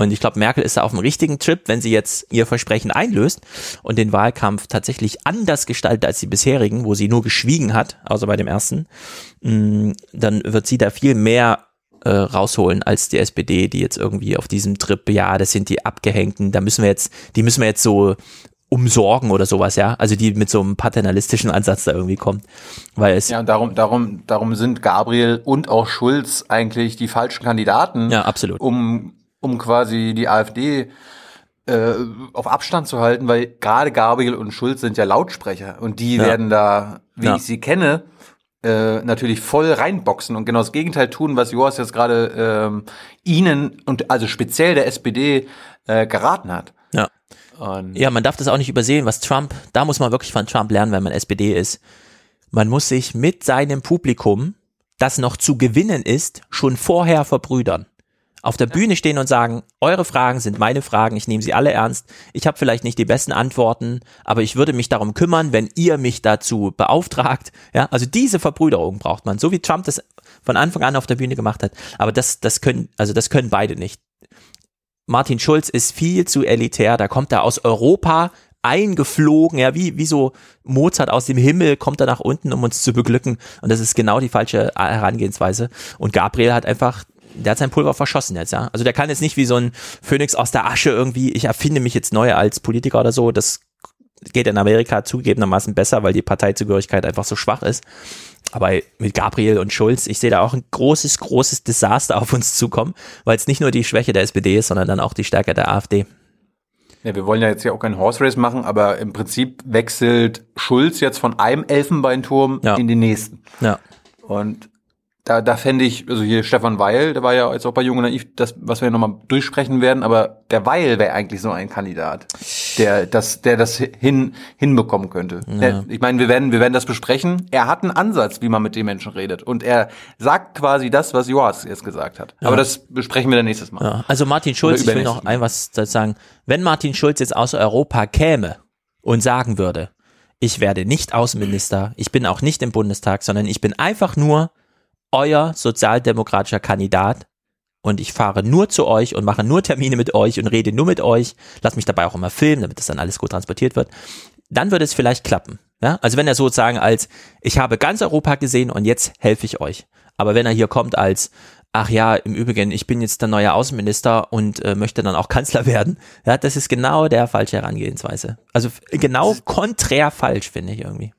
Und ich glaube, Merkel ist da auf dem richtigen Trip, wenn sie jetzt ihr Versprechen einlöst und den Wahlkampf tatsächlich anders gestaltet als die bisherigen, wo sie nur geschwiegen hat, außer bei dem ersten, mm, dann wird sie da viel mehr äh, rausholen als die SPD, die jetzt irgendwie auf diesem Trip, ja, das sind die Abgehängten, da müssen wir jetzt, die müssen wir jetzt so umsorgen oder sowas, ja. Also die mit so einem paternalistischen Ansatz da irgendwie kommt. Weil es. Ja, und darum, darum, darum sind Gabriel und auch Schulz eigentlich die falschen Kandidaten. Ja, absolut. Um, um quasi die AfD äh, auf Abstand zu halten, weil gerade Gabriel und Schulz sind ja Lautsprecher und die Ja. werden da, wie Ja. ich sie kenne, äh, natürlich voll reinboxen und genau das Gegenteil tun, was Joas jetzt gerade ähm, ihnen und also speziell der SPD äh, geraten hat. Ja. Und Ja, man darf das auch nicht übersehen, was Trump, da muss man wirklich von Trump lernen, wenn man SPD ist. Man muss sich mit seinem Publikum, das noch zu gewinnen ist, schon vorher verbrüdern. Auf der Bühne stehen und sagen, eure Fragen sind meine Fragen, ich nehme sie alle ernst. Ich habe vielleicht nicht die besten Antworten, aber ich würde mich darum kümmern, wenn ihr mich dazu beauftragt. Ja, also diese Verbrüderung braucht man, so wie Trump das von Anfang an auf der Bühne gemacht hat. Aber das, das können, also das können beide nicht. Martin Schulz ist viel zu elitär, da kommt er aus Europa eingeflogen, ja, wie, wie so Mozart aus dem Himmel kommt er nach unten, um uns zu beglücken. Und das ist genau die falsche Herangehensweise. Und Gabriel hat einfach, der hat sein Pulver verschossen jetzt, ja. Also der kann jetzt nicht wie so ein Phönix aus der Asche irgendwie, ich erfinde mich jetzt neu als Politiker oder so, das geht in Amerika zugegebenermaßen besser, weil die Parteizugehörigkeit einfach so schwach ist. Aber mit Gabriel und Schulz, ich sehe da auch ein großes, großes Desaster auf uns zukommen, weil es nicht nur die Schwäche der SPD ist, sondern dann auch die Stärke der AfD. Ja, wir wollen ja jetzt ja auch kein Horse Race machen, aber im Prinzip wechselt Schulz jetzt von einem Elfenbeinturm in den nächsten. Ja. Und da, da fände ich, also hier Stefan Weil, der war ja jetzt auch bei Jung und Naiv, das, was wir nochmal durchsprechen werden, aber der Weil wäre eigentlich so ein Kandidat, der das, der das hin, hinbekommen könnte. Ja. Der, ich meine, wir werden, wir werden das besprechen. Er hat einen Ansatz, wie man mit den Menschen redet. Und er sagt quasi das, was Joas jetzt gesagt hat. Ja. Aber das besprechen wir dann nächstes Mal. Ja, also Martin Schulz, ich will noch ein was sagen. Wenn Martin Schulz jetzt aus Europa käme und sagen würde, ich werde nicht Außenminister, ich bin auch nicht im Bundestag, sondern ich bin einfach nur euer sozialdemokratischer Kandidat und ich fahre nur zu euch und mache nur Termine mit euch und rede nur mit euch, lass mich dabei auch immer filmen, damit das dann alles gut transportiert wird, dann würde es vielleicht klappen. Ja? Also wenn er sozusagen als, ich habe ganz Europa gesehen und jetzt helfe ich euch. Aber wenn er hier kommt als, ach ja, im Übrigen, ich bin jetzt der neue Außenminister und äh, möchte dann auch Kanzler werden, ja, das ist genau der falsche Herangehensweise. Also genau konträr falsch, finde ich irgendwie.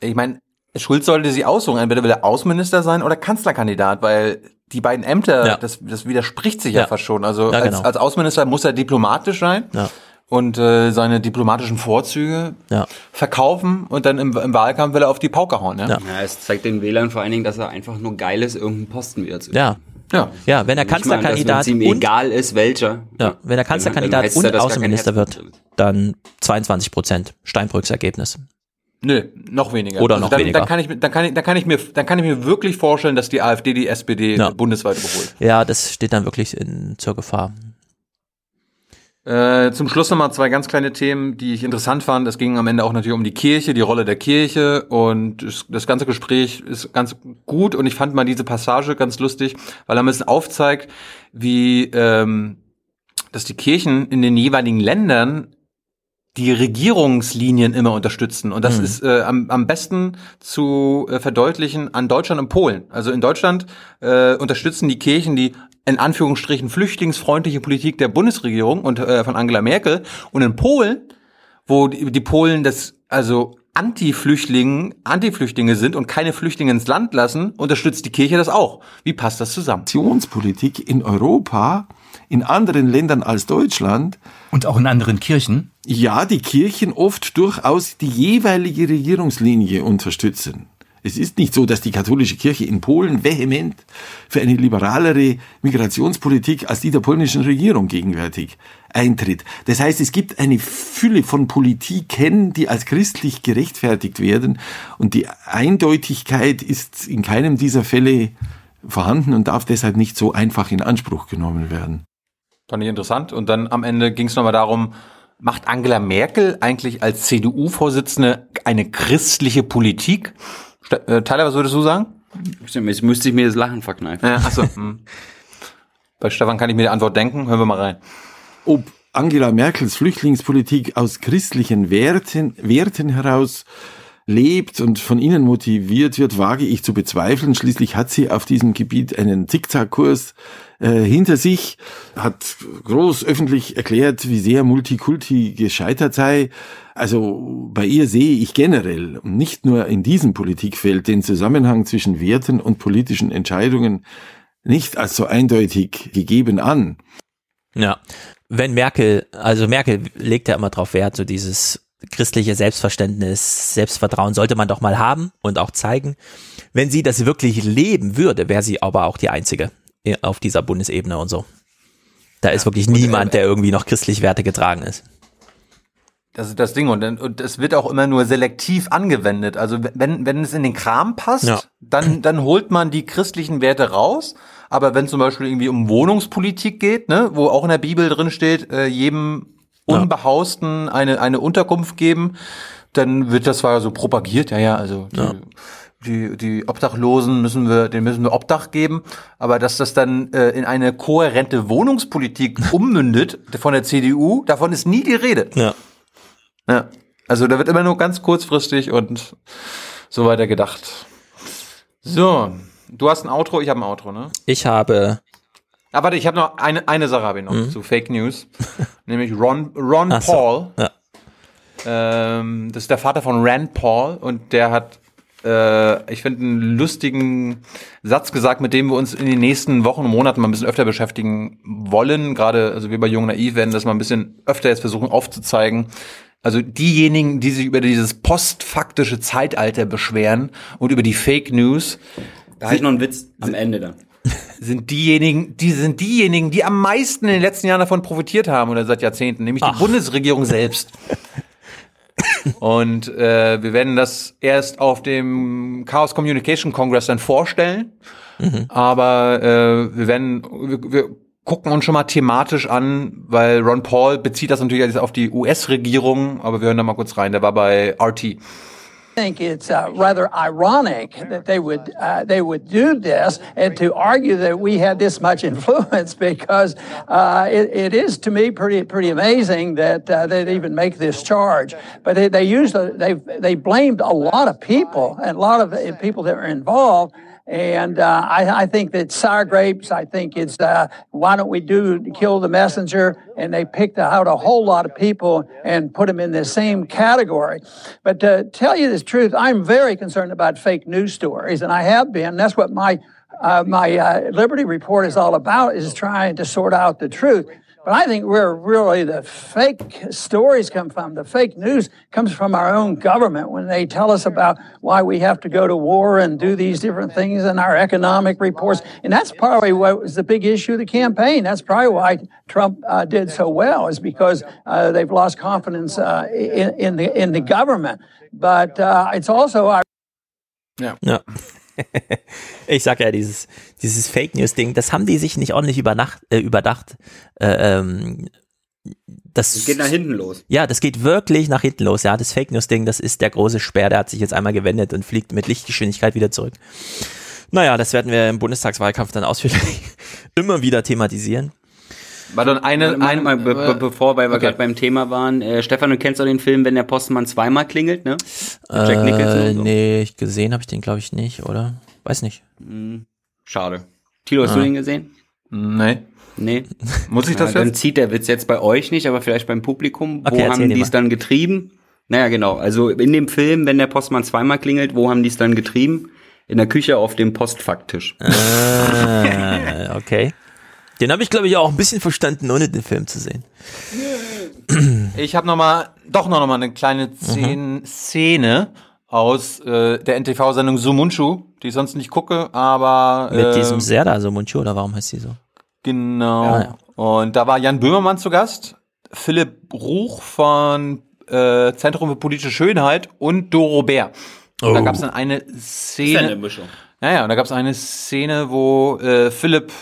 Ich meine, Schulz sollte sie aussuchen. Entweder will er Außenminister sein oder Kanzlerkandidat, weil die beiden Ämter, Ja. das, das widerspricht sich ja, Ja. fast schon. Also Ja, als, genau. als Außenminister muss er diplomatisch sein Ja. und äh, seine diplomatischen Vorzüge Ja. verkaufen und dann im, im Wahlkampf will er auf die Pauke hauen. Ja? Ja. Ja, es zeigt den Wählern vor allen Dingen, dass er einfach nur geil ist, irgendeinen Posten wieder zu Ja. Ja. Ja, wenn er Kanzlerkandidat ihm und, egal ist, welcher. ja, wenn er Dann Kanzlerkandidat und dass gar kein Außenminister wird, dann 22 Prozent Steinbrücks Ergebnis. Nö, noch weniger. Oder also noch dann, weniger. Dann kann, ich, dann, kann ich, dann, kann ich mir, dann kann ich mir wirklich vorstellen, dass die AfD die SPD Ja. bundesweit überholt. Ja, das steht dann wirklich in, zur Gefahr. Äh, zum Schluss nochmal zwei ganz kleine Themen, die ich interessant fand. Es ging am Ende auch natürlich um die Kirche, die Rolle der Kirche und das, ganze Gespräch ist ganz gut und ich fand mal diese Passage ganz lustig, weil er ein bisschen aufzeigt, wie ähm, dass die Kirchen in den jeweiligen Ländern die Regierungslinien immer unterstützen. Und das Mhm. ist äh, am, am besten zu äh, verdeutlichen an Deutschland und Polen. Also in Deutschland äh, unterstützen die Kirchen die in Anführungsstrichen flüchtlingsfreundliche Politik der Bundesregierung und äh, von Angela Merkel. Und in Polen, wo die, die Polen das also Anti-Flüchtlinge, Anti-Flüchtlinge sind und keine Flüchtlinge ins Land lassen, unterstützt die Kirche das auch. Wie passt das zusammen? Migrationspolitik in Europa, in anderen Ländern als Deutschland, Und auch in anderen Kirchen. ja, die Kirchen oft durchaus die jeweilige Regierungslinie unterstützen. Es ist nicht so, dass die katholische Kirche in Polen vehement für eine liberalere Migrationspolitik als die der polnischen Regierung gegenwärtig eintritt. Das heißt, es gibt eine Fülle von Politiken, die als christlich gerechtfertigt werden und die Eindeutigkeit ist in keinem dieser Fälle vorhanden und darf deshalb nicht so einfach in Anspruch genommen werden. Fand ich interessant. Und dann am Ende ging es nochmal darum, macht Angela Merkel eigentlich als CDU-Vorsitzende eine christliche Politik? Äh, Tyler, was würdest du sagen? Stimmt, Jetzt müsste ich mir das Lachen verkneifen. Ja, achso. hm. Bei Stefan kann ich mir die Antwort denken. Hören wir mal rein. Ob Angela Merkels Flüchtlingspolitik aus christlichen Werten, Werten heraus lebt und von ihnen motiviert wird, wage ich zu bezweifeln. Schließlich hat sie auf diesem Gebiet einen Zickzackkurs äh, hinter sich, hat groß öffentlich erklärt, wie sehr Multikulti gescheitert sei. Also bei ihr sehe ich generell nicht nur in diesem Politikfeld den Zusammenhang zwischen Werten und politischen Entscheidungen nicht als so eindeutig gegeben an. Ja, wenn Merkel, also Merkel legt ja immer drauf Wert, so dieses christliche Selbstverständnis, Selbstvertrauen sollte man doch mal haben und auch zeigen. Wenn sie das wirklich leben würde, wäre sie aber auch die Einzige auf dieser Bundesebene und so. Da ist wirklich niemand, der irgendwie noch christlich Werte getragen ist. Das ist das Ding. Und, und es wird auch immer nur selektiv angewendet. Also wenn, wenn es in den Kram passt, Ja. dann, dann holt man die christlichen Werte raus. Aber wenn zum Beispiel irgendwie um Wohnungspolitik geht, ne, wo auch in der Bibel drin steht, äh, jedem Unbehausten eine, eine Unterkunft geben, dann wird das zwar so propagiert, ja, ja, also die, Ja. die, die Obdachlosen müssen wir, denen müssen wir Obdach geben, aber dass das dann äh, in eine kohärente Wohnungspolitik ummündet von der CDU, davon ist nie die Rede. Ja. Ja. Also da wird immer nur ganz kurzfristig und so weiter gedacht. So, du hast ein Outro, ich habe ein Outro, ne? Ich habe, Ah, warte, ich habe noch eine, eine Sache habe ich noch zu Fake News, nämlich Ron, Ron Mhm. Ach so, Paul. ja. Ähm, das ist der Vater von Rand Paul und der hat, äh, ich finde, einen lustigen Satz gesagt, mit dem wir uns in den nächsten Wochen und Monaten mal ein bisschen öfter beschäftigen wollen. Gerade, also wir bei Jung Naiv werden das mal ein bisschen öfter jetzt versuchen aufzuzeigen. Also diejenigen, die sich über dieses postfaktische Zeitalter beschweren und über die Fake News, Da habe ich noch einen Witz am Ende dann. sind diejenigen, die sind diejenigen, die am meisten in den letzten Jahren davon profitiert haben oder seit Jahrzehnten, nämlich die Bundesregierung selbst. Und äh, wir werden das erst auf dem Chaos Communication Congress dann vorstellen. Aber äh, wir werden, wir, wir gucken uns schon mal thematisch an, weil Ron Paul bezieht das natürlich auf die US-Regierung, aber wir hören da mal kurz rein. Der war bei RT. think it's uh, rather ironic that they would uh, they would do this and to argue that we had this much influence because uh, it, it is to me pretty pretty amazing that uh, they'd even make this charge. But they, they used they they blamed a lot of people and a lot of people that were involved. And uh, I, I think that sour grapes. I think it's uh, why don't we do kill the messenger? And they picked out a whole lot of people and put them in the same category. But to tell you the truth, I'm very concerned about fake news stories, and I have been. That's what my uh, my uh, Liberty Report is all about: is trying to sort out the truth. But I think where really the fake stories come from, the fake news comes from our own government when they tell us about why we have to go to war and do these different things in our economic reports. And that's probably what was the big issue of the campaign. That's probably why Trump uh, did so well, is because uh, they've lost confidence uh, in, in, the in the government. But uh, it's also our Ja. Ja. ich sag ja, dieses, dieses Fake News-Ding, das haben die sich nicht ordentlich übernacht, äh, überdacht. Äh, ähm, das, Das geht nach hinten los. Ja, das geht wirklich nach hinten los. Ja, das Fake News-Ding, das ist der große Speer, der hat sich jetzt einmal gewendet und fliegt mit Lichtgeschwindigkeit wieder zurück. Naja, das werden wir im Bundestagswahlkampf dann ausführlich immer wieder thematisieren. War dann eine, Warte eine mal, be be bevor weil wir Okay. gerade beim Thema waren, äh, Stefan, du kennst doch den Film, wenn der Postmann zweimal klingelt, ne? Mit Jack Nicholson Äh, so. nee, ich gesehen habe ich den glaube ich nicht, oder? Weiß nicht. Hm, Schade. Tilo, hast Ah. du den gesehen? Nee. Nee. Muss ich das ja, Dann jetzt? zieht der Witz jetzt bei euch nicht, aber vielleicht beim Publikum. Okay, wo haben die es mal. dann getrieben? Naja, genau. Also in dem Film, wenn der Postmann zweimal klingelt, wo haben die es dann getrieben? In der Küche auf dem Postfacktisch. Ah, okay. Den habe ich glaube ich auch ein bisschen verstanden, ohne den Film zu sehen. Ich habe noch mal, doch noch mal eine kleine Szene, Szene aus äh, der NTV-Sendung Sumunchu, die ich sonst nicht gucke, aber Mit äh, diesem Serda so Munchu, oder warum heißt sie so? Genau. Ja, ja. Und da war Jan Böhmermann zu Gast, Philipp Ruch von äh, Zentrum für politische Schönheit und Doro Bär. Und da Oh. gab es dann eine Ist ja eine Szene. Mischung. Naja, und da gab es eine Szene, wo äh, Philipp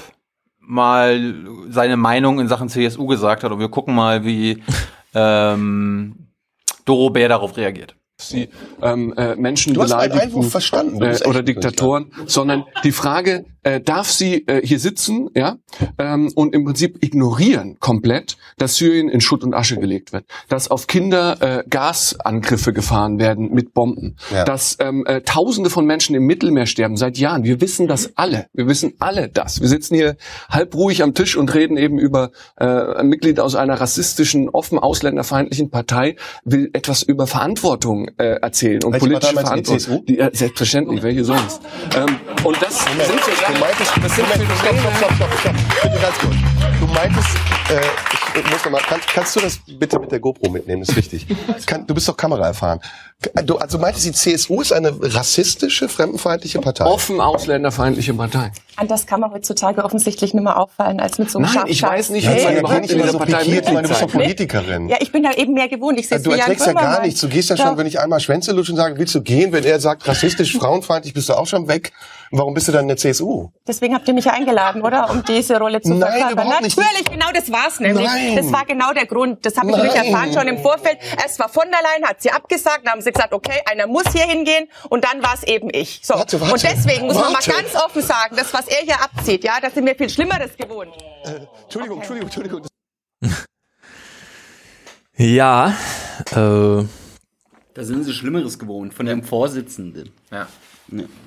mal seine Meinung in Sachen CSU gesagt hat und wir gucken mal, wie ähm, Doro Bär darauf reagiert. sie ähm, äh, Menschen Du hast meinen beleidigen Einwurf verstanden. Du äh, oder Diktatoren, sondern die Frage, äh, darf sie äh, hier sitzen ja, ähm, und im Prinzip ignorieren komplett, dass Syrien in Schutt und Asche gelegt wird, dass auf Kinder äh, Gasangriffe gefahren werden mit Bomben, Ja. dass ähm, äh, Tausende von Menschen im Mittelmeer sterben seit Jahren. Wir wissen das alle. Wir wissen alle das. Wir sitzen hier halb ruhig am Tisch und reden eben über äh, ein Mitglied aus einer rassistischen, offen ausländerfeindlichen Partei will etwas über Verantwortung äh, erzählen und Welche politische Verantwortung. Die, äh, selbstverständlich, welche sonst? ähm, und das sind so du meintest, das sind Moment, stopp, stopp, stopp, stopp, stopp. Bitte ganz kurz. Du meintest, äh, ich muss noch mal, kannst, kannst du das bitte mit der GoPro mitnehmen? Das ist wichtig. Kann, du bist doch Kamera erfahren. Du, also meintest, die CSU ist eine rassistische, fremdenfeindliche Partei? Offen ausländerfeindliche Partei. Und das kann man heutzutage offensichtlich nicht mehr auffallen als mit so einem Nein, ich Scharfschaf. weiß nicht, Ja, was ich man bin überhaupt nicht in dieser so Partei pikiert, ich meine, du bist doch. Politikerin. Ja, ich bin da eben mehr gewohnt. Ich sehe Du erträgst ja gar nichts. Du gehst ja schon, wenn ich einmal Schwänze lutsche und sage, willst du gehen? Wenn er sagt, rassistisch, frauenfeindlich, bist du auch schon weg. Warum bist du dann in der CSU? Deswegen habt ihr mich ja eingeladen, oder? Um diese Rolle zu Nein, verkörpern. überhaupt nicht. Natürlich, genau das war's nämlich. Nein. Das war genau der Grund. Das habe ich nämlich Nein. erfahren schon im Vorfeld. Erst war von der Leyen, hat sie abgesagt, dann haben sie gesagt, okay, einer muss hier hingehen und dann war es eben ich. So. Warte, warte, und deswegen muss man mal ganz offen sagen, das, was er hier abzieht, ja, das sind wir viel Schlimmeres gewohnt. Entschuldigung, Entschuldigung, Entschuldigung. Ja, äh, Da sind sie Schlimmeres gewohnt von dem Vorsitzenden. Ja.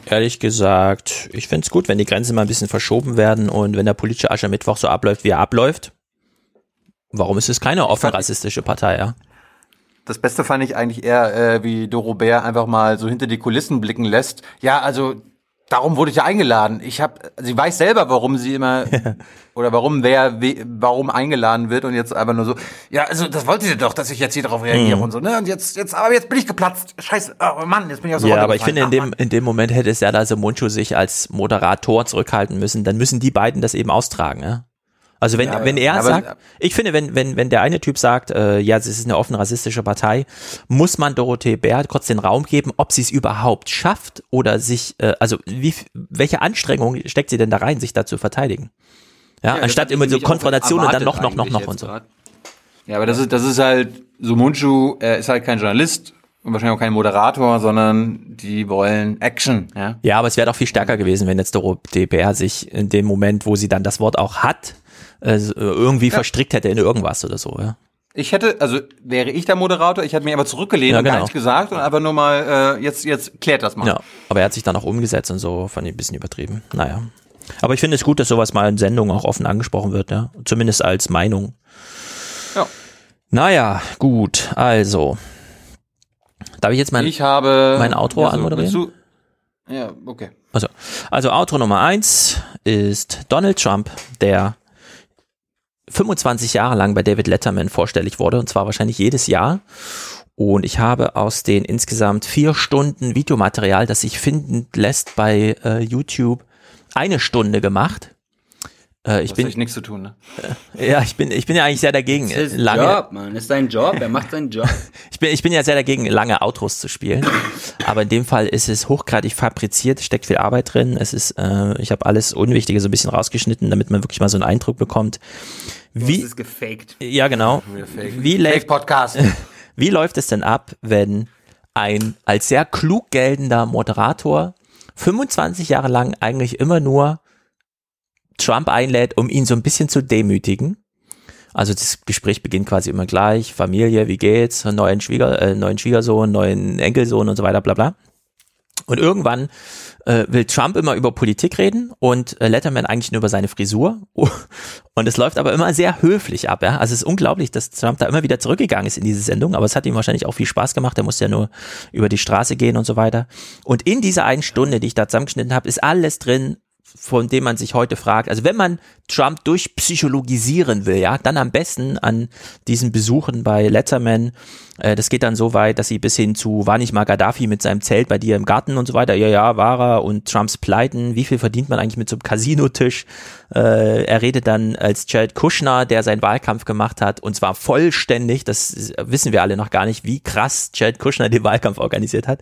ehrlich gesagt, ich find's gut, wenn die Grenzen mal ein bisschen verschoben werden und wenn der politische Aschermittwoch so abläuft, wie er abläuft. Warum ist es keine offen rassistische Partei, ja? Das Beste fand ich eigentlich eher, äh, wie Doro Bär einfach mal so hinter die Kulissen blicken lässt. Ja, also darum wurde ich ja eingeladen. Ich habe, sie weiß selber, warum sie immer oder warum wer we, warum eingeladen wird und jetzt einfach nur so. Ja, also das wollte sie doch, dass ich jetzt hier darauf reagiere Mhm. und so. Ne? Und jetzt, jetzt, aber jetzt bin ich geplatzt. Scheiße, oh Mann, jetzt bin ich aus der Ja, Rolle aber ich finde, gefallen. in dem, in dem Moment hätte es ja da so Munchu sich als Moderator zurückhalten müssen. Dann müssen die beiden das eben austragen, ja. Also wenn, Ja, aber- wenn er aber- sagt, ich finde, wenn, wenn, wenn der eine Typ sagt, äh, ja, es ist eine offen rassistische Partei, muss man Dorothee Bär kurz den Raum geben, ob sie es überhaupt schafft oder sich, äh, also wie, welche Anstrengung steckt sie denn da rein, sich da zu verteidigen? Ja, Ja, anstatt immer so nämlich auch Konfrontation und dann noch, noch, noch, noch und so. grad. Ja, aber das ist, das ist halt, so Munchu, er ist halt kein Journalist und wahrscheinlich auch kein Moderator, sondern die wollen Action. Ja, Ja, aber es wäre doch viel stärker gewesen, wenn jetzt der DPR sich in dem Moment, wo sie dann das Wort auch hat, äh, irgendwie Ja. verstrickt hätte in irgendwas oder so. Ja. Ich hätte, also wäre ich der Moderator, ich hätte mich aber zurückgelehnt Ja, und gar genau. nichts gesagt und einfach nur mal, äh, jetzt, jetzt klärt das mal. Ja, aber er hat sich dann auch umgesetzt und so, fand ich ein bisschen übertrieben. Naja. Aber ich finde es gut, dass sowas mal in Sendungen auch offen angesprochen wird, ja. Zumindest als Meinung. Ja. Naja, gut, also. Darf ich jetzt mein, ich habe mein Outro Ja, so, anmoderieren? du- Ja, okay. Also, also Outro Nummer eins ist Donald Trump, der 25 Jahre lang bei David Letterman vorstellig wurde, und zwar wahrscheinlich jedes Jahr. Und ich habe aus den insgesamt vier Stunden Videomaterial, das sich finden lässt bei äh, YouTube, eine Stunde gemacht. Äh, ich Das bin hat nichts zu tun, ne? ja, ich bin, ich bin ja eigentlich sehr dagegen, Das ist äh, lange, Job, Mann. Das ist sein Job. Er macht seinen Job. ich bin, ich bin ja sehr dagegen, lange Outros zu spielen. Aber in dem Fall ist es hochgradig fabriziert, steckt viel Arbeit drin. Es ist, äh, ich habe alles Unwichtige so ein bisschen rausgeschnitten, damit man wirklich mal so einen Eindruck bekommt. Wie, Das ist gefaked. ja, genau. Wie, Fake läuft, Podcast. wie läuft es denn ab, wenn ein als sehr klug geltender Moderator 25 Jahre lang eigentlich immer nur Trump einlädt, um ihn so ein bisschen zu demütigen? Also das Gespräch beginnt quasi immer gleich, Familie, wie geht's, neuen Schwieger, äh, neuen Schwiegersohn, neuen Enkelsohn und so weiter, bla bla. Und irgendwann äh, will Trump immer über Politik reden und äh, Letterman eigentlich nur über seine Frisur. Und es läuft aber immer sehr höflich ab. Ja? Also es ist unglaublich, dass Trump da immer wieder zurückgegangen ist in diese Sendung, aber es hat ihm wahrscheinlich auch viel Spaß gemacht. Er musste ja nur über die Straße gehen und so weiter. Und in dieser einen Stunde, die ich da zusammengeschnitten habe, ist alles drin, von dem man sich heute fragt. Also wenn man Trump durchpsychologisieren will, ja, dann am besten an diesen Besuchen bei Letterman. Äh, das geht dann so weit, dass sie bis hin zu, war nicht mal Gaddafi mit seinem Zelt bei dir im Garten und so weiter? Ja, ja, war er. Und Trumps Pleiten, wie viel verdient man eigentlich mit so einem Casinotisch? Äh, er redet dann als Jared Kushner, der seinen Wahlkampf gemacht hat, und zwar vollständig, das wissen wir alle noch gar nicht, wie krass Jared Kushner den Wahlkampf organisiert hat,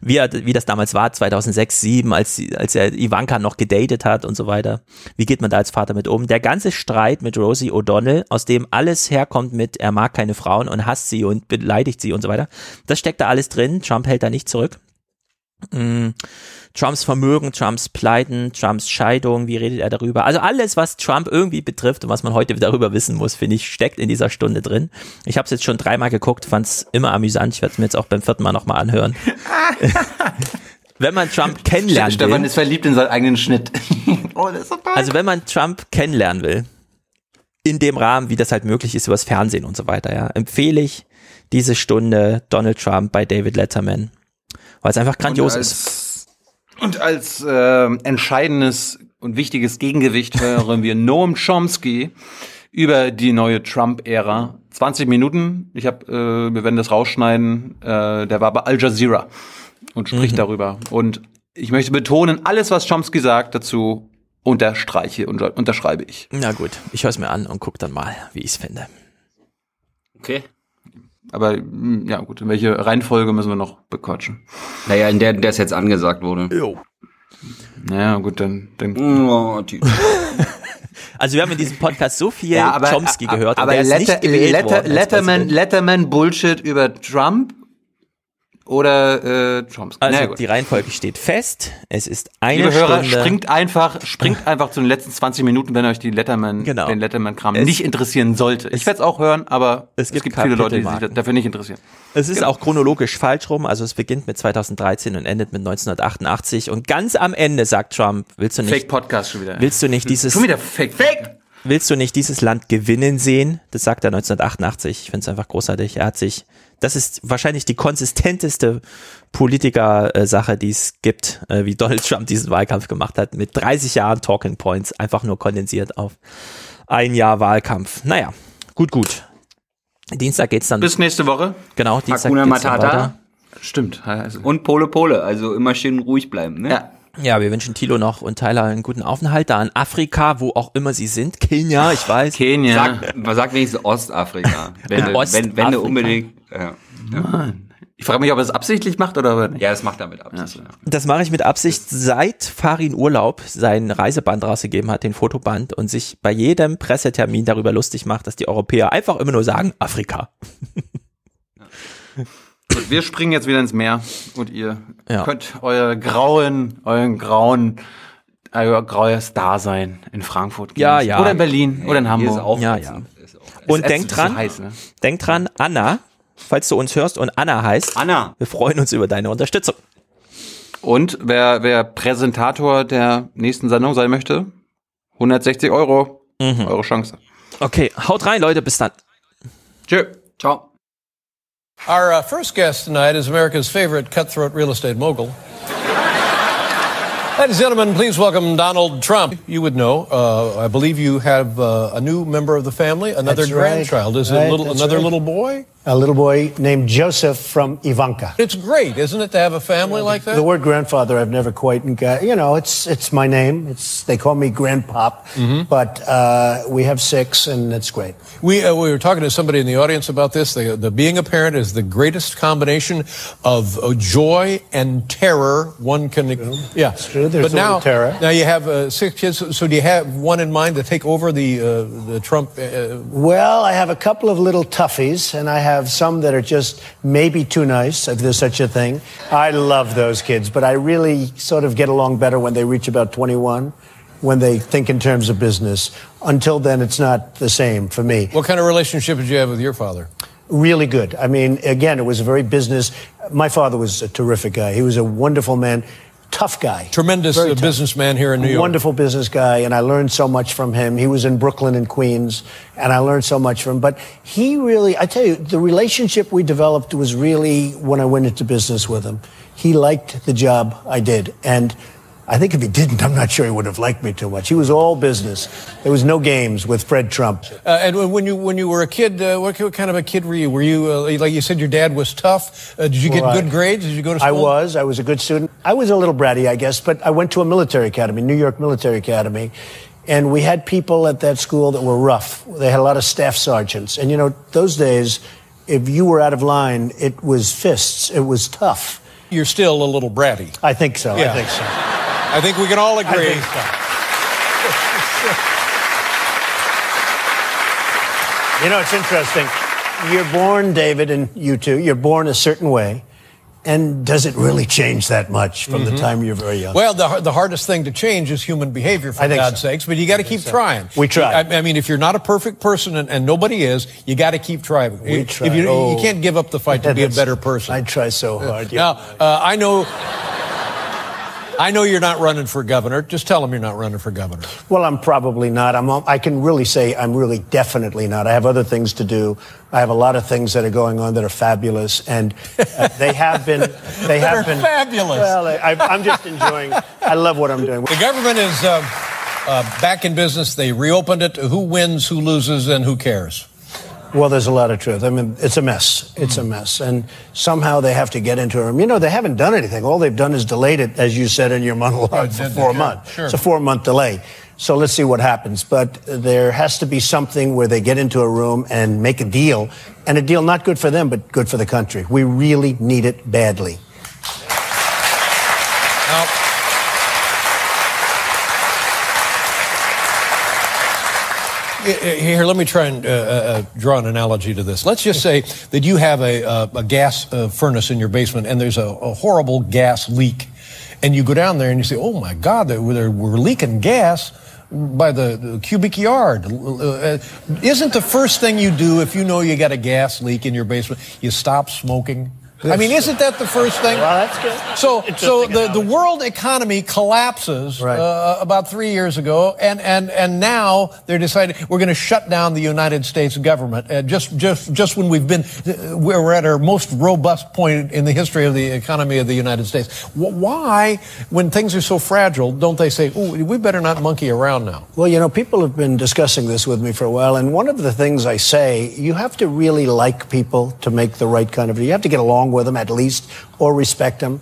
wie, er, wie das damals war, 2006, 2007, als, als er Ivanka noch gedatet hat und so weiter. Wie geht man da als Vater mit um? Der ganze Streit mit Rosie O'Donnell, aus dem alles herkommt mit, er mag keine Frauen und hasst sie und beleidigt sie und so weiter, das steckt da alles drin. Trump hält da nicht zurück. Mm, Trumps Vermögen, Trumps Pleiten, Trumps Scheidung, wie redet er darüber? Also alles, was Trump irgendwie betrifft und was man heute darüber wissen muss, finde ich, steckt in dieser Stunde drin. Ich habe es jetzt schon dreimal geguckt, fand es immer amüsant. Ich werde es mir jetzt auch beim vierten Mal nochmal anhören. Wenn man Trump kennenlernen Stefan will, ist verliebt in seinen eigenen Schnitt. oh, das ist so also wenn man Trump kennenlernen will, in dem Rahmen, wie das halt möglich ist, übers Fernsehen und so weiter, ja, empfehle ich diese Stunde Donald Trump bei David Letterman, weil es einfach grandios und ist. als, Und als ähm, entscheidendes und wichtiges Gegengewicht hören wir Noam Chomsky über die neue Trump-Ära. 20 Minuten. Ich habe, äh, wir werden das rausschneiden. Äh, der war bei Al Jazeera und spricht Mhm. darüber. Und ich möchte betonen, alles, was Chomsky sagt, dazu unterstreiche und unterschreibe ich. Na gut, ich höre es mir an und guck dann mal, wie ich es finde. Okay. Aber mh, ja gut, in welche Reihenfolge müssen wir noch bequatschen? Naja, in der, in der es jetzt angesagt wurde. Jo. Naja, gut, dann. dann Oh, Also wir haben in diesem Podcast so viel Ja, aber- Chomsky gehört aber ist Letter, nicht gewählt Letter, Letterman. Letterman Bullshit über Trump oder äh, Chomsky. Also Na gut. die Reihenfolge steht fest. Es ist eine Liebe Hörer, Stunde. springt einfach, springt einfach zu den letzten 20 Minuten, wenn euch die Letterman, Genau. den Letterman-Kram nicht interessieren sollte. Ich werde es auch hören, aber Es es gibt gibt, viele Leute, die sich dafür nicht interessieren. Es ist Genau. auch chronologisch falsch rum. Also es beginnt mit 2013 und endet mit 1988. Und ganz am Ende sagt Trump, willst du nicht, Fake Podcast schon wieder. willst du nicht dieses, Schon wieder Fake. Fake! Willst du nicht dieses Land gewinnen sehen? Das sagt er 1988. Ich finde es einfach großartig. Er hat sich, das ist wahrscheinlich die konsistenteste Politiker-Sache, die es gibt, äh, wie Donald Trump diesen Wahlkampf gemacht hat, mit 30 Jahren Talking Points, einfach nur kondensiert auf ein Jahr Wahlkampf. Naja, gut, gut. Dienstag geht's dann. Bis nächste Woche. genau, Dienstag Hakuna geht's dann Matata. weiter. Stimmt. Also, Und Pole Pole, also immer schön ruhig bleiben, ne? ja. Ja, wir wünschen Thilo noch und Tyler einen guten Aufenthalt da in Afrika, wo auch immer sie sind. Kenia, ich weiß. Kenia. Sag, man sagt wenigstens Ostafrika. Wenn, Ja. du, wenn, wenn Ostafrika. du unbedingt. Ja. Mann. Ich frage mich, ob er es absichtlich macht oder nicht. ja, das macht er mit Absicht. Ja. Das mache ich mit Absicht, seit Farin Urlaub sein Reiseband rausgegeben hat, den Fotoband, und sich bei jedem Pressetermin darüber lustig macht, dass die Europäer einfach immer nur sagen, Afrika. Gut, wir springen jetzt wieder ins Meer und ihr Ja. könnt euer grauen, euren grauen, euer graues Dasein in Frankfurt Ja, genießen. ja. Oder in Berlin oder in Hamburg. ist auch Ja. Ist auch- Und Ist denk ätzend, ist dran, so heiß, ne? denk dran, Anna, falls du uns hörst und Anna heißt, Anna. wir freuen uns über deine Unterstützung. Und wer, wer Präsentator der nächsten Sendung sein möchte, 160 Euro, Mhm. eure Chance. Okay, haut rein, Leute, bis dann. Tschö. Ciao. Our uh, first guest tonight is America's favorite cutthroat real estate mogul. Ladies and gentlemen, please welcome Donald Trump. You would know, uh, I believe you have uh, a new member of the family, another That's right. grandchild. Is it Right, a little, another right. little boy? A little boy named Joseph from Ivanka. It's great, isn't it, to have a family like that? The word grandfather I've never quite got. You know, it's it's my name. It's they call me Grandpop, Mm-hmm. but uh, we have six, and it's great. We, uh, we were talking to somebody in the audience about this. The, the being a parent is the greatest combination of uh, joy and terror one can. Yeah, it's true. There's but now, terror. now you have uh, six kids. So do you have one in mind to take over the uh, the Trump? Uh, Well, I have a couple of little toughies, and I have some that are just maybe too nice, if there's such a thing. I love those kids, but I really sort of get along better when they reach about 21, when they think in terms of business. Until then, it's not the same for me. what kind of relationship did you have with your father? Really good. I mean, again, it was a very business. My father was a terrific guy. He was a wonderful man, tough guy. Tremendous uh, tough. businessman here in New York. Wonderful business guy, and I learned so much from him. He was in Brooklyn and Queens, and I learned so much from him. But he really, I tell you, the relationship we developed was really when I went into business with him. He liked the job I did, and I think if he didn't, I'm not sure he would have liked me too much. He was all business. There was no games with Fred Trump. Uh, and when- when you when you were a kid, uh, what what kind of a kid were you? Were you uh, like you said your dad was tough? Uh, did you get Well, I- good grades? Did you go to school? I was. I was a good student. I was a little bratty, I guess, but I went to a military academy, New York Military Academy, and we had people at that school that were rough. They had a lot of staff sergeants, and you know, those days, if you were out of line, it was fists. It was tough. You're still a little bratty. I think so. Yeah. I think so. I think we can all agree. So. You know, it's interesting. You're born, David, and you too, you're born a certain way. And does it really change that much from the Mhm. time you're very young? Well, the, the hardest thing to change is human behavior, for God's so. sakes. But you got to keep so. trying. We try. I, I mean, if you're not a perfect person, and, and nobody is, you got to keep trying. We If try. you, Oh. you can't give up the fight to be a better person. I try so hard. yeah. Now, uh, I know. I know you're not running for governor. Just tell them you're not running for governor. Well, I'm probably not. I'm. I can really say I'm really definitely not. I have other things to do. I have a lot of things that are going on that are fabulous, and uh, they have been. They have been fabulous. Well, I, I'm just enjoying. I love what I'm doing. The government is uh, uh, back in business. They reopened it. Who wins, who loses, and who cares? Well, there's a lot of truth. I mean, it's a mess. It's a mess, and somehow they have to get into it. You know, they haven't done anything. All they've done is delayed it, as you said in your monologue, Right, for four months. sure. It's a four-month delay. So let's see what happens. But there has to be something where they get into a room and make a deal, and a deal not good for them, but good for the country. We really need it badly. Here, let me try and uh, uh, draw an analogy to this. Let's just say that you have a, uh, a gas uh, furnace in your basement and there's a, a horrible gas leak. And you go down there and you say, oh my God, they're- we're leaking gas by the, the cubic yard. Uh, isn't the first thing you do if you know you got a gas leak in your basement, you stop smoking? I mean, isn't that the first thing? Well, that's good. So, so the, the world economy collapses uh, about three years ago, and, and, and now they're deciding we're going to shut down the United States government. Uh, just, just, just when we've been, uh, we're at our most robust point in the history of the economy of the United States. Why, when things are so fragile, don't they say, "Ooh, we better not monkey around now"? Well, you know, people have been discussing this with me for a while, and one of the things I say, you have to really like people to make the right kind of. You have to get along with them at least, or respect them.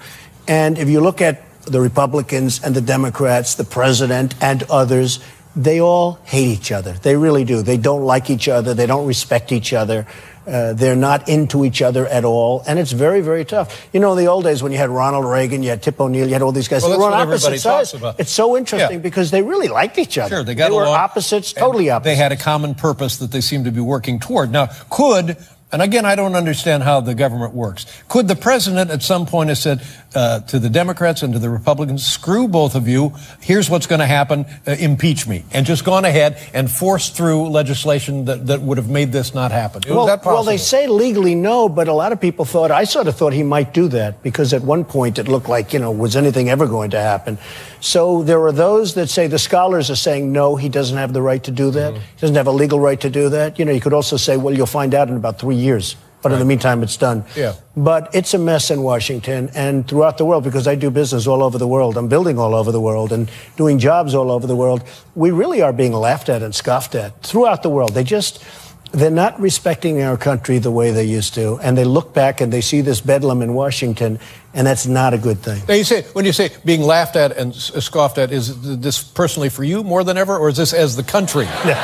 And if you look at the Republicans and the Democrats, the president and others, they all hate each other. They really do. They don't like each other. They don't respect each other. Uh, they're not into each other at all, and it's very, very tough. You know, in the old days when you had Ronald Reagan, you had Tip O'Neill, you had all these guys. Well, they were on opposite sides. It's so interesting Yeah. because they really liked each other. Sure, they got were along. opposites, totally opposite. They had a common purpose that they seemed to be working toward. Now, could And again, I don't understand how the government works. Could the president at some point have said uh, to the Democrats and to the Republicans, screw both of you, here's what's going to happen, uh, impeach me, and just gone ahead and forced through legislation that, that would have made this not happen? Well, well, they say legally no, but a lot of people thought, I sort of thought he might do that because at one point it looked like, you know, was anything ever going to happen? So there are those that say the scholars are saying, no, he doesn't have the right to do that. Mm-hmm. He doesn't have a legal right to do that. You know, you could also say, well, you'll find out in about three years. But in the meantime, it's done. Yeah. But it's a mess in Washington and throughout the world because I do business all over the world. I'm building all over the world and doing jobs all over the world. We really are being laughed at and scoffed at throughout the world. They just, they're not respecting our country the way they used to. And they look back and they see this bedlam in Washington, and that's not a good thing. Now you say when you say being laughed at and uh, scoffed at, is this personally for you more than ever, or is this as the country? Yeah.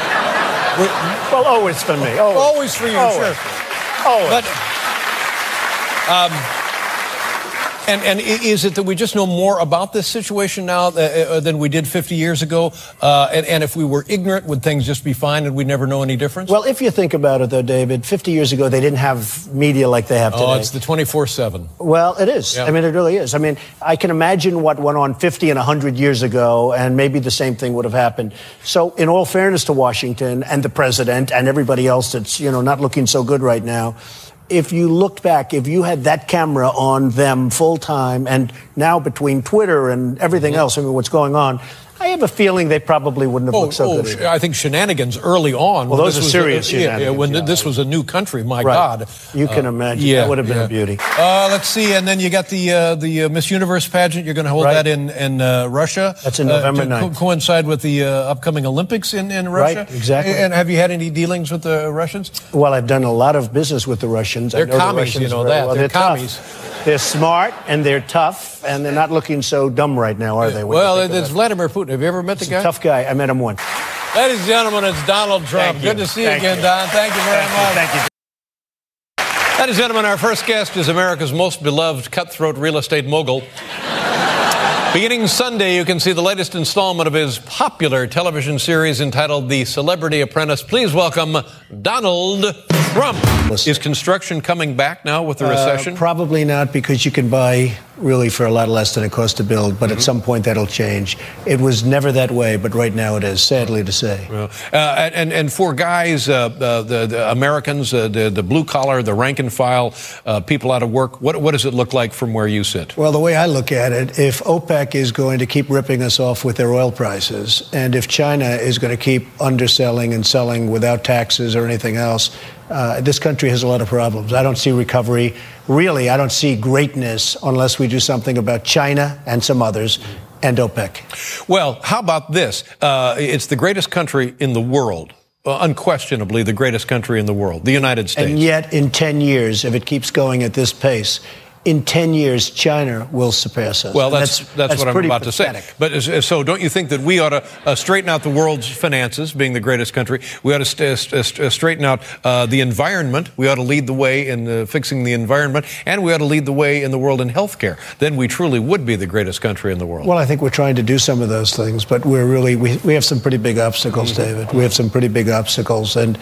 well, always for me. Always, Always for you, Always. sure. But, um, and, and is it that we just know more about this situation now uh, uh, than we did 50 years ago? Uh, and, and if we were ignorant, would things just be fine and we'd never know any difference? Well, if you think about it, though, David, 50 years ago, they didn't have media like they have today. oh, it's the 24 7. Well, it is. Yeah. I mean, it really is. I mean, I can imagine what went on 50 and 100 years ago, and maybe the same thing would have happened. So, in all fairness to Washington and the president and everybody else that's, you know, not looking so good right now, if you looked back, if you had that camera on them full time, and now between Twitter and everything Mm-hmm. else, I mean, what's going on, I have a feeling they probably wouldn't have Oh, looked so oh, good. either. I think shenanigans early on. Well, those this are was serious yeah, yeah, when yeah. this was a new country, my Right. God. You can Uh, imagine. That would have been a beauty. Uh, let's see, and then you got the uh, the uh, Miss Universe pageant. You're going to hold Right. that in in uh, Russia. That's in uh, November to co- 9th. coincide with the uh, upcoming Olympics in in Russia. Right, exactly. And have you had any dealings with the Russians? Well, I've done a lot of business with the Russians. They're know the commies, you know that. well. They're tough. commies. They're smart and they're tough, and they're not looking so dumb right now, are they? Well, it's? Vladimir Putin. Have you ever met the guy? a tough guy. I met him once. Ladies and gentlemen, it's Donald Trump. Thank you. Good to see you Thank again, you. Don. Thank you very Thank you. much. Thank you. Ladies and gentlemen, our first guest is America's most beloved cutthroat real estate mogul. Beginning Sunday, you can see the latest installment of his popular television series entitled The Celebrity Apprentice. Please welcome Donald Trump. Is construction coming back now with the Uh, recession? probably not because you can buy really for a lot less than it costs to build, but Mm-hmm. at some point that'll change. It was never that way, but right now it is, sadly to say. Well, uh, and and for guys, uh, uh, the, the Americans, uh, the the blue collar, the rank and file, uh, people out of work. What what does it look like from where you sit? Well, the way I look at it, if OPEC is going to keep ripping us off with their oil prices, and if China is going to keep underselling and selling without taxes or anything else, uh, this country has a lot of problems. I don't see recovery. Really, I don't see greatness unless we do something about China and some others and OPEC. Well, how about this? Uh, it's the greatest country in the world. Uh, unquestionably, the greatest country in the world, the United States. And yet, in 10 years, if it keeps going at this pace, in 10 years, China will surpass us. Well, And that's, that's, what I'm pretty about pathetic. to say. But uh, so, don't you think that we ought to uh, straighten out the world's finances, being the greatest country? We ought to st- st- st- straighten out uh, the environment. We ought to lead the way in uh, fixing the environment, and we ought to lead the way in the world in healthcare. Then we truly would be the greatest country in the world. Well, I think we're trying to do some of those things, but we're really we, we have some pretty big obstacles, Mm-hmm. David. We have some pretty big obstacles, and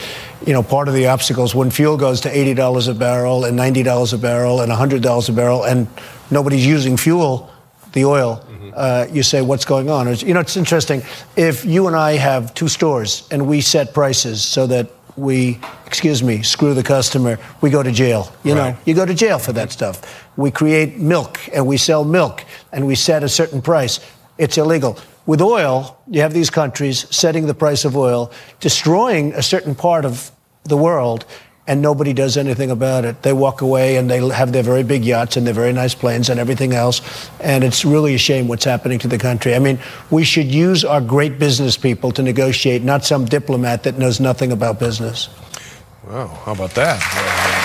you know, part of the obstacles when fuel goes to eighty dollars a barrel and ninety dollars a barrel and hundred dollars a barrel, and nobody's using fuel, the oil. Mm-hmm. Uh, you say, what's going on? It's- You know, it's interesting. If you and I have two stores and we set prices so that we, excuse me, screw the customer, we go to jail. You know, you go to jail for that stuff. We create milk and we sell milk and we set a certain price. It's illegal. With oil, you have these countries setting the price of oil, destroying a certain part of the world, and nobody does anything about it. They walk away and they have their very big yachts and their very nice planes and everything else. And it's really a shame what's happening to the country. I mean, we should use our great business people to negotiate, not some diplomat that knows nothing about business. Wow, how about that?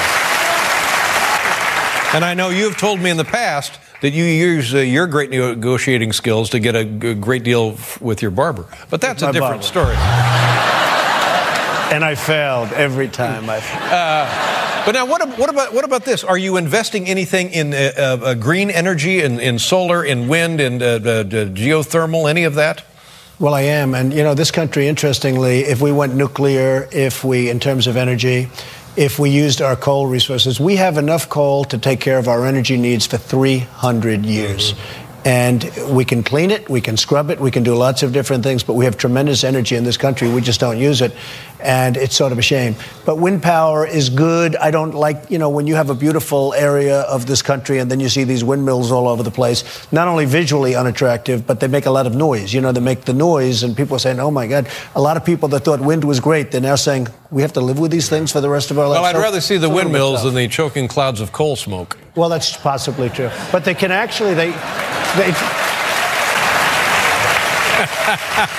And I know you've told me in the past that you use uh, your great negotiating skills to get a g- great deal f- with your barber. But that's a different barber. story. And I failed every time. I Uh, but now, what, ab- what about what about this? Are you investing anything in uh, uh, green energy, in, in solar, in wind, in uh, uh, geothermal, any of that? Well, I am. And, you know, this country, interestingly, if we went nuclear, if we, in terms of energy, if we used our coal resources. We have enough coal to take care of our energy needs for 300 years. And we can clean it, we can scrub it, we can do lots of different things, but we have tremendous energy in this country. We just don't use it. And it's sort of a shame. But wind power is good. I don't like, you know, when you have a beautiful area of this country and then you see these windmills all over the place, not only visually unattractive, but they make a lot of noise. You know, they make the noise, and people are saying, oh my God. A lot of people that thought wind was great, they're now saying, we have to live with these things for the rest of our lives. Well, I'd So- rather see the it's a little bit windmills than the choking clouds of coal smoke. Well, that's possibly true. But they can actually they they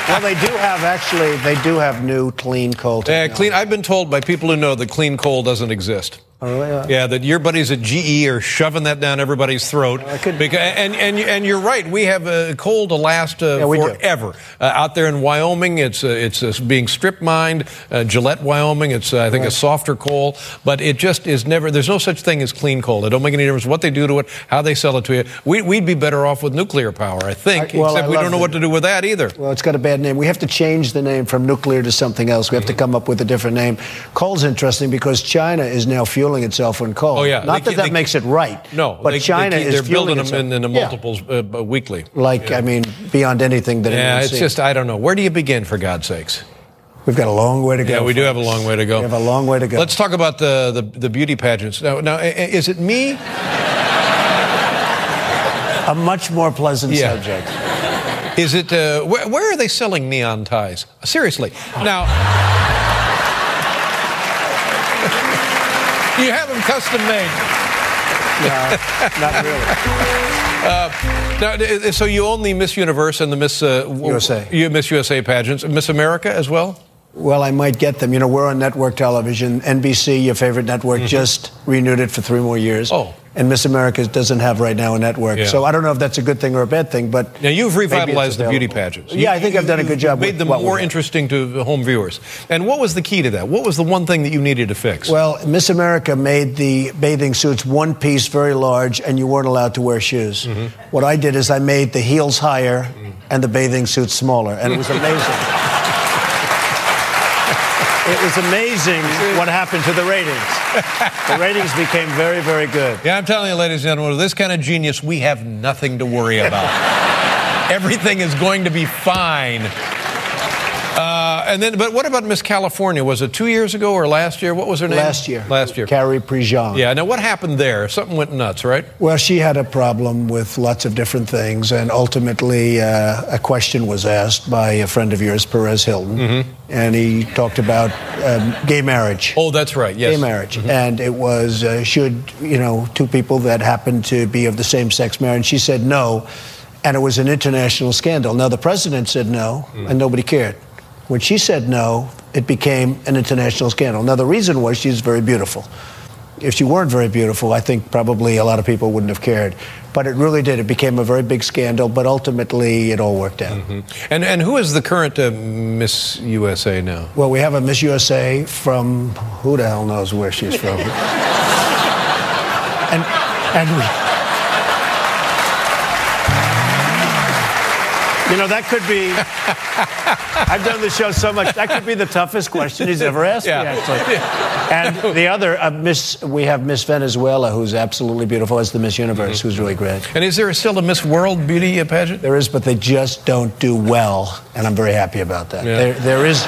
Well, they do have actually they do have new clean coal Uh, clean. I've been told by people who know that clean coal doesn't exist. Oh, really? Uh, Yeah, that your buddies at GE are shoving that down everybody's throat. Because, and, and, and you're right. We have uh, coal to last uh, Yeah, forever. Uh, out there in Wyoming, it's uh, it's uh, being strip mined. Uh, Gillette, Wyoming, it's uh, I think a softer coal, but it just is never. There's no such thing as clean coal. It don't make any difference what they do to it, how they sell it to you. We, we'd be better off with nuclear power, I think. I- well, except I we don't know the- what to do with that either. Well, it's got a bad name. We have to change the name from nuclear to something else. We have to come up with a different name. Coal's interesting because China is now fueling itself on coal. Oh, yeah. Not They that keep- that makes it right. No, but they, China they, is they're fueling building them in, in the itself. Yeah. multiples uh, weekly. Like I mean, beyond anything that Yeah, it's seen. just I don't know. Where do you begin, for God's sakes? We've got a long way to go. Yeah, we do have a long way to go. We have a long way to go. Let's talk about the the, the beauty pageants. Now, now, is it me? a much more pleasant Yeah. subject. Is it? Uh, where, where are they selling neon ties? Seriously. Now, custom made. No, not really. Uh, now, so you own the Miss Universe and the Miss uh, USA. You Miss USA pageants, Miss America as well. Well, I might get them. You know, we're on network television. NBC, your favorite network, just renewed it for three more years. Mm-hmm. Oh. And Miss America doesn't have right now a network. Yeah. So I don't know if that's a good thing or a bad thing, but. Now you've revitalized the beauty pageants. Yeah, I think I've done a good job Made with them more interesting to the home viewers. And what was the key to that? What was the one thing that you needed to fix? Well, Miss America made the bathing suits one piece very large, and you weren't allowed to wear shoes. Mm-hmm. What I did is I made the heels higher and the bathing suits smaller, and it was amazing. It was amazing what happened to the ratings. The ratings became very, very good. Yeah, I'm telling you, ladies and gentlemen, with this kind of genius, we have nothing to worry about. Everything is going to be fine. Uh, and then, but what about Miss California? Was it two years ago or last year? What was her name? Last year. Last year. Carrie Prejean. Yeah. Now, what happened there? Something went nuts, right? Well, she had a problem with lots of different things, and ultimately, uh, a question was asked by a friend of yours, Perez Hilton, and he talked about um, gay marriage. Oh, that's right. Yes. Gay marriage, and it was uh, should you know two people that happened to be of the same sex marriage. She said no, and it was an international scandal. Now the president said no, and nobody cared. When she said no, it became an international scandal. Now the reason was she's very beautiful if she weren't very beautiful, I think probably a lot of people wouldn't have cared. But it really did. It became a very big scandal, but ultimately it all worked out. And and who is the current uh, Miss USA now? Well, we have a Miss USA from who the hell knows where she's from. and and we You know, that could be. I've done the show so much. That could be the toughest question he's ever asked me, Yeah. actually. And the other, uh, Miss, we have Miss Venezuela, who's absolutely beautiful, as the Miss Universe, who's really great. And is there still a Miss World beauty uh, pageant? There is, but they just don't do well, and I'm very happy about that. Yeah. There, there is,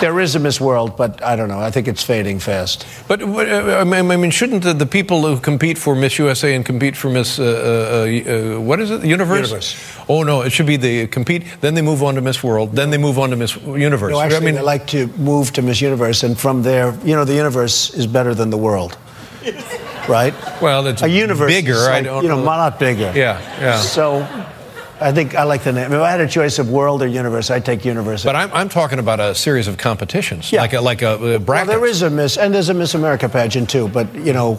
there is a Miss World, but I don't know. I think it's fading fast. But uh, I mean, shouldn't the, the people who compete for Miss USA and compete for Miss uh, uh, uh, what is it, Universe? Universe. Oh no, it should be they compete, then they move on to Miss World, then they move on to Miss Universe. No, actually, I mean, they like to move to Miss Universe, and from there, you know, the universe is better than the world, right? well, it's A universe bigger. is I don't you know, know. a lot bigger. Yeah, yeah. So, I think I like the name. If I had a choice of world or universe, I'd take universe. But I'm, I'm talking about a series of competitions, Yeah. like a like a, uh well, bracket. there is a Miss, and there's a Miss America pageant too. But you know,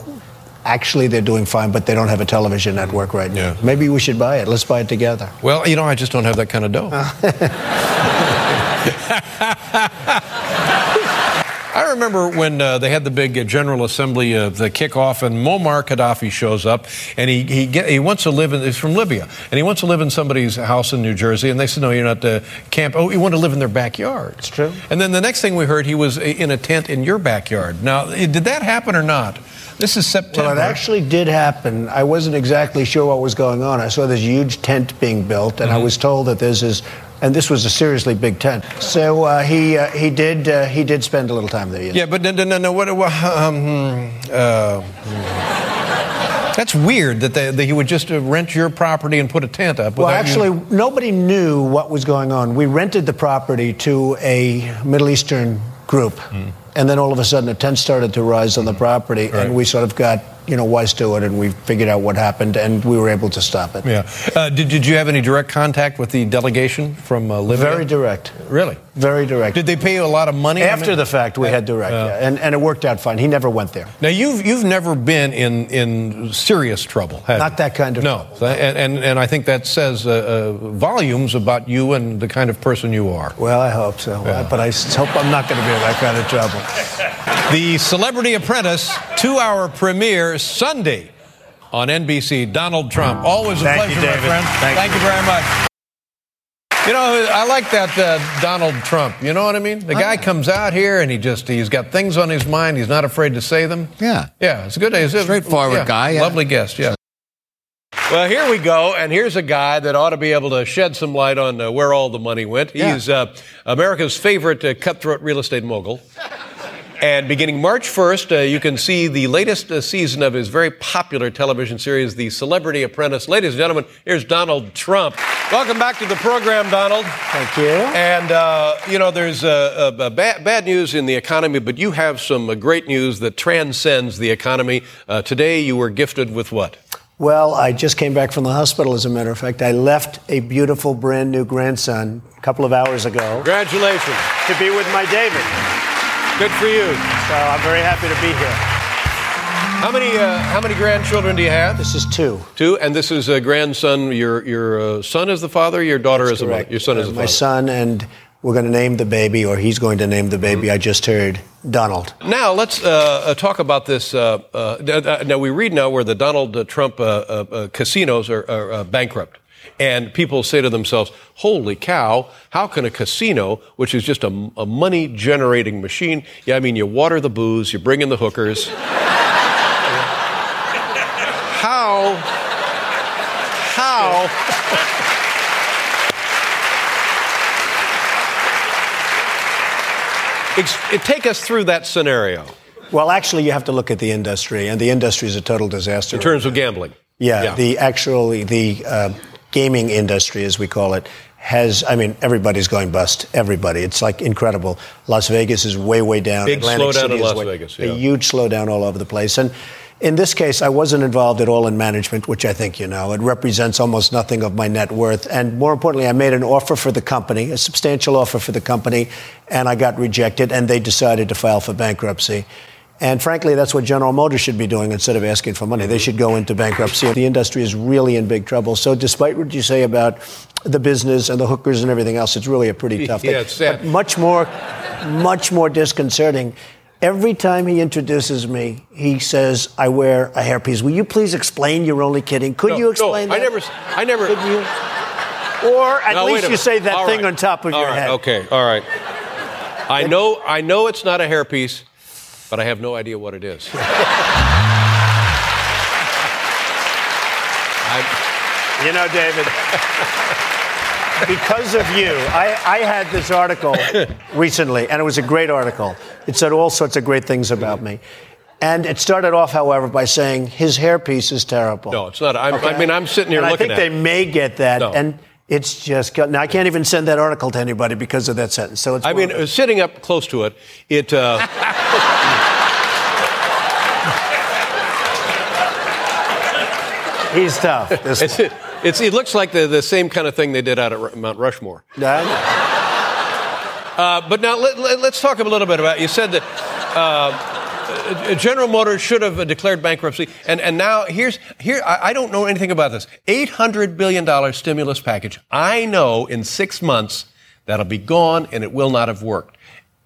actually, they're doing fine, but they don't have a television network right now. Yeah. Maybe we should buy it. Let's buy it together. Well, you know, I just don't have that kind of dough. I remember when uh, they had the big uh, General Assembly, uh, the kickoff, and Muammar Gaddafi shows up, and he he, get, he wants to live in. He's from Libya, and he wants to live in somebody's house in New Jersey, and they said, "No, you're not to camp. Oh, you want to live in their backyard." It's true. And then the next thing we heard, he was in a tent in your backyard. Now, did that happen or not? This is September. Well, it actually did happen. I wasn't exactly sure what was going on. I saw this huge tent being built, and I Mhm. was told that there's this, and this was a seriously big tent. So uh, he uh, he did uh, he did spend a little time there. Yes. Yeah, but no, no, no, no what? um, hmm, uh, hmm. that's weird that, they, that he would just uh, rent your property and put a tent up. Well, without you- actually, nobody knew what was going on. We rented the property to a Middle Eastern group, Hmm. And then all of a sudden a tent started to rise on the property, Right. and we sort of got you know wise to it, and we figured out what happened, and we were able to stop it. Yeah. Uh, did, did you have any direct contact with the delegation from uh, Libya? Very direct. Really? Very direct. Did they pay you a lot of money? After the fact, we had direct, Uh, yeah, and, and it worked out fine. He never went there. Now you've you've never been in in serious trouble. Have Not you? that kind of no, and, and and I think that says uh, uh, volumes about you and the kind of person you are. Well, I hope so, but I hope I'm not going to be in that kind of trouble. The Celebrity Apprentice two-hour premiere Sunday on NBC. Donald Trump. Always a Thank pleasure, you, my friend. Thank you very much. You know, I like that uh, Donald Trump. You know what I mean? The guy comes out here and he just, he's got things on his mind. He's not afraid to say them. Yeah. Yeah, it's a good day. It's a- Straightforward yeah, guy, yeah. Lovely guest, yeah. Well, here we go, and here's a guy that ought to be able to shed some light on uh, where all the money went. Yeah. He's uh, America's favorite uh, cutthroat real estate mogul. And beginning March 1st, uh, you can see the latest uh, season of his very popular television series, The Celebrity Apprentice. Ladies and gentlemen, here's Donald Trump. Welcome back to the program, Donald. Thank you. And, uh, you know, there's uh, uh, bad, bad news in the economy, but you have some uh, great news that transcends the economy. Uh, today, you were gifted with what? Well, I just came back from the hospital, as a matter of fact. I left a beautiful, brand new grandson a couple of hours ago Congratulations. to be with my David. Good for you. So I'm very happy to be here. How many, uh, how many grandchildren do you have? This is two. Two, and this is a grandson. Your your uh, son is the father. Your daughter is the mother. Your son is Uh, the my father. son, and we're going to name the baby, or he's going to name the baby. I just heard Donald. Now let's uh, uh, talk about this. Uh, uh, now we read now where the Donald uh, Trump uh, uh, uh, casinos are, are uh, bankrupt, and people say to themselves, "Holy cow! How can a casino, which is just a, a money-generating machine? Yeah, I mean, you water the booze, you bring in the hookers. how? How?" Take us through that scenario Well, actually, you have to look at the industry, and the industry is a total disaster. in terms of gambling. Yeah, Yeah. the actually the uh, gaming industry, as we call it, has. I mean, everybody's going bust. Everybody. It's like incredible. Las Vegas is way, way down. Big slowdown City in is Las way- Vegas, A huge slowdown all over the place, and. In this case, I wasn't involved at all in management, which I think you know. It represents almost nothing of my net worth. And more importantly, I made an offer for the company, a substantial offer for the company, and I got rejected, and they decided to file for bankruptcy. And frankly, that's what General Motors should be doing instead of asking for money. They should go into bankruptcy. The industry is really in big trouble. So, despite what you say about the business and the hookers and everything else, it's really a pretty tough thing. Yeah, it's sad. But much more, much more disconcerting. Every time he introduces me, he says, "I wear a hairpiece." Will you please explain? You're only kidding. Could No, you explain no, that? I never. I never. Could you? Or at wait least you say that All thing right. on top of All your right, head. Okay, all right. I know, I know it's not a hairpiece, but I have no idea what it is. You know, David, because of you, I, I had this article recently, and it was a great article. It said all sorts of great things about me. And it started off, however, by saying his hairpiece is terrible. no, it's not. I'm, I mean, I'm sitting here and looking I think they may get that. No. And it's just, got- now I can't even send that article to anybody because of that sentence. So it's I mean, uh, sitting up close to it, it. Uh, he's tough. This it's, it's, it looks like the, the same kind of thing they did out at Mount Rushmore. Yeah, Uh, but now let, let, us talk a little bit about. You said that uh, uh, General Motors should have declared bankruptcy, and and now here's here. I, I don't know anything about this. Eight hundred billion dollar stimulus package. I know in six months that'll be gone, and it will not have worked.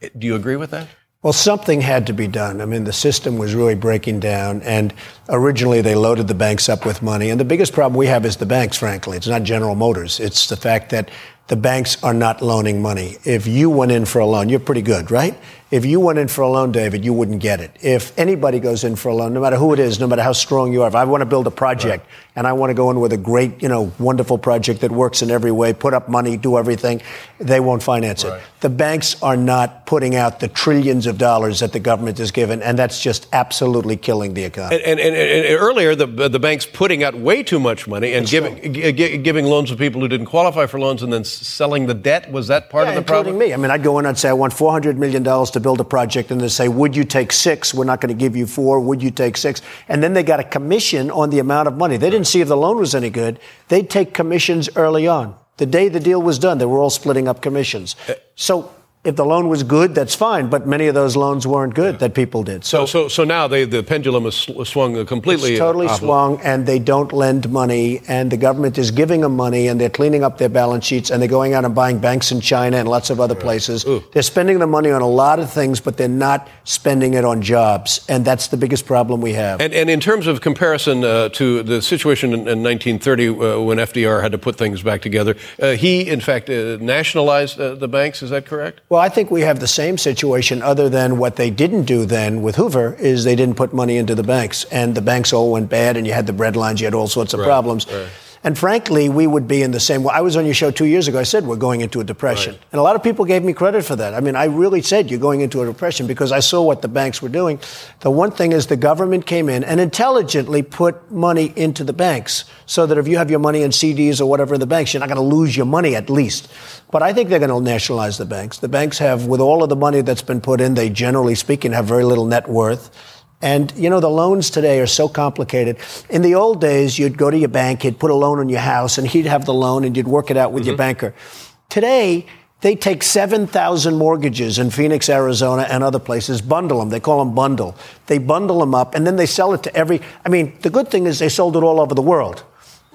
Uh, Do you agree with that? Well, something had to be done. I mean, the system was really breaking down, and originally they loaded the banks up with money. And the biggest problem we have is the banks, frankly. It's not General Motors. It's the fact that the banks are not loaning money. If you went in for a loan, you're pretty good, right? If you went in for a loan, David, you wouldn't get it. If anybody goes in for a loan, no matter who it is, no matter how strong you are, if I want to build a project and I want to go in with a great, you know, wonderful project that works in every way, put up money, do everything, they won't finance it. The banks are not putting out the trillions of dollars that the government has given, and that's just absolutely killing the economy. And, and, and, and earlier, the the banks putting out way too much money and giving gi- gi- giving loans to people who didn't qualify for loans, and then selling the debt. Was that part Yeah, of the including problem? me. I mean, I'd go in and say, I want $400 million to build a project, and they say, Would you take six? We're not going to give you four. Would you take six? And then they got a commission on the amount of money. They didn't see if the loan was any good. They'd take commissions early on. The day the deal was done, they were all splitting up commissions. Uh, so if the loan was good, that's fine, but many of those loans weren't good that people did. So, so, so now they, the pendulum has swung completely. It's totally swung, and they don't lend money, and the government is giving them money, and they're cleaning up their balance sheets, and they're going out and buying banks in China and lots of other places. They're spending the money on a lot of things, but they're not spending it on jobs, and that's the biggest problem we have. And, and in terms of comparison uh, to the situation in, in 1930 uh, when FDR had to put things back together, uh, he, in fact, uh, nationalized uh, the banks. Is that correct? Well, I think we have the same situation, other than what they didn't do then with Hoover, is they didn't put money into the banks, and the banks all went bad, and you had the bread lines, you had all sorts of Right, problems. right. And frankly, we would be in the same way. I was on your show two years ago. I said we're going into a depression. And a lot of people gave me credit for that. I mean, I really said you're going into a depression because I saw what the banks were doing. The one thing is the government came in and intelligently put money into the banks so that if you have your money in CDs or whatever in the banks, you're not going to lose your money at least. But I think they're going to nationalize the banks. The banks have, with all of the money that's been put in, they generally speaking have very little net worth. And, you know, the loans today are so complicated. In the old days, you'd go to your bank, he'd put a loan on your house, and he'd have the loan, and you'd work it out with your mm-hmm. banker. Today, they take 7,000 mortgages in Phoenix, Arizona, and other places, bundle them. They call them bundle. They bundle them up, and then they sell it to every. I mean, the good thing is they sold it all over the world.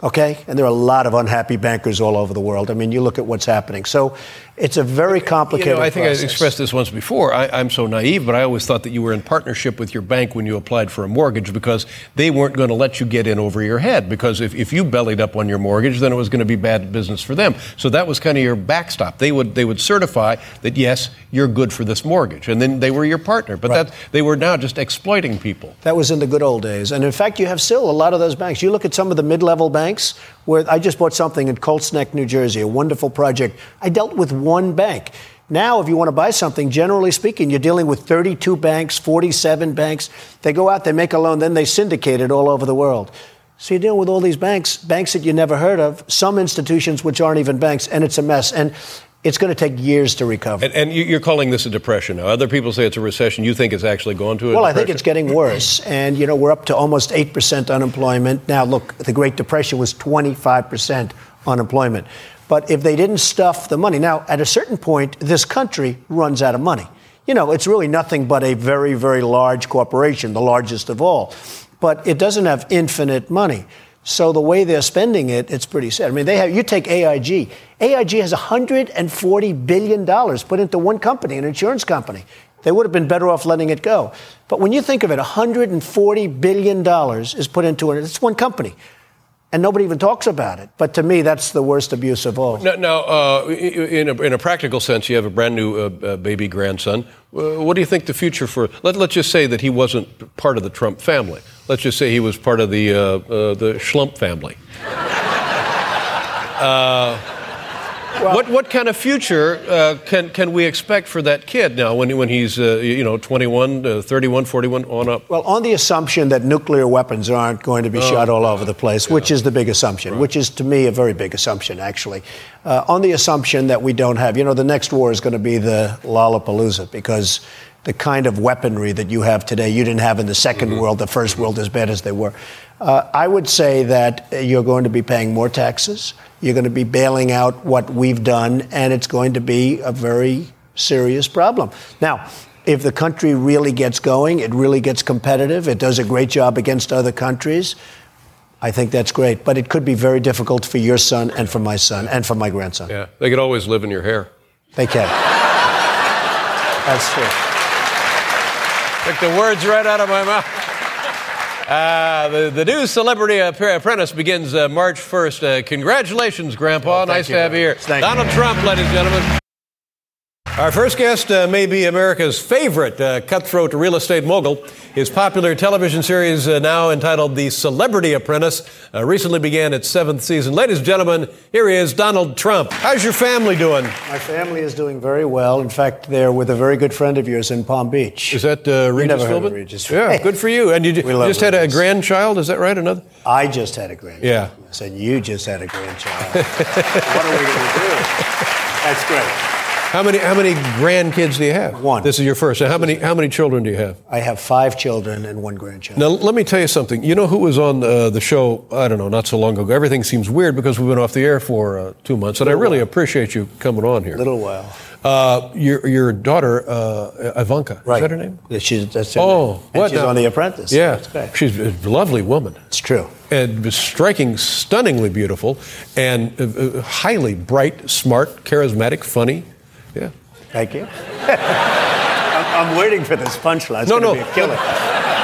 Okay? And there are a lot of unhappy bankers all over the world. I mean, you look at what's happening. So it's a very You complicated know, I think process. I expressed this once before. I, I'm so naive, but I always thought that you were in partnership with your bank when you applied for a mortgage because they weren't going to let you get in over your head. Because if, if you bellied up on your mortgage, then it was going to be bad business for them. So that was kind of your backstop. They would they would certify that yes, you're good for this mortgage, and then they were your partner. But that they were now just exploiting people. That was in the good old days. And in fact, you have still a lot of those banks. You look at some of the mid level banks where I just bought something in Colts Neck, New Jersey, a wonderful project. I dealt with one bank. Now, if you want to buy something, generally speaking, you're dealing with 32 banks, 47 banks. They go out, they make a loan, then they syndicate it all over the world. So you're dealing with all these banks, banks that you never heard of, some institutions which aren't even banks, and it's a mess. And it's going to take years to recover. And, and you- you're calling this a depression now. Other people say it's a recession. You think it's actually gone to a Well, I think it's getting worse. And, you know, we're up to almost 8% unemployment. Now, look, the Great Depression was 25% unemployment. But if they didn't stuff the money, now, at a certain point, this country runs out of money. You know, it's really nothing but a very, very large corporation, the largest of all. But it doesn't have infinite money. So the way they're spending it, it's pretty sad. I mean, they have. You take AIG. AIG has 140 billion dollars put into one company, an insurance company. They would have been better off letting it go. But when you think of it, 140 billion dollars is put into it. It's one company, and nobody even talks about it. But to me, that's the worst abuse of all. Now, now uh, in, a, in a practical sense, you have a brand new uh, uh, baby grandson. Uh, what do you think the future for? Let, let's just say that he wasn't part of the Trump family. Let's just say he was part of the uh, the Schlump family. Uh, what what kind of future uh, can can we expect for that kid now when when he's uh, you know 21, uh, 31, 41 on up? Well, on the assumption that nuclear weapons aren't going to be Oh, shot all over the place, which is the big assumption, which is to me a very big assumption, actually. Uh, on the assumption that we don't have, you know, the next war is going to be the Lollapalooza because the kind of weaponry that you have today, you didn't have in the 2nd world, the first world, as bad as they were. Uh, I would say that you're going to be paying more taxes. You're going to be bailing out what we've done, and it's going to be a very serious problem. Now, if the country really gets going, it really gets competitive, it does a great job against other countries, I think that's great. But it could be very difficult for your son and for my son and for my grandson. Yeah, they could always live in your hair. They can. That's true. Took the words right out of my mouth. Uh, the, the new Celebrity Apprentice begins uh, March 1st. Uh, congratulations, Grandpa. Oh, nice you to have you here. Thank you. Donald Trump, ladies and gentlemen. Our first guest uh, may be America's favorite uh, cutthroat real estate mogul. His popular television series, uh, now entitled The Celebrity Apprentice, uh, recently began its seventh season. Ladies and gentlemen, here he is, Donald Trump. How's your family doing? My family is doing very well. In fact, they're with a very good friend of yours in Palm Beach. Is that uh, Regis never Philbin? Regis Yeah, good for you. And you, you just had a grandchild, is that right? Another? I just had a grandchild. Yeah. I said, you just had a grandchild. what are we going to do? That's great. How many how many grandkids do you have? One. This is your first. Now, how many how many children do you have? I have five children and one grandchild. Now, let me tell you something. You know who was on uh, the show, I don't know, not so long ago? Everything seems weird because we've been off the air for uh, two months, and I really appreciate you coming on here. A little while. Uh, your, your daughter, uh, Ivanka, Right. is that her name? Yeah, she's, that's her Oh, name. And what she's now? on The Apprentice. Yeah, That's great. she's a lovely woman. It's true. And striking, stunningly beautiful, and uh, uh, highly bright, smart, charismatic, funny. Yeah. Thank you. I'm, I'm waiting for this punchline. It's No, no. be a killer.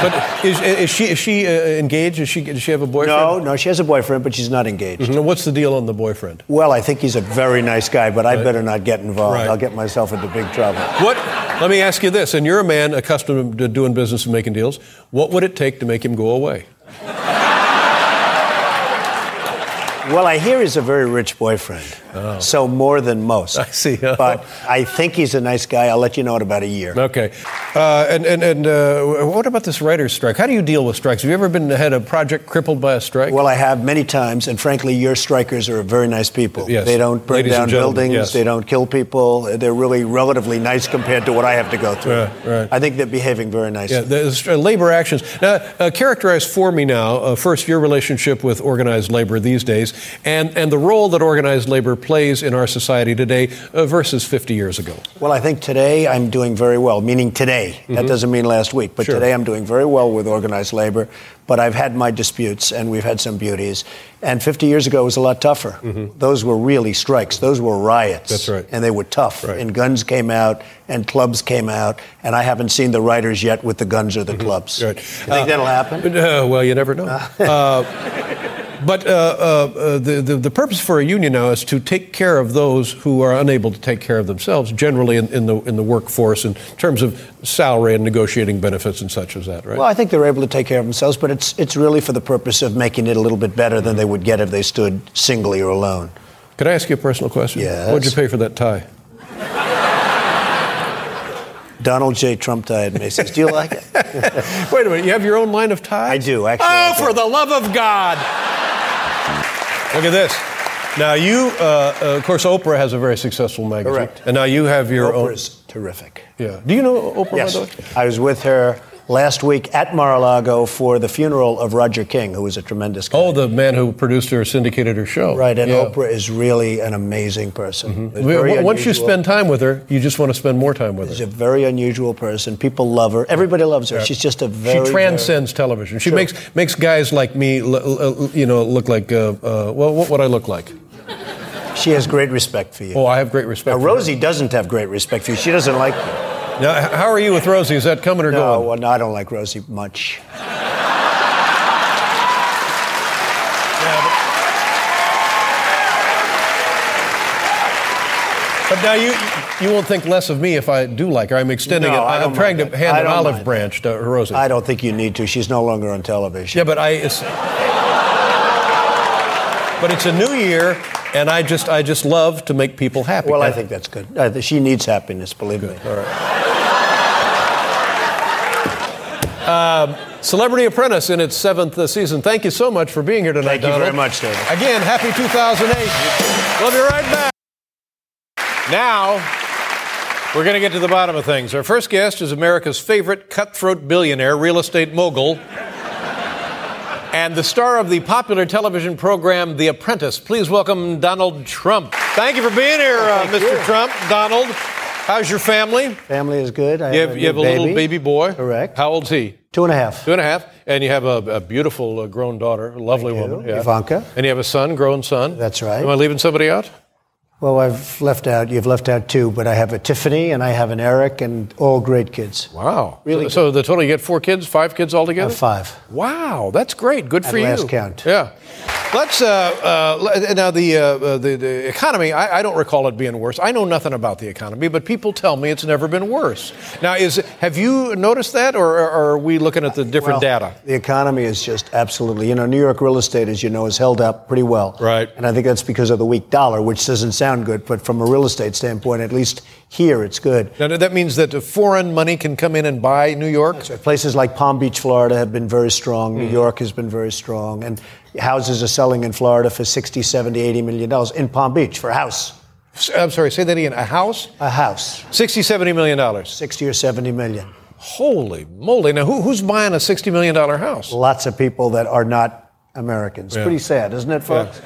But is, is she is she uh, engaged? Is she does she have a boyfriend? No, no, she has a boyfriend, but she's not engaged. Mhm. What's the deal on the boyfriend? Well, I think he's a very nice guy, but I better not get involved. Right. I'll get myself into big trouble. What? Let me ask you this, and you're a man accustomed to doing business and making deals. What would it take to make him go away? Well, I hear he's a very rich boyfriend, so more than most. I see. But I think he's a nice guy. I'll let you know in about a year. Okay. Uh, and and, and uh, what about this writer's strike? How do you deal with strikes? Have you ever been had a project crippled by a strike? Well, I have many times, and frankly, your strikers are very nice people. Yes. They don't burn Ladies down buildings. yes. They don't kill people. They're really relatively nice compared to what I have to go through. Right, right. I think they're behaving very nicely. Yeah, there's uh, labor actions. Now, uh, characterize for me now, uh, first, your relationship with organized labor these days, and, and the role that organized labor plays in our society today uh, versus 50 years ago. Well, I think today I'm doing very well, meaning today. That Mhm. doesn't mean last week, but Sure. today I'm doing very well with organized labor. But I've had my disputes, and we've had some beauties. And 50 years ago it was a lot tougher. Those were really strikes. Those were riots. That's right. And they were tough. And guns came out, and clubs came out. And I haven't seen the writers yet with the guns or the clubs. Right. You think that'll happen? Uh, well, you never know. But uh, uh, uh, the, the, the purpose for a union now is to take care of those who are unable to take care of themselves, generally in, in, the, in the workforce, in terms of salary and negotiating benefits and such as that, right? Well, I think they're able to take care of themselves, but it's it's really for the purpose of making it a little bit better than they would get if they stood singly or alone. Could I ask you a personal question? Yes. What'd you pay for that tie? Donald J. Trump tie at Macy's. Do you like it? Wait a minute, you have your own line of ties? I do, actually. Oh, for the love of God! Look at this. Now, you, uh, uh, of course, Oprah has a very successful magazine. Correct. And now you have your own. Oprah's terrific. Yeah. Do you know Oprah, Yes. by the way? I was with her last week at Mar-a-Lago for the funeral of Roger King, who was a tremendous guy. Oh, the man who produced her, syndicated her show. Right, and Yeah. Oprah is really an amazing person. Very Once you spend time with her, you just want to spend more time with She's her. She's a very unusual person. People love her. Everybody loves her. Yeah. She's just a very she transcends television. She Sure. makes makes guys like me, you know, look like. Uh, uh, well, what would I look like? she has great respect for you. Oh, I have great respect. Now, for her. Rosie doesn't have great respect for you. She doesn't like you. Now, how are you with Rosie? Is that coming or No, going? well, no, I don't like Rosie much. But now you you won't think less of me if I do like her. I'm extending No, it. I I'm trying to that. hand an olive mind branch to Rosie. I don't think you need to. She's no longer on television. yeah, but I. It's, but it's a new year, and I just I just love to make people happy. Well, I think that's good. She needs happiness, believe me. All right. Um, Celebrity Apprentice in its seventh uh, season. Thank you so much for being here tonight, Thank you Donald. very much, David. Again, happy 2008. We'll be right back. Now, we're going to get to the bottom of things. Our first guest is America's favorite cutthroat billionaire, real estate mogul, and the star of the popular television program The Apprentice. Please welcome Donald Trump. Thank you for being here, uh, Mr. you. Trump. Donald, how's your family? Family is good. I You have, have, you have a little baby boy. Correct. How old's he? Two and a half. Two and a half. And you have a, a beautiful uh, grown daughter, a lovely woman. Ivanka. And you have a son, grown son. That's right. Am I leaving somebody out? Well, I've left out, you've left out two, but I have a Tiffany and I have an Eric and all great kids. Wow. Really So, so the total you get four kids, five kids altogether? Uh, five. Wow, that's great. Good At for you. last count. Yeah. Let's uh, uh, now the, uh, uh, the the economy. I, I don't recall it being worse. I know nothing about the economy, but people tell me it's never been worse. Now, is have you noticed that, or, or are we looking at the different Well, data? The economy is just absolutely, you know, New York real estate, as you know, has held up pretty well. Right. And I think that's because of the weak dollar, which doesn't sound good, but from a real estate standpoint, at least here, it's good. Now, that means that foreign money can come in and buy New York. Places like Palm Beach, Florida have been very strong. New Mhm. York has been very strong. And houses are selling in Florida for 60, 70, 80 million dollars in Palm Beach for a house. I'm sorry, say that again. A house? A house. 60, 70 million dollars. 60 or 70 million. Holy moly. Now, who, who's buying a $60 million house? Lots of people that are not Americans. Yeah. Pretty sad, isn't it, folks?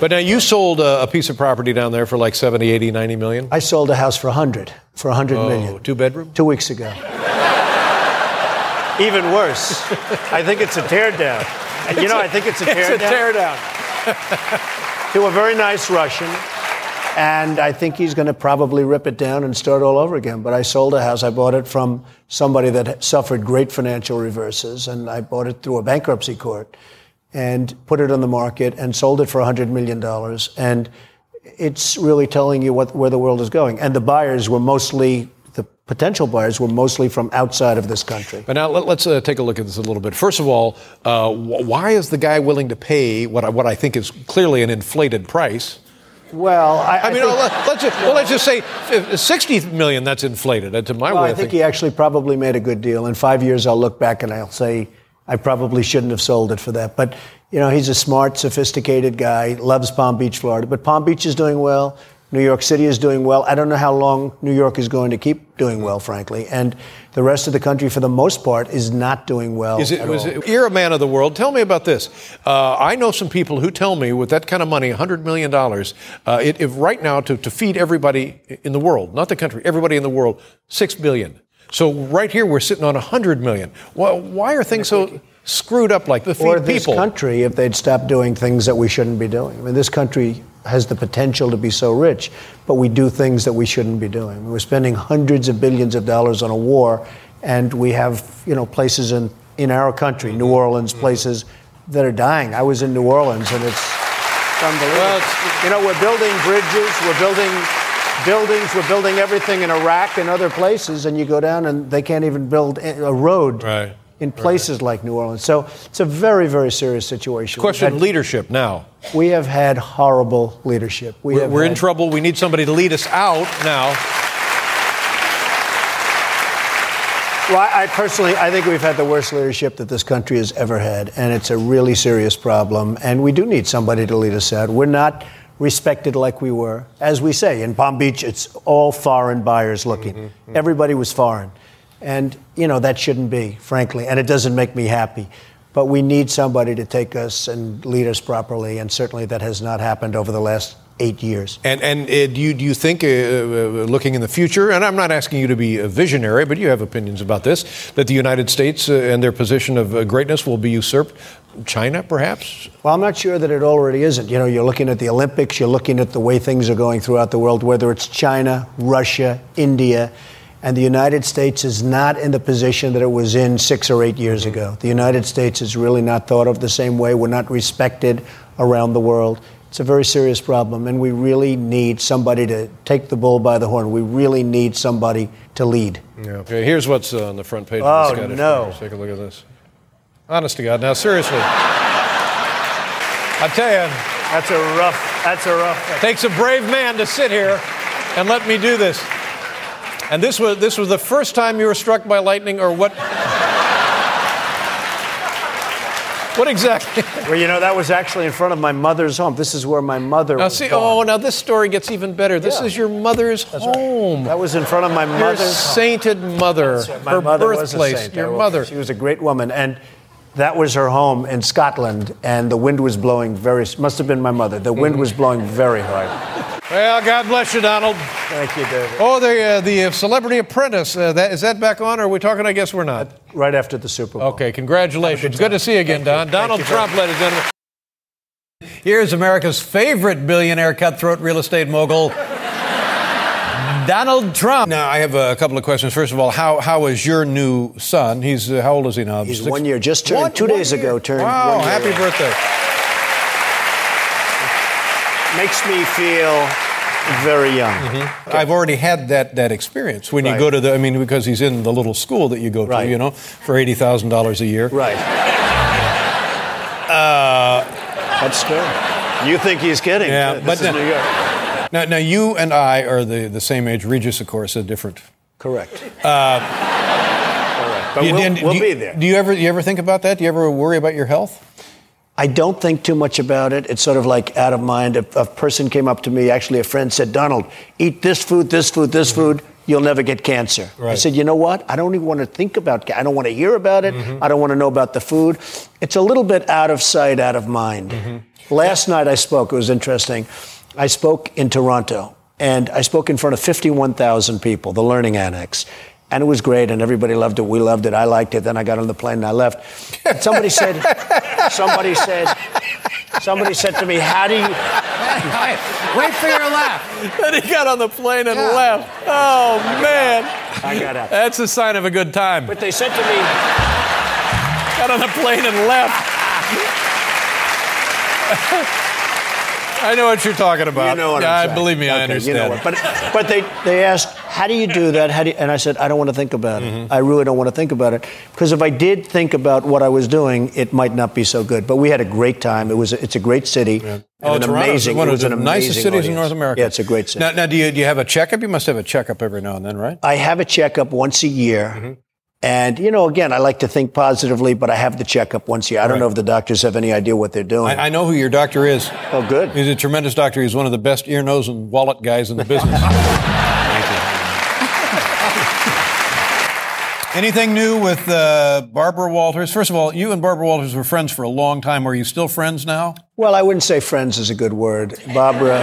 But now you sold a, a piece of property down there for like 70, 80, 90 million? I sold a house for 100, for 100 Oh, million. Two bedroom? Two weeks ago. Even worse. I think it's a teardown. You know, I think it's a teardown. It's a teardown. to a very nice Russian. And I think he's going to probably rip it down and start all over again. But I sold a house. I bought it from somebody that suffered great financial reverses, and I bought it through a bankruptcy court and put it on the market and sold it for $100 million. And it's really telling you what, where the world is going. And the buyers were mostly, the potential buyers were mostly from outside of this country. But now let, us uh, take a look at this a little bit. First of all, uh, wh- why is the guy willing to pay what I, what I think is clearly an inflated price? Well, I, I, mean, think- let, us just, well, let's just say 60 million. That's inflated. That's my Well, way I think he actually probably made a good deal. In five years, I'll look back and I'll say I probably shouldn't have sold it for that. But you know, he's a smart, sophisticated guy. Loves Palm Beach, Florida. But Palm Beach is doing well. New York City is doing well. I don't know how long New York is going to keep doing well, frankly. And the rest of the country, for the most part, is not doing well. Is it, at was all. it, you're a man of the world. Tell me about this. Uh, I know some people who tell me with that kind of money, $100 million, uh, it, if right now to, to feed everybody in the world, not the country, everybody in the world, $6 billion. So right here, we're sitting on 100 million. Why, why are things so screwed up like the feed or this people? country if they'd stop doing things that we shouldn't be doing. I mean, this country has the potential to be so rich, but we do things that we shouldn't be doing. We're spending hundreds of billions of dollars on a war, and we have, you know, places in, in our country, New mm-hmm. Orleans, mm-hmm. places that are dying. I was in New Orleans, and it's unbelievable. you know, we're building bridges, we're building buildings, we're building everything in Iraq and other places, and you go down and they can't even build a road Right. in places like New Orleans. So it's a very, very serious situation. Question had- leadership now. We have had horrible leadership. We We're, have we're in trouble. We need somebody to lead us out now. Well, I personally, I think we've had the worst leadership that this country has ever had, and it's a really serious problem. And we do need somebody to lead us out. We're not respected like we were, as we say in Palm Beach. It's all foreign buyers looking. Mm-hmm, mm-hmm. Everybody was foreign, and you know that shouldn't be, frankly. And it doesn't make me happy. But we need somebody to take us and lead us properly, and certainly that has not happened over the last eight years. And and uh, do you do you think, uh, uh, looking in the future, and I'm not asking you to be a visionary, but you have opinions about this, that the United States uh, and their position of uh, greatness will be usurped? China, perhaps? Well, I'm not sure that it already isn't. You know, you're looking at the Olympics, you're looking at the way things are going throughout the world, whether it's China, Russia, India, and the United States is not in the position that it was in six or eight years ago. The United States is really not thought of the same way. We're not respected around the world. It's a very serious problem, and we really need somebody to take the bull by the horn. We really need somebody to lead. Yeah. Okay, here's what's on the front page Oh, of the oh, Scottish no. Papers. Take a look at this. Honest to God. Now, seriously. I tell you. That's a rough, that's a rough. Takes a brave man to sit here and let me do this. And this was, this was the first time you were struck by lightning, or what? what exactly? Well, you know, that was actually in front of my mother's home. This is where my mother Now, was see, born. oh, now this story gets even better. This Yeah. is your mother's home. That was in front of my Your mother's home. sainted mother, My her mother was a birthplace, saint. your mother. She was a great woman, and that was her home in Scotland. And the wind was blowing very. Must have been my mother. The wind was blowing very hard. Well, God bless you, Donald. Thank you, David. Oh, the uh, the uh, Celebrity Apprentice. Uh, that is that back on? Or are we talking? I guess we're not. Right after the Super Bowl. Okay, congratulations. Good to see you again, Don. Donald you very Trump, ladies and gentlemen. Here's America's favorite billionaire cutthroat real estate mogul, Donald Trump. Now, I have a couple of questions. First of all, how, how is your new son? He's uh, how old is he now? He's Six- one year, just turned One- two one days year. ago. Turned Wow! one year Happy old. birthday. Makes me feel very young. I've already had that that experience when you go to the. I mean, because he's in the little school that you go to, you know, for eighty thousand dollars a year. Right. Uh, That's good. You think he's kidding? Yeah, This but is now, New York. Now, now you and I are the, the same age. Regis, of course, a different. Correct. Uh, Correct. But you- we'll, and we'll do you- be there. Do you ever you ever think about that? Do you ever worry about your health? I don't think too much about it. It's sort of like out of mind. If a person came up to me, actually a friend said, Donald, eat this food, this food, this food, you'll never get cancer. I Mm-hmm. Said, you know what? I don't even want to think about I don't want to hear about it. Mm-hmm. I don't want to know about the food. It's a little bit out of sight, out of mind. Mm-hmm. Last night I spoke. It was interesting. I spoke in Toronto, and I spoke in front of 51,000 people, the Learning Annex. And it was great, and everybody loved it. We loved it. I liked it. Then I got on the plane and I left. And somebody said, somebody said, somebody said to me, "How do you?" Wait for your laugh. Then he got on the plane and left. Oh man! I got out. That's a sign of a good time. But they said to me, got on the plane and left. I know what you're talking about. You know what yeah, I'm saying. believe me, I understand. You know what. But but they they asked, "How do you do that?" How do you, and I said, "I don't want to think about it. Mm-hmm. I really don't want to think about it because if I did think about what I was doing, it might not be so good." But we had a great time. It was it's a great city. and Oh, an Toronto's amazing. one it of was the an nicest cities in. North America. Yeah, it's a great city. Now, now do, you, do you have a checkup? You must have a checkup every now and then, right? I have a checkup once a year. Mm-hmm. And, you know, again, I like to think positively, but I have the checkup once a year. I don't Right. know if the doctors have any idea what they're doing. I, I know who your doctor is. Oh, good. He's a tremendous doctor. He's one of the best ear, nose, and wallet guys in the business. Anything new with uh, Barbara Walters? First of all, you and Barbara Walters were friends for a long time. Are you still friends now? Well, I wouldn't say friends is a good word. Barbara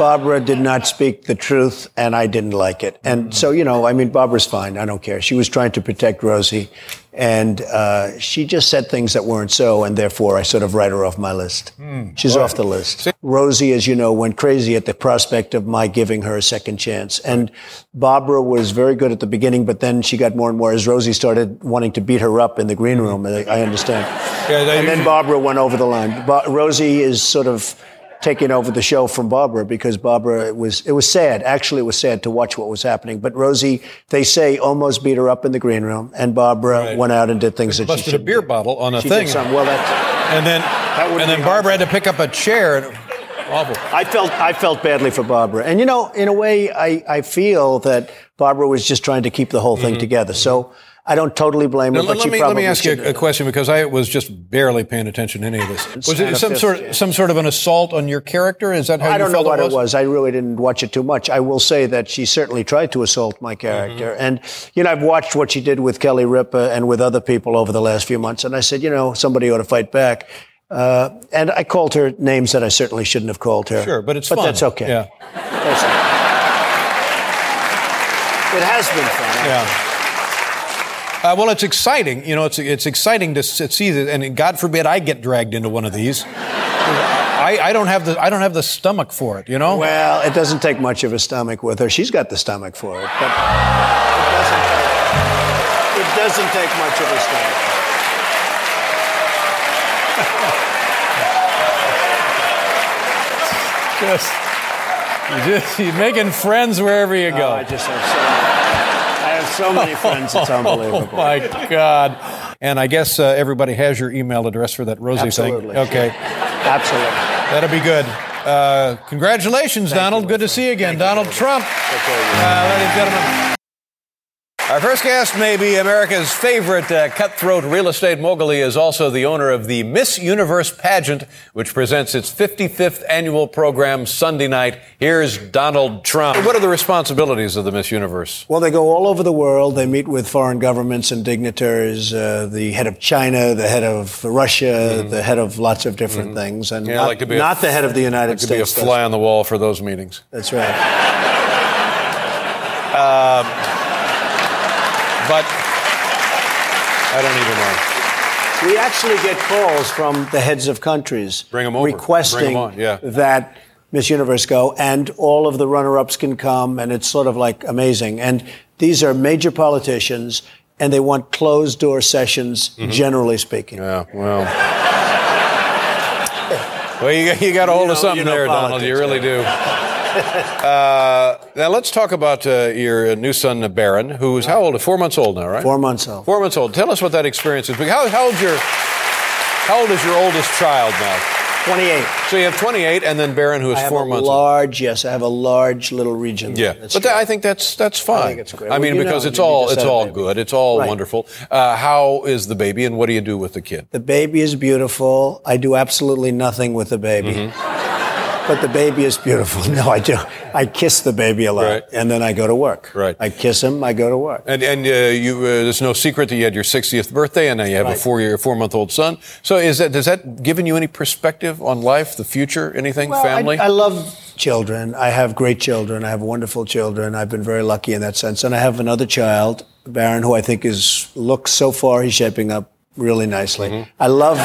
Barbara did not speak the truth and I didn't like it. And so, you know, I mean Barbara's fine. I don't care. She was trying to protect Rosie and uh, she just said things that weren't so and therefore I sort of write her off my list. She's off the list. Rosie, as you know, went crazy at the prospect of my giving her a second chance. And Barbara was very good at the beginning, but then she got more and more as Rosie started wanting to beat her up in the green room. I I understand. Yeah, and then Barbara went over the line. Ba- Rosie is sort of taking over the show from Barbara because Barbara it was it was sad. Actually, it was sad to watch what was happening. But Rosie, they say, almost beat her up in the green room, and Barbara Right. went out and did things that she Busted a beer bottle on a She thing. Well, that's and then wouldn't and then Barbara had to pick up a chair. And, awful. I felt I felt badly for Barbara, and you know, in a way, I I feel that Barbara was just trying to keep the whole thing mm-hmm. together. So I don't totally blame her. Now, but let, she me, let me ask you a, a question because I was just barely paying attention to any of this. Was it some fifth, sort yeah. some sort of an assault on your character? Is that how I don't know what it it was? was. I really didn't watch it too much. I will say that she certainly tried to assault my character. Mm-hmm. And, you know, I've watched what she did with Kelly Ripa and with other people over the last few months. And I said, you know, somebody ought to fight back. Uh, and I called her names that I certainly shouldn't have called her. Sure, but it's But fun. that's okay. Yeah. That's- it has been fun. Yeah. Uh, well, it's exciting. You know, it's it's exciting to see that, and God forbid I get dragged into one of these. I, I don't have the I don't have the stomach for it. You know. Well, it doesn't take much of a stomach with her. She's got the stomach for it. But it doesn't, it doesn't take much of a stomach. just, you just you're making friends wherever you go. Oh, I just have so, I have so many friends. It's unbelievable. Oh my God! And I guess uh, everybody has your email address for that Rosie Absolutely. thing. Okay, Absolutely. that'll be good. Uh, congratulations, Donald. good to see you again, Donald Trump. Uh, ladies and gentlemen. Our first guest may be America's favorite uh, cutthroat real estate mogul. He is also the owner of the Miss Universe pageant, which presents its 55th annual program Sunday night. Here's Donald Trump. What are the responsibilities of the Miss Universe? Well, they go all over the world. They meet with foreign governments and dignitaries, uh, the head of China, the head of Russia, the head of lots of different things, and Mm-hmm. Yeah, not, like to be a- the head of the United Like to be a fly on the wall for those meetings. That's right. Um, but I don't even know. We actually get calls from the heads of countries Bring 'em over. requesting Bring 'em on, yeah. that Miss Universe go, and all of the runner-ups can come, and it's sort of like amazing. And these are major politicians, and they want closed-door sessions, Mm-hmm. generally speaking. Yeah, well. Well, you, you got a hold You of something you know there, Donald. You really do. Uh, now let's talk about uh, your new son, Baron, who's how old? Four months old now, right? Four months old. Four months old. Tell us what that experience is. How, how old's your How old is your oldest child now? 28. So you have 28, and then Baron, who is I have four a months old. large, yes, I have a large little region. Yeah, That's but I think that's that's fine. I, think it's great. mean, Well, you because know, it's all it's all baby. good, it's all Right. wonderful. Uh, how is the baby, and what do you do with the kid? The baby is beautiful. I do absolutely nothing with the baby. Mm-hmm. But the baby is beautiful. No, I do. I kiss the baby a lot, Right. and then I go to work. Right. I kiss him. I go to work. And and uh, you, uh, there's no secret that you had your 60th birthday, and now you have a four year, four month old son. So is that does that given you any perspective on life, the future, anything, Well, I- family? I, love children. I have great children. I have wonderful children. I've been very lucky in that sense. And I have another child, Baron, who I think is looks so far he's shaping up really nicely. Mm-hmm. I love.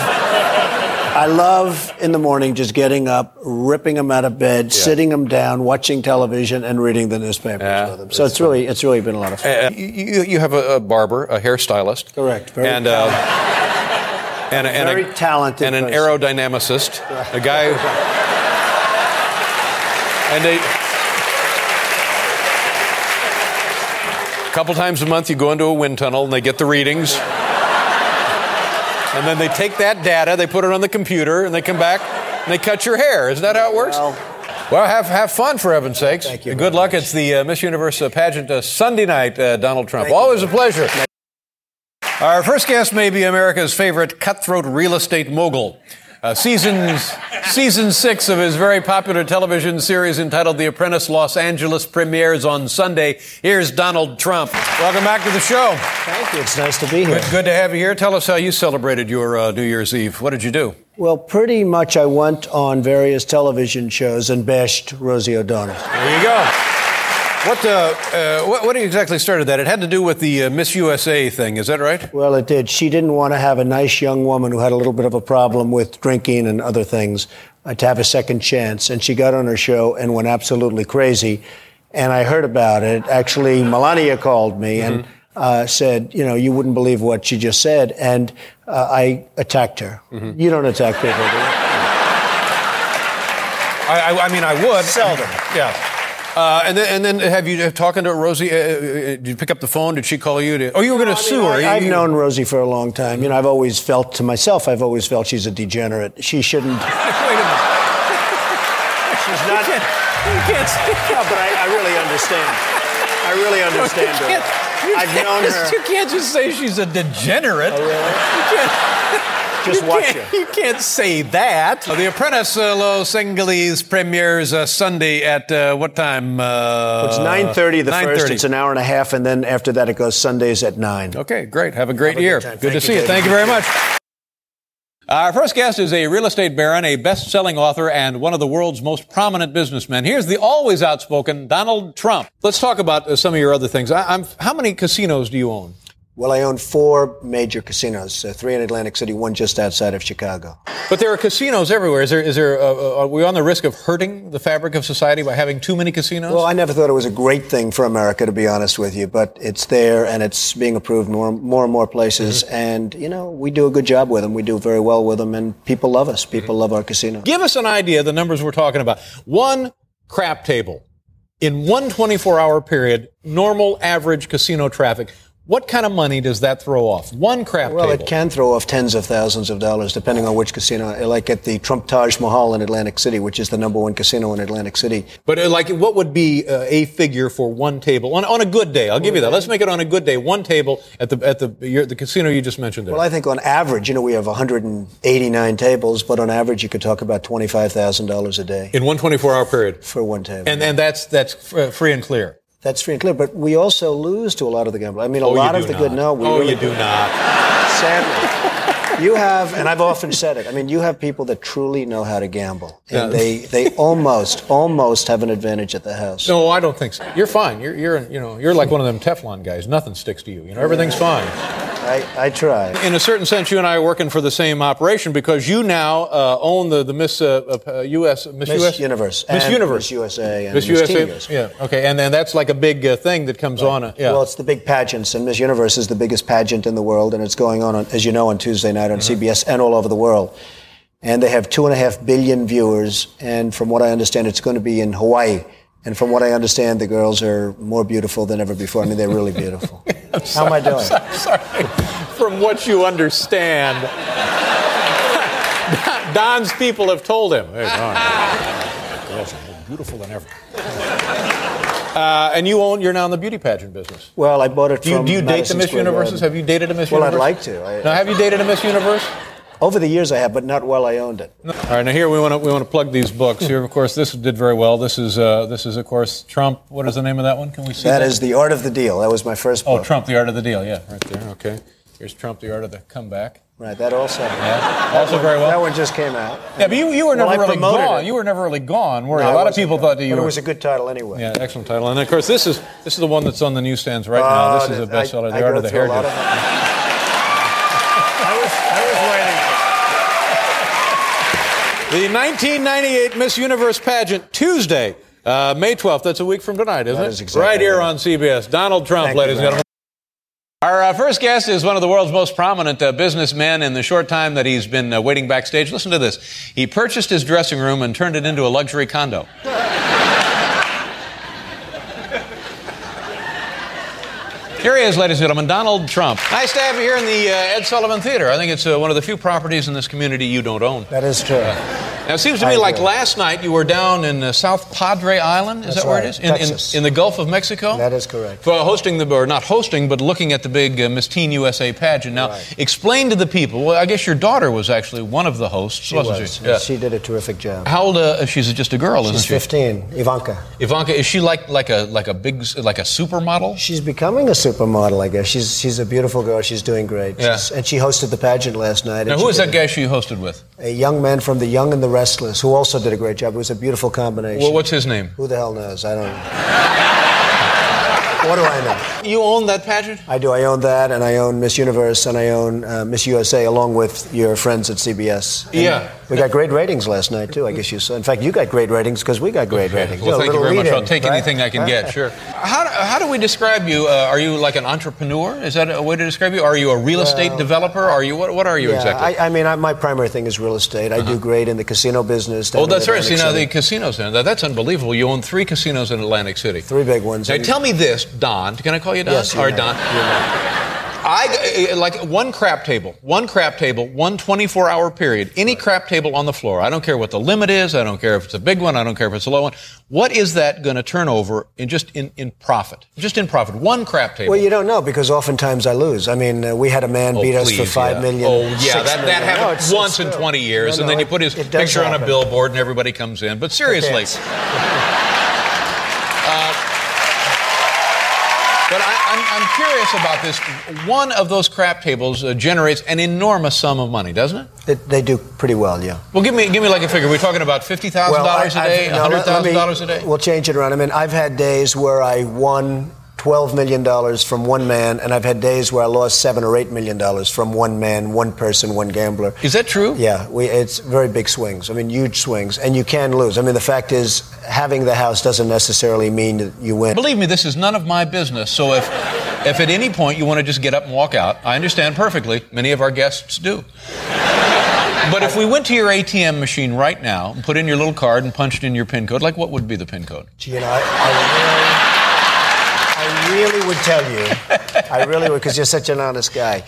I love in the morning just getting up, ripping them out of bed, sitting them down, watching television, and reading the newspapers with him. So it's really, it's really been a lot of fun. Uh, you, you have a, a barber, a hairstylist, Correct. Very and uh, and, a- and Very a, talented and an person. aerodynamicist, a guy. Who, and they. A couple times a month, you go into a wind tunnel and they get the readings. And then they take that data, they put it on the computer, and they come back and they cut your hair. Isn't that how it works? Well, have have fun for heaven's sakes. Thank you. Good luck. It's the uh, Miss Universe uh, pageant uh, Sunday night. Uh, Donald Trump. Always a pleasure. Our first guest may be America's favorite cutthroat real estate mogul. Uh, seasons, season six of his very popular television series entitled The Apprentice Los Angeles premieres on Sunday. Here's Donald Trump. Welcome back to the show. Thank you. It's nice to be here. Good, good to have you here. Tell us how you celebrated your uh, New Year's Eve. What did you do? Well, pretty much I went on various television shows and bashed Rosie O'Donnell. There you go. What, uh, uh, what, what exactly started that? It had to do with the uh, Miss USA thing, is that right? Well, it did. She didn't want to have a nice young woman who had a little bit of a problem with drinking and other things uh, to have a second chance. And she got on her show and went absolutely crazy. And I heard about it. Actually, Melania called me and uh, said, you know, you wouldn't believe what she just said. And uh, I attacked her. You don't attack people, do you? I, I, I mean, I would. Seldom. Yeah. Uh, and then, and then, have you uh, talking to Rosie? Uh, uh, did you pick up the phone? Did she call you? To, oh, you were going to sue her. I, have You- known Rosie for a long time. You know, I've always felt to myself, I've always felt she's a degenerate. She shouldn't. Wait a minute. She's not. You can't, you can't No, but I, I really understand. I really understand You her. can't- you I've can't known just- her. You can't just say she's a degenerate. Oh, really? You can't. Just you watch can't. You can't say that. The Apprentice uh, Los Angeles premieres uh, Sunday at uh, what time? Uh, It's 9.30 the first. It's an hour and a half, and then after that it goes Sundays at 9. Okay, great. Have a great Have a year. good. Good to Thank see you, you. Thank you very much. Our first guest is a real estate baron, a best-selling author, and one of the world's most prominent businessmen. Here's the always outspoken Donald Trump. Let's talk about uh, some of your other things. I, I'm, how many casinos do you own? Well, I own four major casinos, uh, three in Atlantic City, one just outside of Chicago. But there are casinos everywhere. Is there? Is there? Uh, uh, are we on the risk of hurting the fabric of society by having too many casinos? Well, I never thought it was a great thing for America, to be honest with you, but it's there and it's being approved more, more and more places. Mm-hmm. And, you know, we do a good job with them. We do very well with them, and people love us. People love our casino. Give us an idea of the numbers we're talking about. One crap table in one 24 hour period, normal average casino traffic. What kind of money does that throw off? One crap Well, table. it can throw off tens of thousands of dollars, depending on which casino. Like at the Trump Taj Mahal in Atlantic City, which is the number one casino in Atlantic City. But uh, like, what would be uh, a figure for one table on, on a good day? I'll give you that. Let's make it on a good day. One table at the at the your, the casino you just mentioned there. Well, I think on average, you know, we have 189 tables, but on average, you could talk about $25,000 a day in one 24 hour period for one table. and and that's that's uh, free and clear. That's free and clear. But we also lose to a lot of the gamblers. I mean, a Oh, lot of the not. good. No, we oh, really you do not. Sadly, you have, and I've often said it. I mean, you have people that truly know how to gamble, and Yeah. they they almost almost have an advantage at the house. No, I don't think so. You're fine. You're, you're, you know, you're like one of them Teflon guys. Nothing sticks to you. You know, everything's fine. I, I try. In a certain sense, you and I are working for the same operation because you now uh, own the the Miss uh, uh, U.S. Miss, Miss US? Universe Miss Universe, Miss USA and Miss Miss USA. Yeah. Okay. And then that's like a big uh, thing that comes on. Uh, yeah. Well, it's the big pageants, and Miss Universe is the biggest pageant in the world, and it's going on, on as you know, on Tuesday night on Mm-hmm. CBS and all over the world. And they have two and a half billion viewers, and from what I understand, it's going to be in Hawaii. And from what I understand, the girls are more beautiful than ever before. I mean, they're really beautiful. How am I doing? I'm sorry. From what you understand, Don's people have told him. Hey, Don, girls are more beautiful than ever. Uh, and you own, you're now in the beauty pageant business. Well, I bought it Do you, from do you date the Miss Square Universes? Garden. Have you dated a Miss Universe? Well, I'd like to. I- now, have you dated a Miss Universe? Over the years, I have, but not while I owned it. All right, now here we want to we want to plug these books. Here, of course, this did very well. This is uh, this is of course Trump. What is the name of that one? Can we see That is the art of the deal. That was my first Oh, book. Trump, the art of the deal. Yeah, right there. Okay. Here's Trump, the art of the comeback. Right, that also. Yeah, also very well. That one just came out. Yeah, but you, you were never I really gone. it. You were never really gone, were you? No, a I lot of people gone. thought that you But were. it was a good title anyway. yeah, excellent title. And of course, this is this is the one that's on the newsstands right now. This is a Uh, I- bestseller, I The Art go of the through a lot Hairdo. of I was, I was waiting. The 1998 Miss Universe pageant Tuesday, uh, May 12th. That's a week from tonight, isn't That it? is exactly right here right. on CBS. Donald Trump, Thank ladies and gentlemen. Our uh, first guest is one of the world's most prominent uh, businessmen in the short time that he's been uh, waiting backstage. Listen to this. He purchased his dressing room and turned it into a luxury condo. Here he is, ladies and gentlemen, Donald Trump. Nice to have you here in the uh, Ed Sullivan Theater. I think it's uh, one of the few properties in this community you don't own. That is true. Now, it seems to me I like agree. last night you were down in uh, South Padre Island. Is That's that where right, it is? In, in, Texas. in the Gulf of Mexico? That is correct. For hosting the, or not hosting, but looking at the big uh, Miss Teen USA pageant. Now, Right. explain to the people. Well, I guess your daughter was actually one of the hosts, She wasn't was. she? Yeah. She did a terrific job. How old? Uh, she's just a girl, She's isn't she? 15, Ivanka. Ivanka, is she like like a like a big like a supermodel? She's becoming a supermodel, I guess. She's she's a beautiful girl. She's doing great. Yeah. She's- and she hosted the pageant last night. Now, who did that guy she hosted with? A young man from The Young and the Restless, who also did a great job. It was a beautiful combination. Well, what's his name? Who the hell knows? I don't know. what do I know? You own that pageant? I do. I own that, and I own Miss Universe, and I own uh, Miss USA, along with your friends at CBS. And Yeah. We got great ratings last night, too, I guess you saw. In fact, you got great ratings because we got great ratings. Well, thank you very much. I'll take right? anything I can get. Sure. How, do- how do we describe you? Uh, are you like an entrepreneur? Is that a way to describe you? Are you a real estate developer? Are you what? What are you yeah, exactly? I, I mean, I, my primary thing is real estate. I do great in the casino business. Oh, that's right. See now the casinos. Now that's unbelievable. You own three casinos in Atlantic City. Three big ones. Now tell me this, Don. Can I call you Don? Yes, or. Don. I uh, like one crap table, one crap table, one 24 hour period. Any crap table on the floor. I don't care what the limit is. I don't care if it's a big one. I don't care if it's a low one. What is that going to turn over in just in, in profit? Just in profit. One crap table. Well, you don't know because oftentimes I lose. I mean, uh, we had a man Oh, beat us for please, five yeah. million. Oh, yeah, that, that million. No, happened it's- once it's in true. 20 years, No, and no, then you put his it picture on a billboard and everybody comes in. But seriously. It But I, I'm, I'm curious about this. One of those crap tables uh, generates an enormous sum of money, doesn't it? They, they do pretty well, yeah. Well, give me give me like a figure. We're talking about fifty thousand dollars a day, no, hundred thousand dollars a day. We'll change it around. I mean, I've had days where I won $12 million from one man, and I've had days where I lost 7 or $8 million from one man, one person, one gambler. Is that true? Yeah, we, it's very big swings. I mean, huge swings. And you can lose. I mean, the fact is, having the house doesn't necessarily mean that you win. Believe me, this is none of my business. So if if at any point you want to just get up and walk out, I understand perfectly. Many of our guests do. But if we went to your ATM machine right now and put in your little card and punched in your PIN code, like what would be the PIN code? Gee, you know, I, I, really, I really would tell you. I really would, because you're such an honest guy.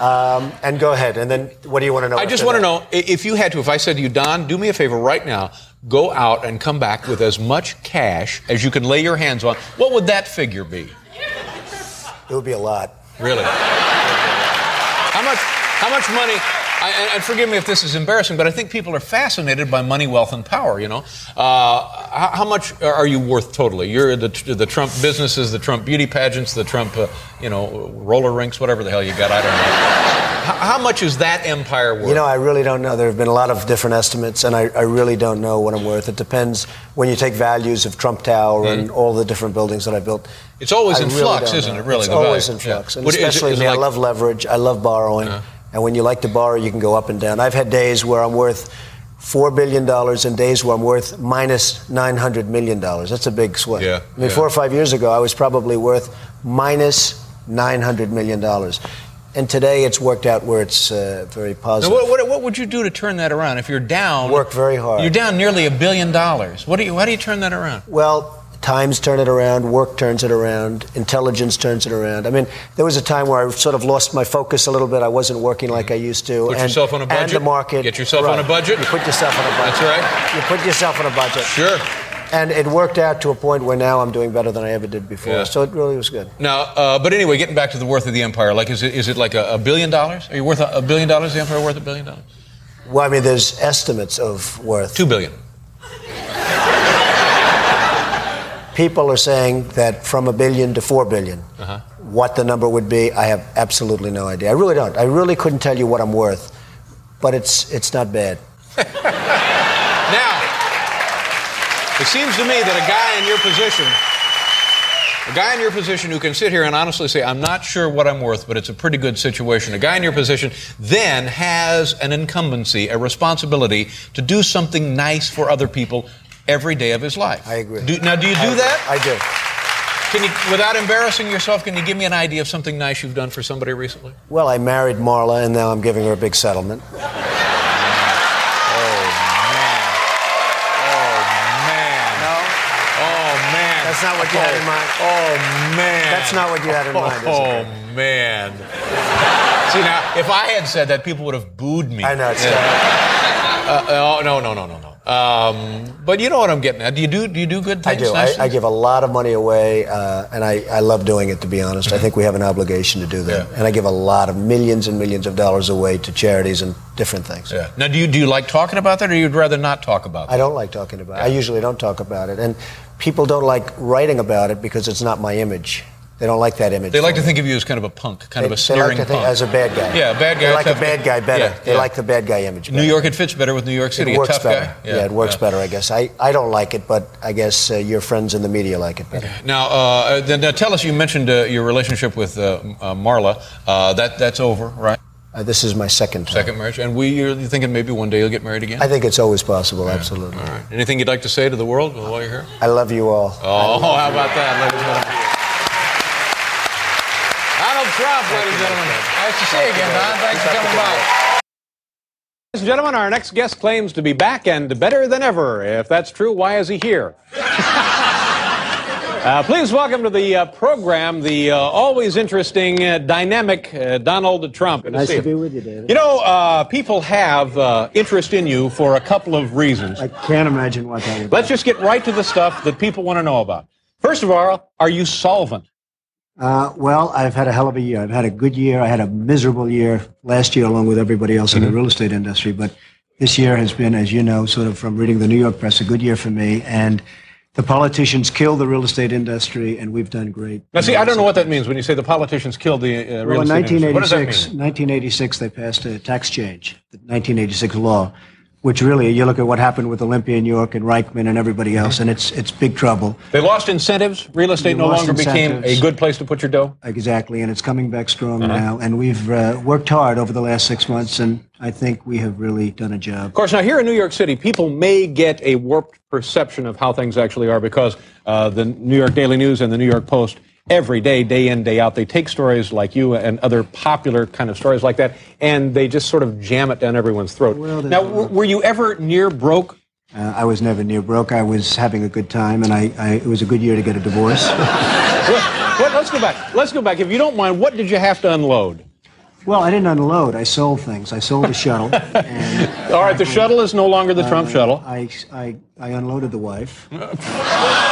Um, and go ahead. And then, what do you want to know? I just want to know if you had to, if I said to you, Don, do me a favor right now, go out and come back with as much cash as you can lay your hands on, what would that figure be? It would be a lot. Really? How much? How much money? I, and- forgive me if this is embarrassing, but I think people are fascinated by money, wealth, and power. You know, uh, how, how much are you worth totally? You're the the Trump businesses, the Trump beauty pageants, the Trump, uh, you know, roller rinks, whatever the hell you got. I don't know. how, how much is that empire worth? You know, I really don't know. There have been a lot of different estimates, and I, I really don't know what I'm worth. It depends when you take values of Trump Tower and all the different buildings that I built. Mm-hmm. It's always I in really flux, isn't know. it, really, It's always value? in flux, Yeah. and What is especially is it me. I love leverage. I love borrowing, and when you like to borrow, you can go up and down. I've had days where I'm worth four billion dollars, and days where I'm worth minus minus nine hundred million dollars. That's a big swing. Yeah, I mean, yeah. four or five years ago, I was probably worth minus minus nine hundred million dollars. And today it's worked out where it's uh, very positive. what, what, what would you do to turn that around? If you're down, Work very hard. You're down nearly a billion dollars. What do you? How do you turn that around? Well, times turn it around, work turns it around, intelligence turns it around. I mean, there was a time where I sort of lost my focus a little bit. I wasn't working like I used to. Put and, yourself on a budget. And the market. Get yourself on a budget. You put yourself on a budget. That's right. You put yourself on a budget. Sure. And it worked out to a point where now I'm doing better than I ever did before. Yeah. So it really was good. Now, uh, but anyway, getting back to the worth of the empire, like, is it, is it like a, a billion dollars? Are you worth a, a billion dollars? The empire worth a billion dollars? Well, I mean, there's estimates of worth. Two billion. People are saying that from a billion to four billion. Uh-huh. What the number would be, I have absolutely no idea. I really don't. I really couldn't tell you what I'm worth, but it's it's not bad. Now, it seems to me that a guy in your position, a guy in your position who can sit here and honestly say, I'm not sure what I'm worth, but it's a pretty good situation, a guy in your position then has an incumbency, a responsibility to do something nice for other people every day of his life. I agree. Do, now, do you do I- that? I do. Can you, without embarrassing yourself, can you give me an idea of something nice you've done for somebody recently? Well, I married Marla, and now I'm giving her a big settlement. Oh man. Oh, man. No? Oh, man. That's not what you had in mind. Oh man. That's not what you had in mind? Oh man. See now, if I had said that, people would have booed me. I know, it's uh, uh, oh, no, no, no, no, no. Um, but you know what I'm getting at. Do you do? Do you do good I things? do. I, I give a lot of money away, uh, and I, I love doing it, to be honest. I think we have an obligation to do that. And I give a lot of millions and millions of dollars away to charities and different things. Yeah. Now, do you do you like talking about that, or you'd rather not talk about that? I don't like talking about it. I usually don't talk about it. And people don't like writing about it because it's not my image. They don't like that image. They like to think of you as kind of a punk, kind They- of a they like sneering to think punk. as a bad guy. Yeah, a bad guy. They like a bad guy better. Yeah, they yeah. like the bad guy image. New. York. It fits better with New York City. It a works tough better. guy. Yeah, it works better, I guess. I, I don't like it, but I guess uh, your friends in the media like it better. Now, uh, then, now tell us. You mentioned uh, your relationship with uh, uh, Marla. Uh, that that's over, right? Uh, this is my second time. Second marriage, and we you're thinking maybe one day you'll get married again. I think it's always possible, absolutely. All right. Anything you'd like to say to the world while you're here? I love you all. Oh, how about that, ladies and gentlemen? Donald Trump, ladies and gentlemen. Nice to see you again, Don. Thanks for coming by. Ladies and gentlemen, our next guest claims to be back and better than ever. If that's true, why is he here? Uh, please welcome to the uh, program the uh, always interesting, uh, dynamic uh, Donald Trump. Good Nice see to you. be with you, David. You know, uh, people have uh, interest in you for a couple of reasons. I can't imagine what that would be. Let's just get right to the stuff that people want to know about. First of all, are you solvent? Uh, well, I've had a hell of a year. I've had a good year. I had a miserable year last year, along with everybody else in the real estate industry. But this year has been, as you know, sort of from reading the New York press, a good year for me. And the politicians killed the real estate industry, and we've done great. Now, see, I don't know what that means when you say the politicians killed the uh, real Well, in estate industry. What does that mean? 1986, they passed a tax change, the 1986 law, which really, you look at what happened with Olympia in New York and Reichman and everybody else, and it's it's big trouble. They lost incentives. Real estate They no longer became a good place to put your dough. Exactly, and it's coming back strong Uh-huh. now. And we've uh, worked hard over the last six months, and I think we have really done a job. Of course, now here in New York City, people may get a warped perception of how things actually are because uh, the New York Daily News and the New York Post, every day, day in, day out, they take stories like you and other popular kind of stories like that, and they just sort of jam it down everyone's throat. there's now, a w- were you ever near broke? Uh, I was never near broke. I was having a good time, and I, I it was a good year to get a divorce. Well, let's go back. Let's go back. If you don't mind, what did you have to unload? well, I didn't unload. I sold things. I sold the shuttle. All right, the shuttle is no longer the Trump Uh, shuttle. I, I, I unloaded the wife.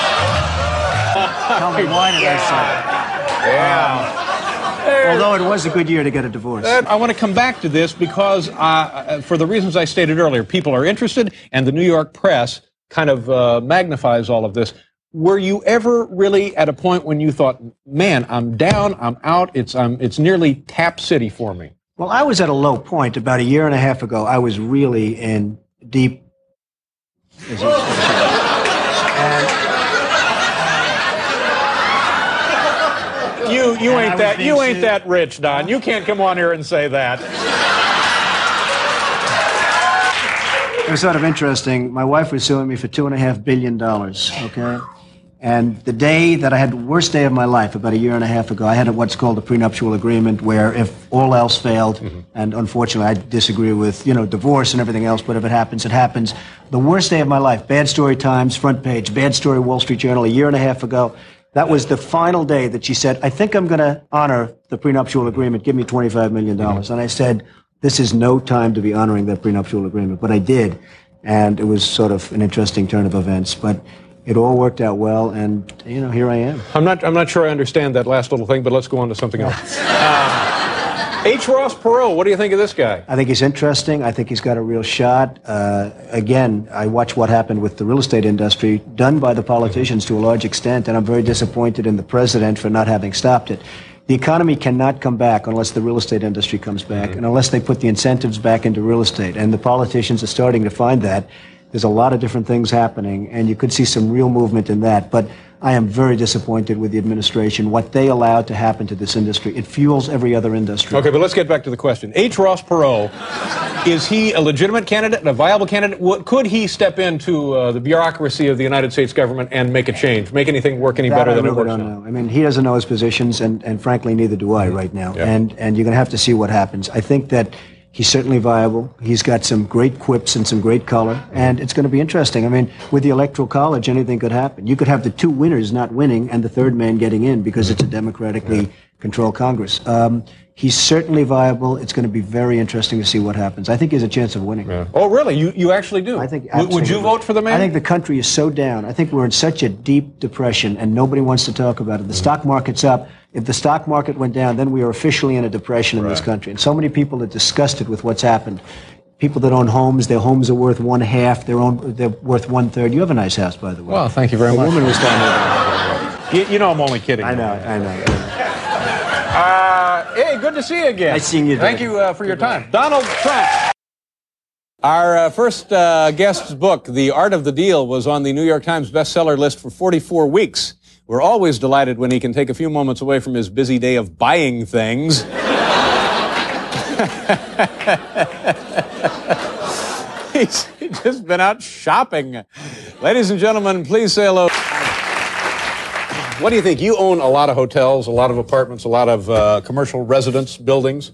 Tell me, why did I say that? Yeah. Although it was a good year to get a divorce. I want to come back to this because, uh, for the reasons I stated earlier, people are interested, and the New York press kind of uh, magnifies all of this. Were you ever really at a point when you thought, "Man, I'm down, I'm out. It's um, it's nearly tap city for me." Well, I was at a low point about a year and a half ago. I was really in deep. You you And ain't that you ain't sued. that rich, Don. You can't come on here and say that. It was sort of interesting. My wife was suing me for two and a half billion dollars. Okay. And the day that I had the worst day of my life, about a year and a half ago, I had what's called a prenuptial agreement, where if all else failed, mm-hmm. and unfortunately I disagree with you know divorce and everything else, but if it happens, it happens. The worst day of my life. Bad Story Times front page. Bad Story Wall Street Journal. A year and a half ago. That was the final day that she said, I think I'm going to honor the prenuptial agreement. Give me $25 million. And I said, this is no time to be honoring that prenuptial agreement. But I did. And it was sort of an interesting turn of events. But it all worked out well. And, you know, here I am. I'm not I'm not sure I understand that last little thing, but let's go on to something else. Um, H. Ross Perot, what do you think of this guy? I think he's interesting. I think he's got a real shot. Uh, again, I watch what happened with the real estate industry, done by the politicians to a large extent, and I'm very disappointed in the president for not having stopped it. The economy cannot come back unless the real estate industry comes back, and unless they put the incentives back into real estate. And the politicians are starting to find that. There's a lot of different things happening, and you could see some real movement in that. But I am very disappointed with the administration, what they allowed to happen to this industry. It fuels every other industry. Okay, but let's get back to the question. H. Ross Perot, is he a legitimate candidate, and a viable candidate? What, could he step into uh, the bureaucracy of the United States government and make a change, make anything work any That better I than it really works don't now? know. I mean, he doesn't know his positions, and, and frankly, neither do I right now. Yeah. And and you're going to have to see what happens. I think that he's certainly viable. He's got some great quips and some great color, and it's going to be interesting. I mean, with the electoral college, anything could happen. You could have the two winners not winning and the third man getting in because it's a democratically controlled Congress. Um, he's certainly viable. It's going to be very interesting to see what happens. I think he has a chance of winning. Oh, really? You you actually do? I think. Would you vote for the man? I think the country is so down. I think we're in such a deep depression, and nobody wants to talk about it. The stock market's up. If the stock market went down, then we are officially in a depression in this country. And so many people are disgusted with what's happened. People that own homes, their homes are worth one half. Their own, they're worth one third. You have a nice house, by the way. Well, thank you very the much. woman was telling me that. You, you know I'm only kidding. I know, I know. Uh, hey, good to see you again. Nice seeing you, Thank you uh, for your time. Donald Trump. Our uh, first uh, guest's book, The Art of the Deal, was on the New York Times bestseller list for 44 weeks. We're always delighted when he can take a few moments away from his busy day of buying things. He's just been out shopping. Ladies and gentlemen, please say hello. What do you think? You own a lot of hotels, a lot of apartments, a lot of uh, commercial residence buildings.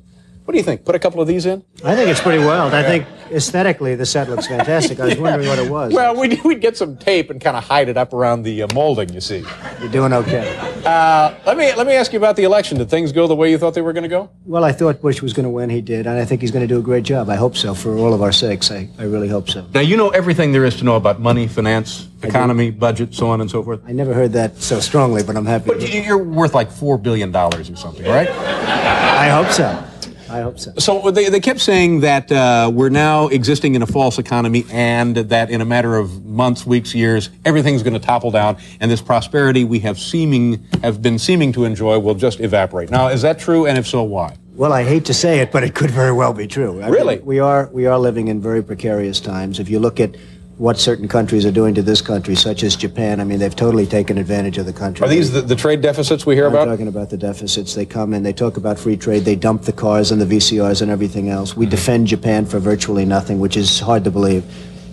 What do you think? Put a couple of these in? I think it's pretty wild. I think aesthetically the set looks fantastic. I was wondering what it was. Well, we'd, we'd get some tape and kind of hide it up around the uh, molding, you see. You're doing okay. Uh, let, me, let me ask you about the election. Did things go the way you thought they were going to go? Well, I thought Bush was going to win. He did, and I think he's going to do a great job. I hope so, for all of our sakes. I, I really hope so. Now, you know everything there is to know about money, finance, economy, budget, so on and so forth. I never heard that so strongly, but I'm happy. But you- you're worth like $4 billion or something, right? I hope so. I hope so. So they, they kept saying that uh, we're now existing in a false economy and that in a matter of months, weeks, years, everything's going to topple down and this prosperity we have seeming have been seeming to enjoy will just evaporate. Now, is that true? And if so, why? Well, I hate to say it, but it could very well be true. I Really? mean, we are we are living in very precarious times. If you look at what certain countries are doing to this country, such as Japan, I mean, they've totally taken advantage of the country. Are these the, the trade deficits we hear I'm about? talking about the deficits. They come in, they talk about free trade, they dump the cars and the VCRs and everything else. Mm-hmm. We defend Japan for virtually nothing, which is hard to believe.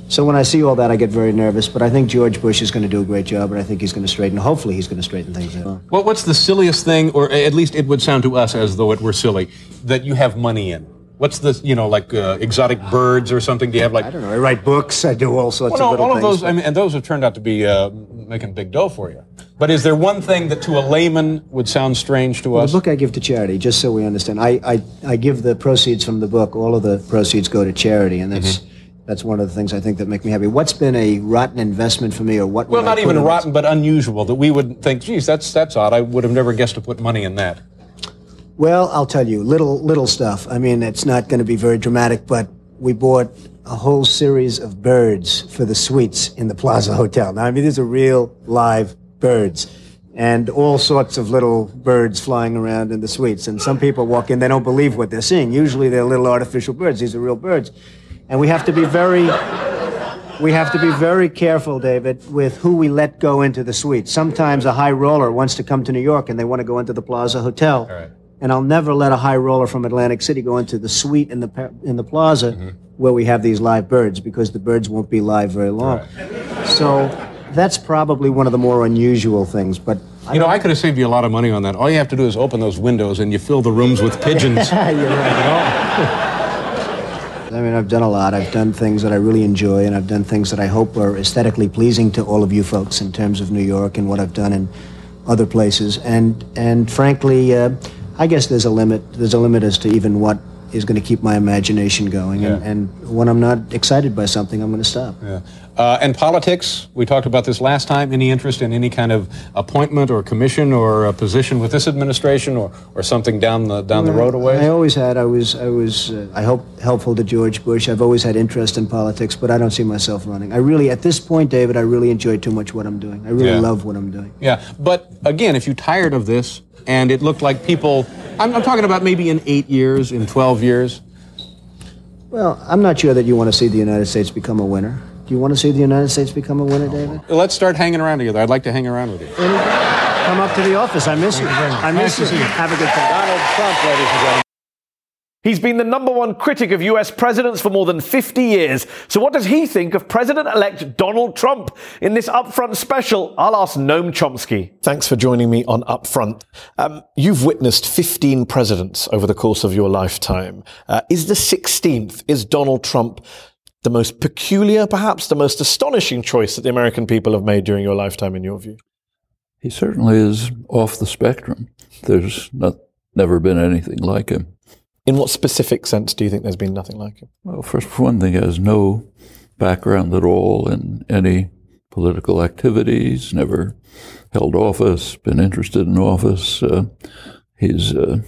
So when I see all that, I get very nervous. But I think George Bush is going to do a great job, and I think he's going to straighten. Hopefully, he's going to straighten things out. Well, what's the silliest thing, or at least it would sound to us as though it were silly, that you have money in? What's the, you know, like uh, exotic birds or something? Do you have like? I don't know. I write books. I do all sorts Well, of no, little all of things. those, I mean, and those have turned out to be uh, making big dough for you. But is there one thing that to a layman would sound strange to Well, us? the book I give to charity, just so we understand. I, I, I give the proceeds from the book. All of the proceeds go to charity, and that's Mm-hmm. that's one of the things I think that make me happy. What's been a rotten investment for me, or what? Well, not even rotten, but unusual that we would think, geez, that's that's odd. I would have never guessed to put money in that. Well, I'll tell you, little little stuff. I mean, it's not going to be very dramatic, but we bought a whole series of birds for the suites in the Plaza Hotel. Now, I mean, these are real live birds and all sorts of little birds flying around in the suites. And some people walk in, they don't believe what they're seeing. Usually they're little artificial birds. These are real birds. And we have to be very, we have to be very careful, David, with who we let go into the suite. Sometimes a high roller wants to come to New York and they want to go into the Plaza Hotel. And I'll never let a high roller from Atlantic City go into the suite in the in the plaza where we have these live birds because the birds won't be live very long. So that's probably one of the more unusual things. But You know, I could have saved you a lot of money on that. All you have to do is open those windows and you fill the rooms with pigeons. You're right. I mean, I've done a lot. I've done things that I really enjoy, and I've done things that I hope are aesthetically pleasing to all of you folks in terms of New York and what I've done in other places. And and frankly, uh, I guess there's a limit. There's a limit as to even what is going to keep my imagination going. And, Yeah. and when I'm not excited by something, I'm going to stop. Yeah. Uh, and politics, we talked about this last time. Any interest in any kind of appointment or commission or a position with this administration or, or something down the down the road away? I always had. I was. I was. Uh, I hope helpful to George Bush. I've always had interest in politics, but I don't see myself running. I really, at this point, David, I really enjoy too much what I'm doing. I really Yeah. love what I'm doing. Yeah, but again, if you're tired of this and it looked like people, I'm, I'm talking about maybe in eight years, in 12 years. Well, I'm not sure that you want to see the United States become a winner. Do you want to see the United States become a winner, David? Let's start hanging around together. I'd like to hang around with you. Come up to the office. I miss you. I miss Nice you. you. Have a good time. Donald Trump, ladies and gentlemen. He's been the number one critic of US presidents for more than 50 years. So, what does he think of President elect Donald Trump? In this upfront special, I'll ask Noam Chomsky. Thanks for joining me on Upfront. Um, you've witnessed 15 presidents over the course of your lifetime. Uh, is the 16th, is Donald Trump the most peculiar, perhaps the most astonishing choice that the American people have made during your lifetime, in your view? He certainly is off the spectrum. There's not, never been anything like him. In what specific sense do you think there's been nothing like him? Well, first, for one thing, he has no background at all in any political activities, never held office, been interested in office. Uh, he's uh,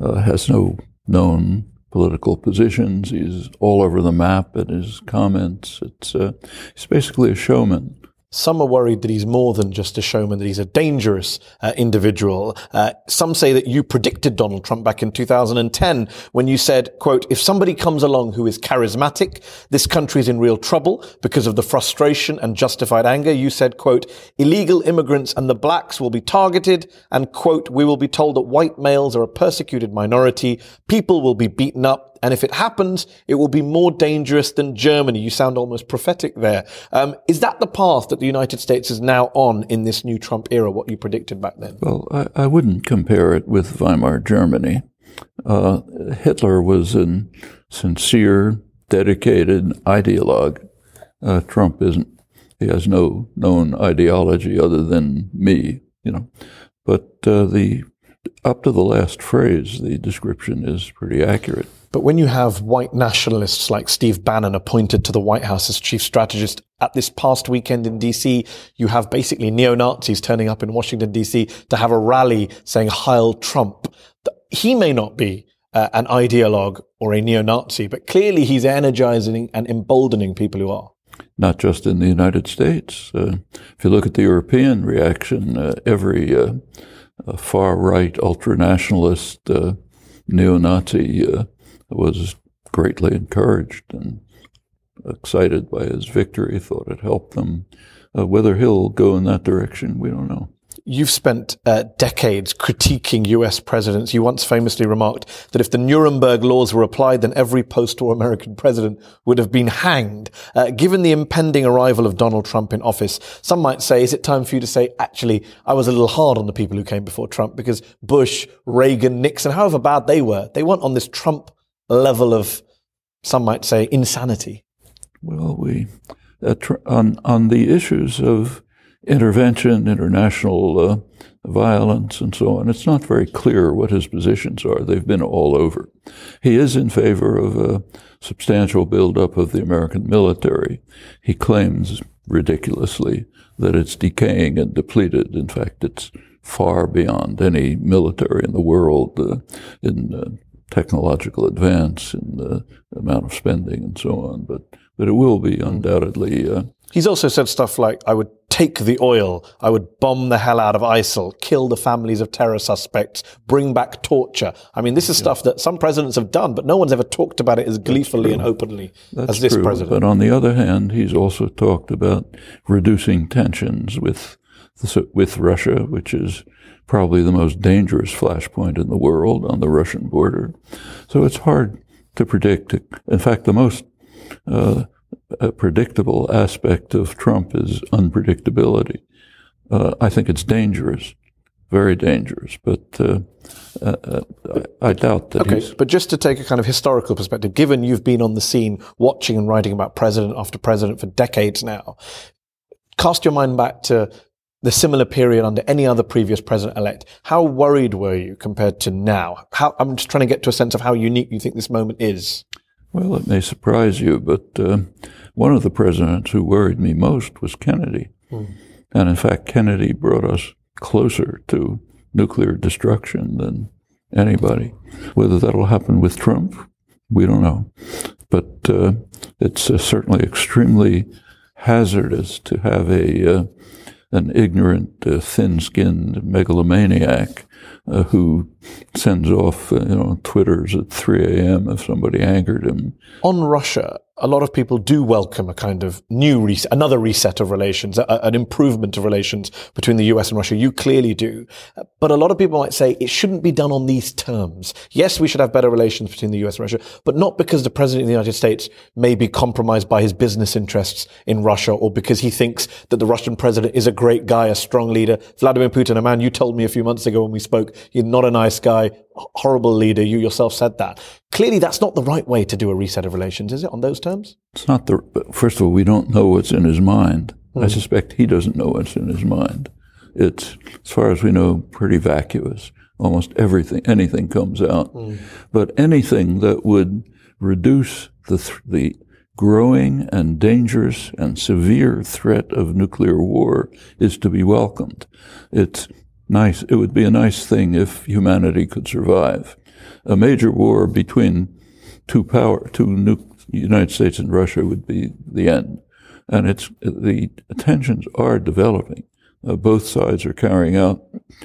uh, has no known political positions. He's all over the map in his comments. It's uh, he's basically a showman. Some are worried that he's more than just a showman, that he's a dangerous uh, individual. Uh, some say that you predicted Donald Trump back in 2010 when you said, quote, if somebody comes along who is charismatic, this country is in real trouble because of the frustration and justified anger. You said, quote, illegal immigrants and the blacks will be targeted and, quote, we will be told that white males are a persecuted minority. People will be beaten up. And if it happens, it will be more dangerous than Germany. You sound almost prophetic there. Um, is that the path that the United States is now on in this new Trump era, what you predicted back then? Well, I, I wouldn't compare it with Weimar Germany. Uh, Hitler was a sincere, dedicated ideologue. Uh, Trump isn't. He has no known ideology other than me, you know. But uh, the up to the last phrase, the description is pretty accurate. But when you have white nationalists like Steve Bannon appointed to the White House as chief strategist at this past weekend in DC, you have basically neo Nazis turning up in Washington DC to have a rally saying Heil Trump. He may not be uh, an ideologue or a neo Nazi, but clearly he's energizing and emboldening people who are. not just in the United States. Uh, if you look at the European reaction, uh, every uh, uh, far right ultranationalist uh, neo Nazi uh, was greatly encouraged and excited by his victory, thought it helped them. Uh, whether he'll go in that direction, we don't know. You've spent uh, decades critiquing US presidents. You once famously remarked that if the Nuremberg laws were applied, then every post-war American president would have been hanged. Uh, given the impending arrival of Donald Trump in office, some might say, is it time for you to say, actually, I was a little hard on the people who came before Trump because Bush, Reagan, Nixon, however bad they were, they weren't on this Trump level of, some might say, insanity. Well, we uh, on on the issues of intervention, international uh, violence, and so on. It's not very clear what his positions are. They've been all over. He is in favor of a substantial buildup of the American military. He claims ridiculously that it's decaying and depleted. In fact, it's far beyond any military in the world uh, in uh, technological advance, in the amount of spending, and so on. But but it will be undoubtedly. Uh, He's also said stuff like, I would take the oil, I would bomb the hell out of ISIL, kill the families of terror suspects, bring back torture. I mean, this is stuff that some presidents have done, but no one's ever talked about it as gleefully and openly That's as this true. president. But on the other hand, he's also talked about reducing tensions with the- with Russia, which is probably the most dangerous flashpoint in the world on the Russian border. So it's hard to predict. In fact, the most uh, predictable aspect of Trump is unpredictability. Uh, I think it's dangerous, very dangerous. But uh, uh, uh, I I doubt that Okay, but just to take a kind of historical perspective, given you've been on the scene watching and writing about president after president for decades now, cast your mind back to the similar period under any other previous president elect. How worried were you compared to now? How, I'm just trying to get to a sense of how unique you think this moment is. Well, it may surprise you, but uh, one of the presidents who worried me most was Kennedy. Hmm. And in fact, Kennedy brought us closer to nuclear destruction than anybody. Whether that'll happen with Trump, we don't know. But uh, it's uh, certainly extremely hazardous to have a uh, an ignorant, uh, thin-skinned megalomaniac uh, who sends off, uh, you know, twitters at 3 a.m. if somebody angered him. On Russia, a lot of people do welcome a kind of new reset, another reset of relations, a, an improvement of relations between the US and Russia. You clearly do. But a lot of people might say it shouldn't be done on these terms. Yes, we should have better relations between the US and Russia, but not because the president of the United States may be compromised by his business interests in Russia or because he thinks that the Russian president is a great guy, a strong leader. Vladimir Putin, a man you told me a few months ago when we spoke, you're not a nice guy, horrible leader. You yourself said that. Clearly, that's not the right way to do a reset of relations, is it, on those terms? It's not the. First of all, we don't know what's in his mind. I Hmm. suspect he doesn't know what's in his mind. It's, as far as we know, pretty vacuous. Almost everything, anything comes out. Hmm. But anything that would reduce the th- the growing and dangerous and severe threat of nuclear war is to be welcomed. It's nice. It would be a nice thing if humanity could survive. A major war between two power, two nu- United States and Russia would be the end. And it's the tensions are developing. Uh, both sides are carrying out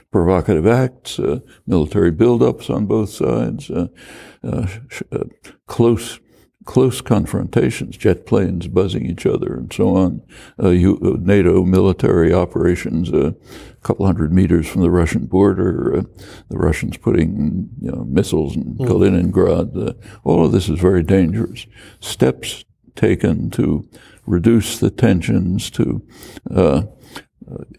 provocative acts, uh, military buildups on both sides, uh, uh, sh- uh, close close confrontations, jet planes buzzing each other, and so on. Uh, U- uh, NATO military operations uh, a couple hundred meters from the Russian border. Uh, the Russians putting you know, missiles in Mm. Kaliningrad. Uh, all of this is very dangerous. Steps taken to reduce the tensions, to uh,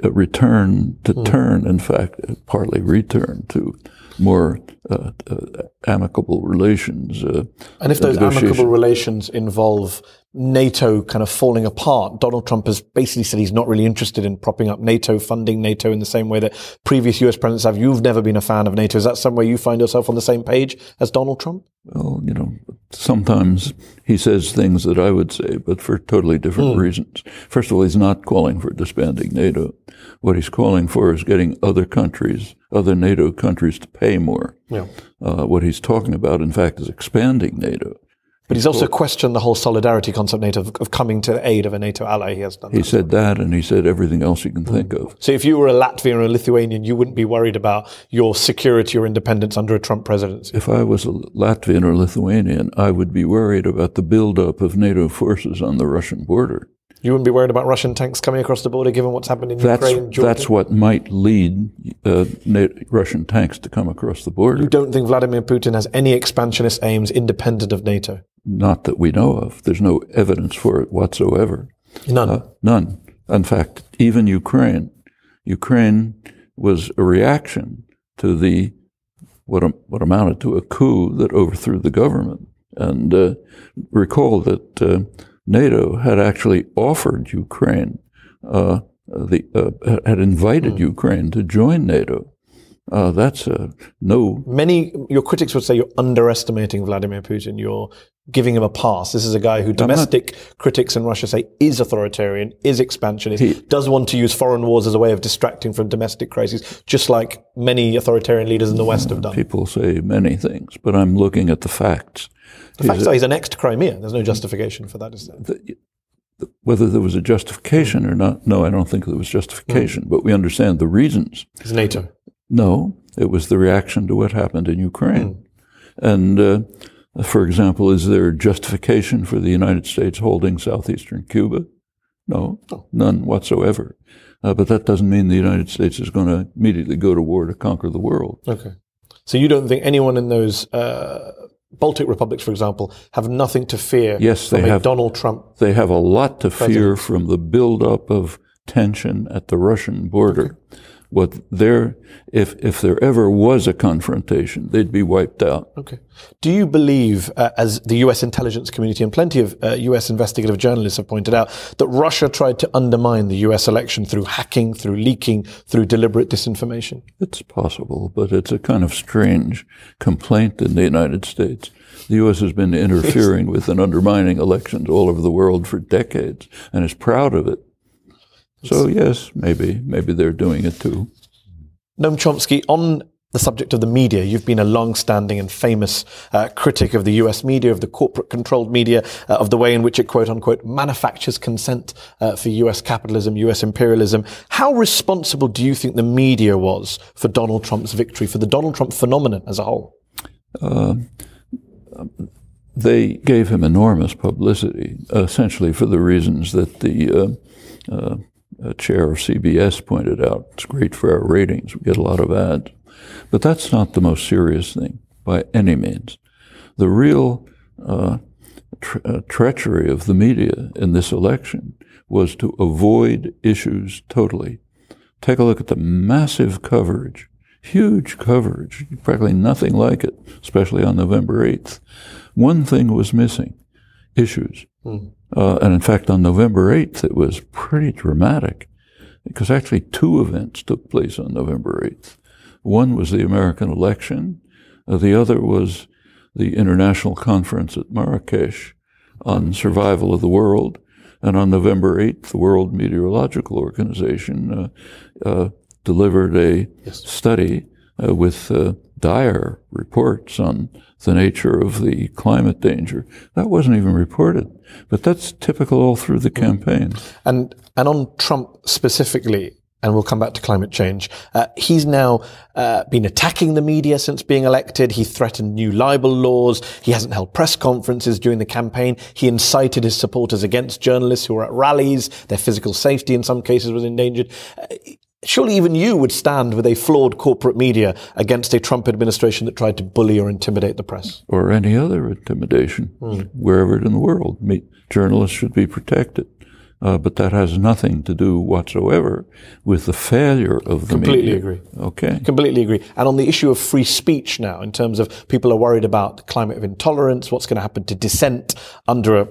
uh, return, to Mm. turn, in fact, partly return to more uh, uh, amicable relations. Uh, And if those amicable relations involve NATO kind of falling apart, Donald Trump has basically said he's not really interested in propping up NATO, funding NATO in the same way that previous US presidents have. You've never been a fan of NATO. Is that somewhere you find yourself on the same page as Donald Trump? Well, you know, sometimes he says things that I would say, but for totally different Hmm. reasons. First of all, he's not calling for disbanding NATO. What he's calling for is getting other countries, other NATO countries, to pay more. Yeah. Uh, what he's talking about, in fact, is expanding NATO. But he's also questioned the whole solidarity concept NATO of, of coming to the aid of a NATO ally. He has done. He said that, and he said everything else you can think of. So if you were a Latvian or a Lithuanian, you wouldn't be worried about your security or independence under a Trump presidency. If I was a Latvian or Lithuanian, I would be worried about the buildup of NATO forces on the Russian border. You wouldn't be worried about Russian tanks coming across the border, given what's happened in That's, Ukraine, Georgia. that's what might lead uh, Russian tanks to come across the border. You don't think Vladimir Putin has any expansionist aims independent of NATO? Not that we know of. There's no evidence for it whatsoever. None. Uh, none. In fact, even Ukraine. Ukraine was a reaction to the what, what amounted to a coup that overthrew the government. And uh, recall that uh, NATO had actually offered Ukraine uh, the uh, had invited Ukraine to join NATO. Uh, that's no Many your critics would say you're underestimating Vladimir Putin. You're giving him a pass. This is a guy who domestic critics in Russia say is authoritarian, is expansionist, does want to use foreign wars as a way of distracting from domestic crises, just like many authoritarian leaders in the West have done. People say many things, but I'm looking at the facts. The facts are he's annexed Crimea. There's no justification for that, is there? whether there was a justification or not, no, I don't think there was justification, but we understand the reasons. It's NATO. No, it was the reaction to what happened in Ukraine. And, uh, for example, is there justification for the United States holding southeastern Cuba? No, none whatsoever. Uh, but that doesn't mean the United States is going to immediately go to war to conquer the world. Okay. So you don't think anyone in those uh, Baltic republics, for example, have nothing to fear Yes, from they have Donald Trump? They have a lot to fear from the buildup of tension at the Russian border. What there, if if there ever was a confrontation, they'd be wiped out. Okay. Do you believe, uh, as the US intelligence community and plenty of uh, US investigative journalists have pointed out, that Russia tried to undermine the US election through hacking, through leaking, through deliberate disinformation? It's possible, but it's a kind of strange complaint in the United States. The U.S. has been interfering with and undermining elections all over the world for decades and is proud of it. So yes, maybe maybe they're doing it too. Noam Chomsky, on the subject of the media, you've been a long-standing and famous uh, critic of the US media, of the corporate-controlled media, uh, of the way in which it quote-unquote manufactures consent uh, for US capitalism, US imperialism. How responsible do you think the media was for Donald Trump's victory, for the Donald Trump phenomenon as a whole? Uh, they gave him enormous publicity, essentially for the reasons that the uh, uh, chair of CBS pointed out. It's great for our ratings. We get a lot of ads. But that's not the most serious thing by any means. The real uh, tre- uh, treachery of the media in this election was to avoid issues totally. Take a look at the massive coverage, huge coverage, practically nothing like it, especially on November 8th. One thing was missing issues. Hmm. Uh, and in fact, on November 8th, it was pretty dramatic because actually two events took place on November 8th. One was the American election, uh, the other was the international conference at Marrakesh on survival of the world. And on November 8th, the World Meteorological Organization uh, uh, delivered a study uh, with uh, dire reports on the nature of the climate danger. That wasn't even reported, but that's typical all through the campaign. And and on Trump specifically, and we'll come back to climate change. Uh, he's now uh, been attacking the media since being elected. He threatened new libel laws. He hasn't held press conferences during the campaign. He incited his supporters against journalists who were at rallies. Their physical safety, in some cases, was endangered. Uh, Surely even you would stand with a flawed corporate media against a Trump administration that tried to bully or intimidate the press. or any other intimidation, Hmm. wherever in the world. Me, journalists should be protected. Uh, but that has nothing to do whatsoever with the failure of the Completely media. agree. Okay. Completely agree. And on the issue of free speech now, in terms of people are worried about the climate of intolerance, what's going to happen to dissent under a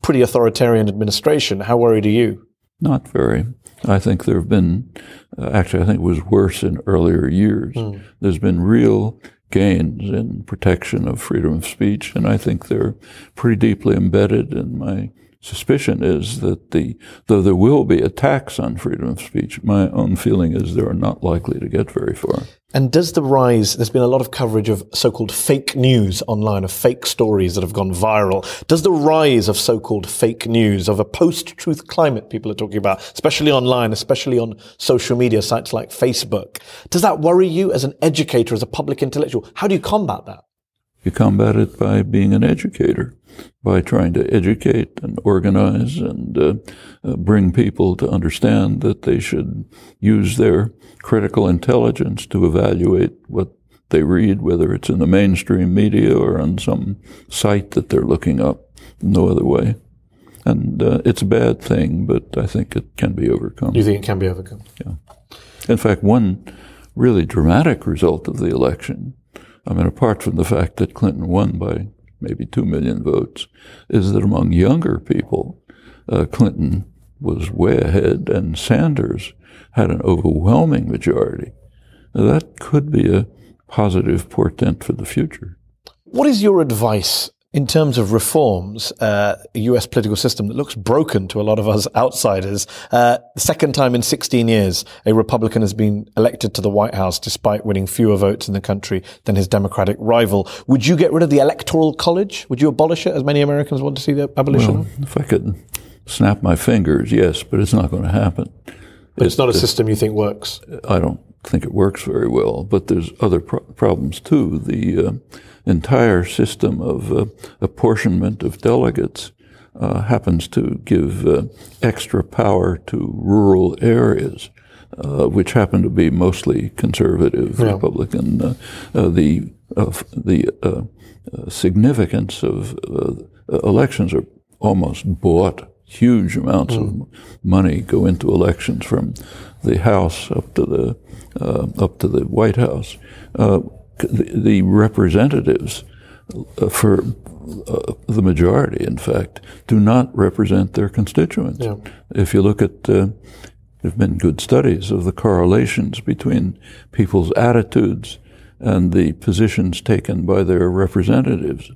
pretty authoritarian administration, how worried are you? Not very. I think there have been, uh, actually, I think it was worse in earlier years. Hmm. There's been real gains in protection of freedom of speech, and I think they're pretty deeply embedded. in my suspicion is that the, though there will be attacks on freedom of speech, my own feeling is they're not likely to get very far. And does the rise, there's been a lot of coverage of so-called fake news online, of fake stories that have gone viral. Does the rise of so-called fake news, of a post-truth climate people are talking about, especially online, especially on social media sites like Facebook, does that worry you as an educator, as a public intellectual? How do you combat that? You combat it by being an educator, by trying to educate and organize and uh, uh, bring people to understand that they should use their critical intelligence to evaluate what they read, whether it's in the mainstream media or on some site that they're looking up. No other way. And uh, it's a bad thing, but I think it can be overcome. You think it can be overcome? Yeah. In fact, one really dramatic result of the election, I mean, apart from the fact that Clinton won by maybe two million votes, is that among younger people, uh, Clinton was way ahead and Sanders had an overwhelming majority. Now, that could be a positive portent for the future. What is your advice in terms of reforms, uh, a US political system that looks broken to a lot of us outsiders. Uh, the second time in 16 years, a Republican has been elected to the White House despite winning fewer votes in the country than his Democratic rival. Would you get rid of the Electoral College? Would you abolish it, as many Americans want to see the abolition? Well, if I could snap my fingers, yes, but it's not going to happen. But it's not a system you think works. I don't think it works very well, but there's other pro- problems too. The uh, entire system of uh, apportionment of delegates uh, happens to give uh, extra power to rural areas. Uh, which happen to be mostly conservative Yeah. Republican. Uh, uh, the the uh, uh, significance of uh, elections are almost bought. Huge amounts of money go into elections from the House up to the uh, up to the White House. The, the representatives, uh, for uh, the majority, in fact, do not represent their constituents. Yeah. If you look at, uh, there have been good studies of the correlations between people's attitudes and the positions taken by their representatives.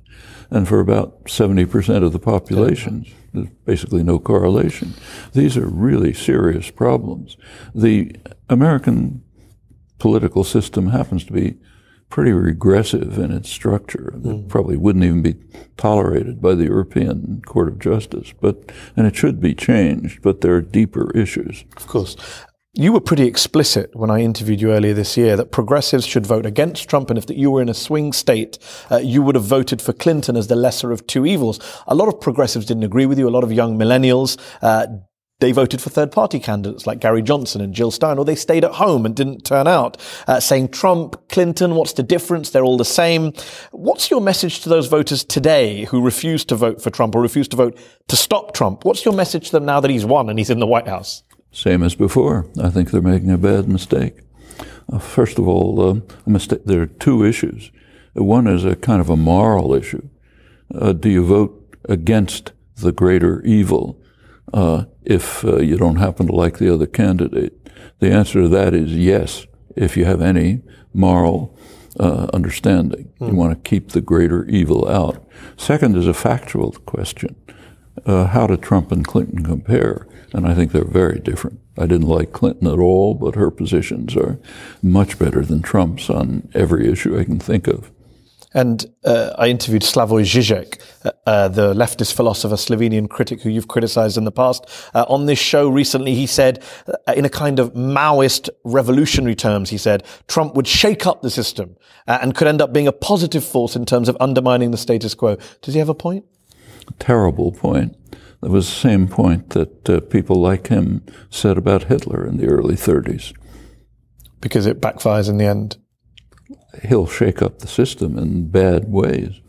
And for about 70% of the population, there's basically no correlation. These are really serious problems. The American political system happens to be pretty regressive in its structure. That probably wouldn't even be tolerated by the European Court of Justice. But and it should be changed. But there are deeper issues. Of course. You were pretty explicit when I interviewed you earlier this year that progressives should vote against Trump, and if that you were in a swing state, uh, you would have voted for Clinton as the lesser of two evils. A lot of progressives didn't agree with you. A lot of young millennials uh, they voted for third party candidates like Gary Johnson and Jill Stein, or they stayed at home and didn't turn out, uh, saying Trump, Clinton, what's the difference? They're all the same. What's your message to those voters today who refuse to vote for Trump or refuse to vote to stop Trump? What's your message to them now that he's won and he's in the White House? Same as before. I think they're making a bad mistake. Uh, first of all, um, mistake, there are two issues. One is a kind of a moral issue. Uh, do you vote against the greater evil uh, if uh, you don't happen to like the other candidate? The answer to that is yes, if you have any moral uh, understanding. You want to keep the greater evil out. Second is a factual question. Uh, how do Trump and Clinton compare? And I think they're very different. I didn't like Clinton at all, but her positions are much better than Trump's on every issue I can think of. And uh, I interviewed Slavoj Žižek, uh, uh, the leftist philosopher, Slovenian critic who you've criticized in the past. Uh, on this show recently, he said, uh, in a kind of Maoist revolutionary terms, he said, Trump would shake up the system uh, and could end up being a positive force in terms of undermining the status quo. Does he have a point? Terrible point. That was the same point that uh, people like him said about Hitler in the early 30s. Because it backfires in the end. He'll shake up the system in bad ways.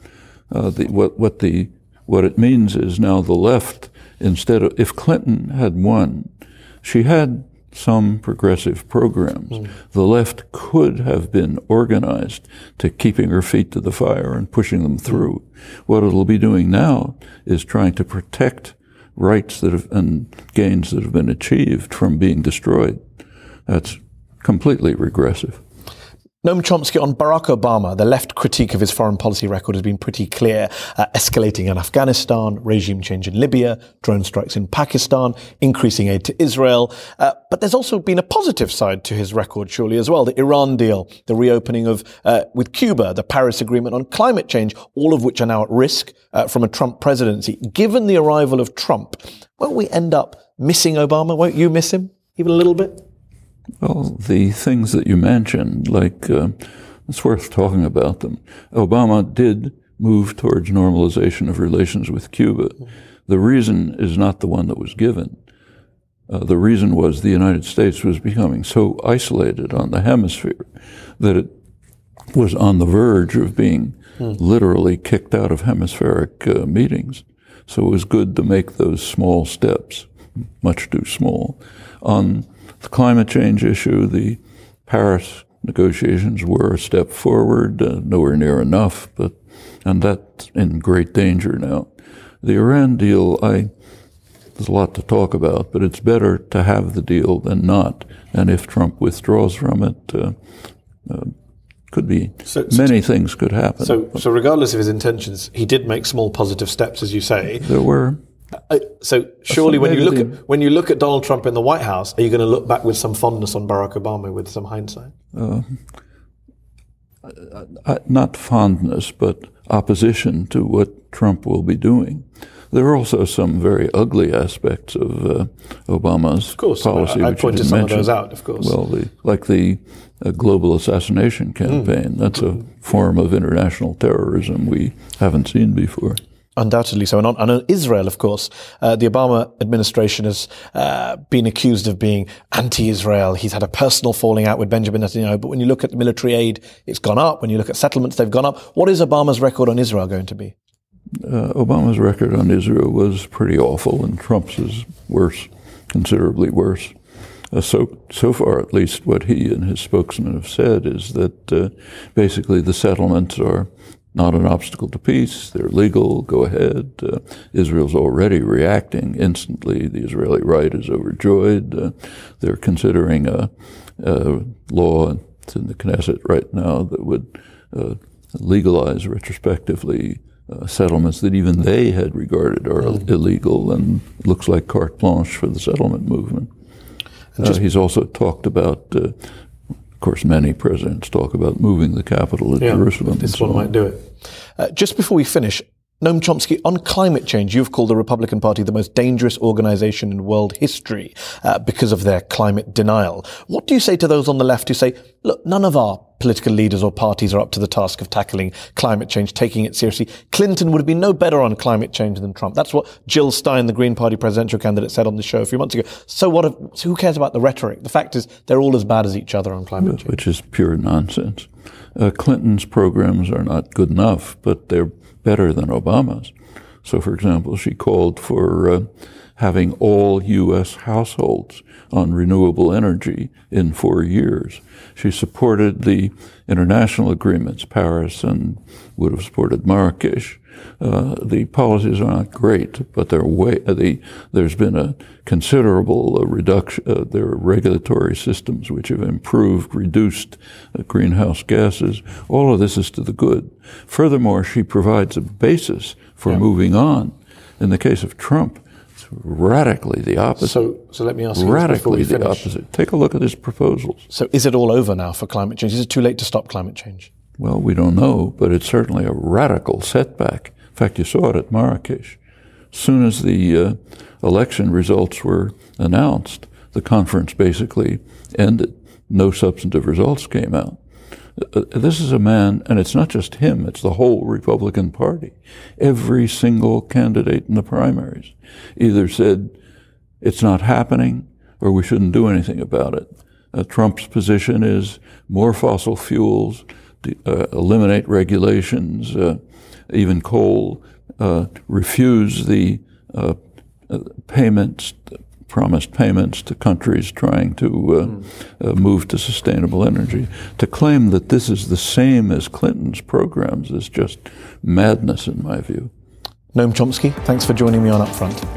Uh, the, what, what, the, what it means is now the left, instead of, if Clinton had won, she had some progressive programs. The left could have been organized to keeping her feet to the fire and pushing them through. What it'll be doing now is trying to protect rights that have, and gains that have been achieved from being destroyed. That's completely regressive. Noam Chomsky on Barack Obama, the left critique of his foreign policy record has been pretty clear. Uh, escalating in Afghanistan, regime change in Libya, drone strikes in Pakistan, increasing aid to Israel. Uh, but there's also been a positive side to his record, surely, as well. The Iran deal, the reopening of, uh, with Cuba, the Paris Agreement on climate change, all of which are now at risk uh, from a Trump presidency. Given the arrival of Trump, won't we end up missing Obama? Won't you miss him even a little bit? Well, the things that you mentioned, like, uh, it's worth talking about them. Obama did move towards normalization of relations with Cuba. The reason is not the one that was given. Uh, the reason was the United States was becoming so isolated on the hemisphere that it was on the verge of being literally kicked out of hemispheric uh, meetings. So it was good to make those small steps, much too small. On the climate change issue, the Paris negotiations were a step forward, uh, nowhere near enough, but and that's in great danger now. The Iran deal, I there's a lot to talk about, but it's better to have the deal than not. And if Trump withdraws from it, uh, uh, Could be So- so many things could happen. So, so regardless of his intentions, he did make small positive steps, as you say. there were. Uh, so surely, when you look at when you look at Donald Trump in the White House, are you going to look back with some fondness on Barack Obama with some hindsight? uh, uh, not fondness, but opposition to what Trump will be doing. There are also some very ugly aspects of uh, Obama's course, policy. I- I pointed some of those out, of course. Well, the, like the uh, global assassination campaign. That's a form of international terrorism we haven't seen before. Undoubtedly so. And on, Israel, of course, uh, the Obama administration has uh, been accused of being anti-Israel. He's had a personal falling out with Benjamin Netanyahu. But when you look at the military aid, it's gone up. When you look at settlements, they've gone up. What is Obama's record on Israel going to be? Uh, Obama's record on Israel was pretty awful, and Trump's is worse, considerably worse. Uh, so, so far, at least, what he and his spokesman have said is that uh, basically the settlements are not an obstacle to peace. They're legal. Go ahead. Uh, Israel's already reacting instantly. The Israeli right is overjoyed. Uh, they're considering a, a law it's in the Knesset right now that would uh, legalize retrospectively uh, settlements that even they had regarded are illegal and looks like carte blanche for the settlement movement. Uh, he's also talked about, uh, of course, many presidents talk about moving the capital to Jerusalem. and This so one might do it. Uh, just before we finish, Noam Chomsky, on climate change, you've called the Republican Party the most dangerous organization in world history uh, because of their climate denial. What do you say to those on the left who say, look, none of our political leaders or parties are up to the task of tackling climate change, taking it seriously. Clinton would have been no better on climate change than Trump. That's what Jill Stein, the Green Party presidential candidate, said on the show a few months ago. So what? If, so who cares about the rhetoric? The fact is, they're all as bad as each other on climate change. which is pure nonsense. Uh, Clinton's programs are not good enough, but they're better than Obama's. So, for example, she called for uh, having all U.S. households on renewable energy in four years. She supported the international agreements, Paris, and would have supported Marrakesh. Uh, the policies are not great, but they're way, uh, the, there's been a considerable uh, reduction. Uh, there are regulatory systems which have improved, reduced uh, greenhouse gases. All of this is to the good. Furthermore, she provides a basis for moving on. In the case of Trump, radically the opposite. So, so let me ask you radically the opposite. Take a look at his proposals. So is it all over now for climate change? Is it too late to stop climate change? Well, we don't know, but it's certainly a radical setback. In fact, you saw it at Marrakesh. As soon as the uh, election results were announced, the conference basically ended. No substantive results came out. Uh, this is a man, and it's not just him, it's the whole Republican Party. Every single candidate in the primaries either said it's not happening or we shouldn't do anything about it. Uh, Trump's position is more fossil fuels, uh, eliminate regulations, uh, even coal, uh, refuse the uh, payments, promised payments to countries trying to uh, uh, move to sustainable energy. To claim that this is the same as Clinton's programs is just madness, in my view. Noam Chomsky, thanks for joining me on Upfront.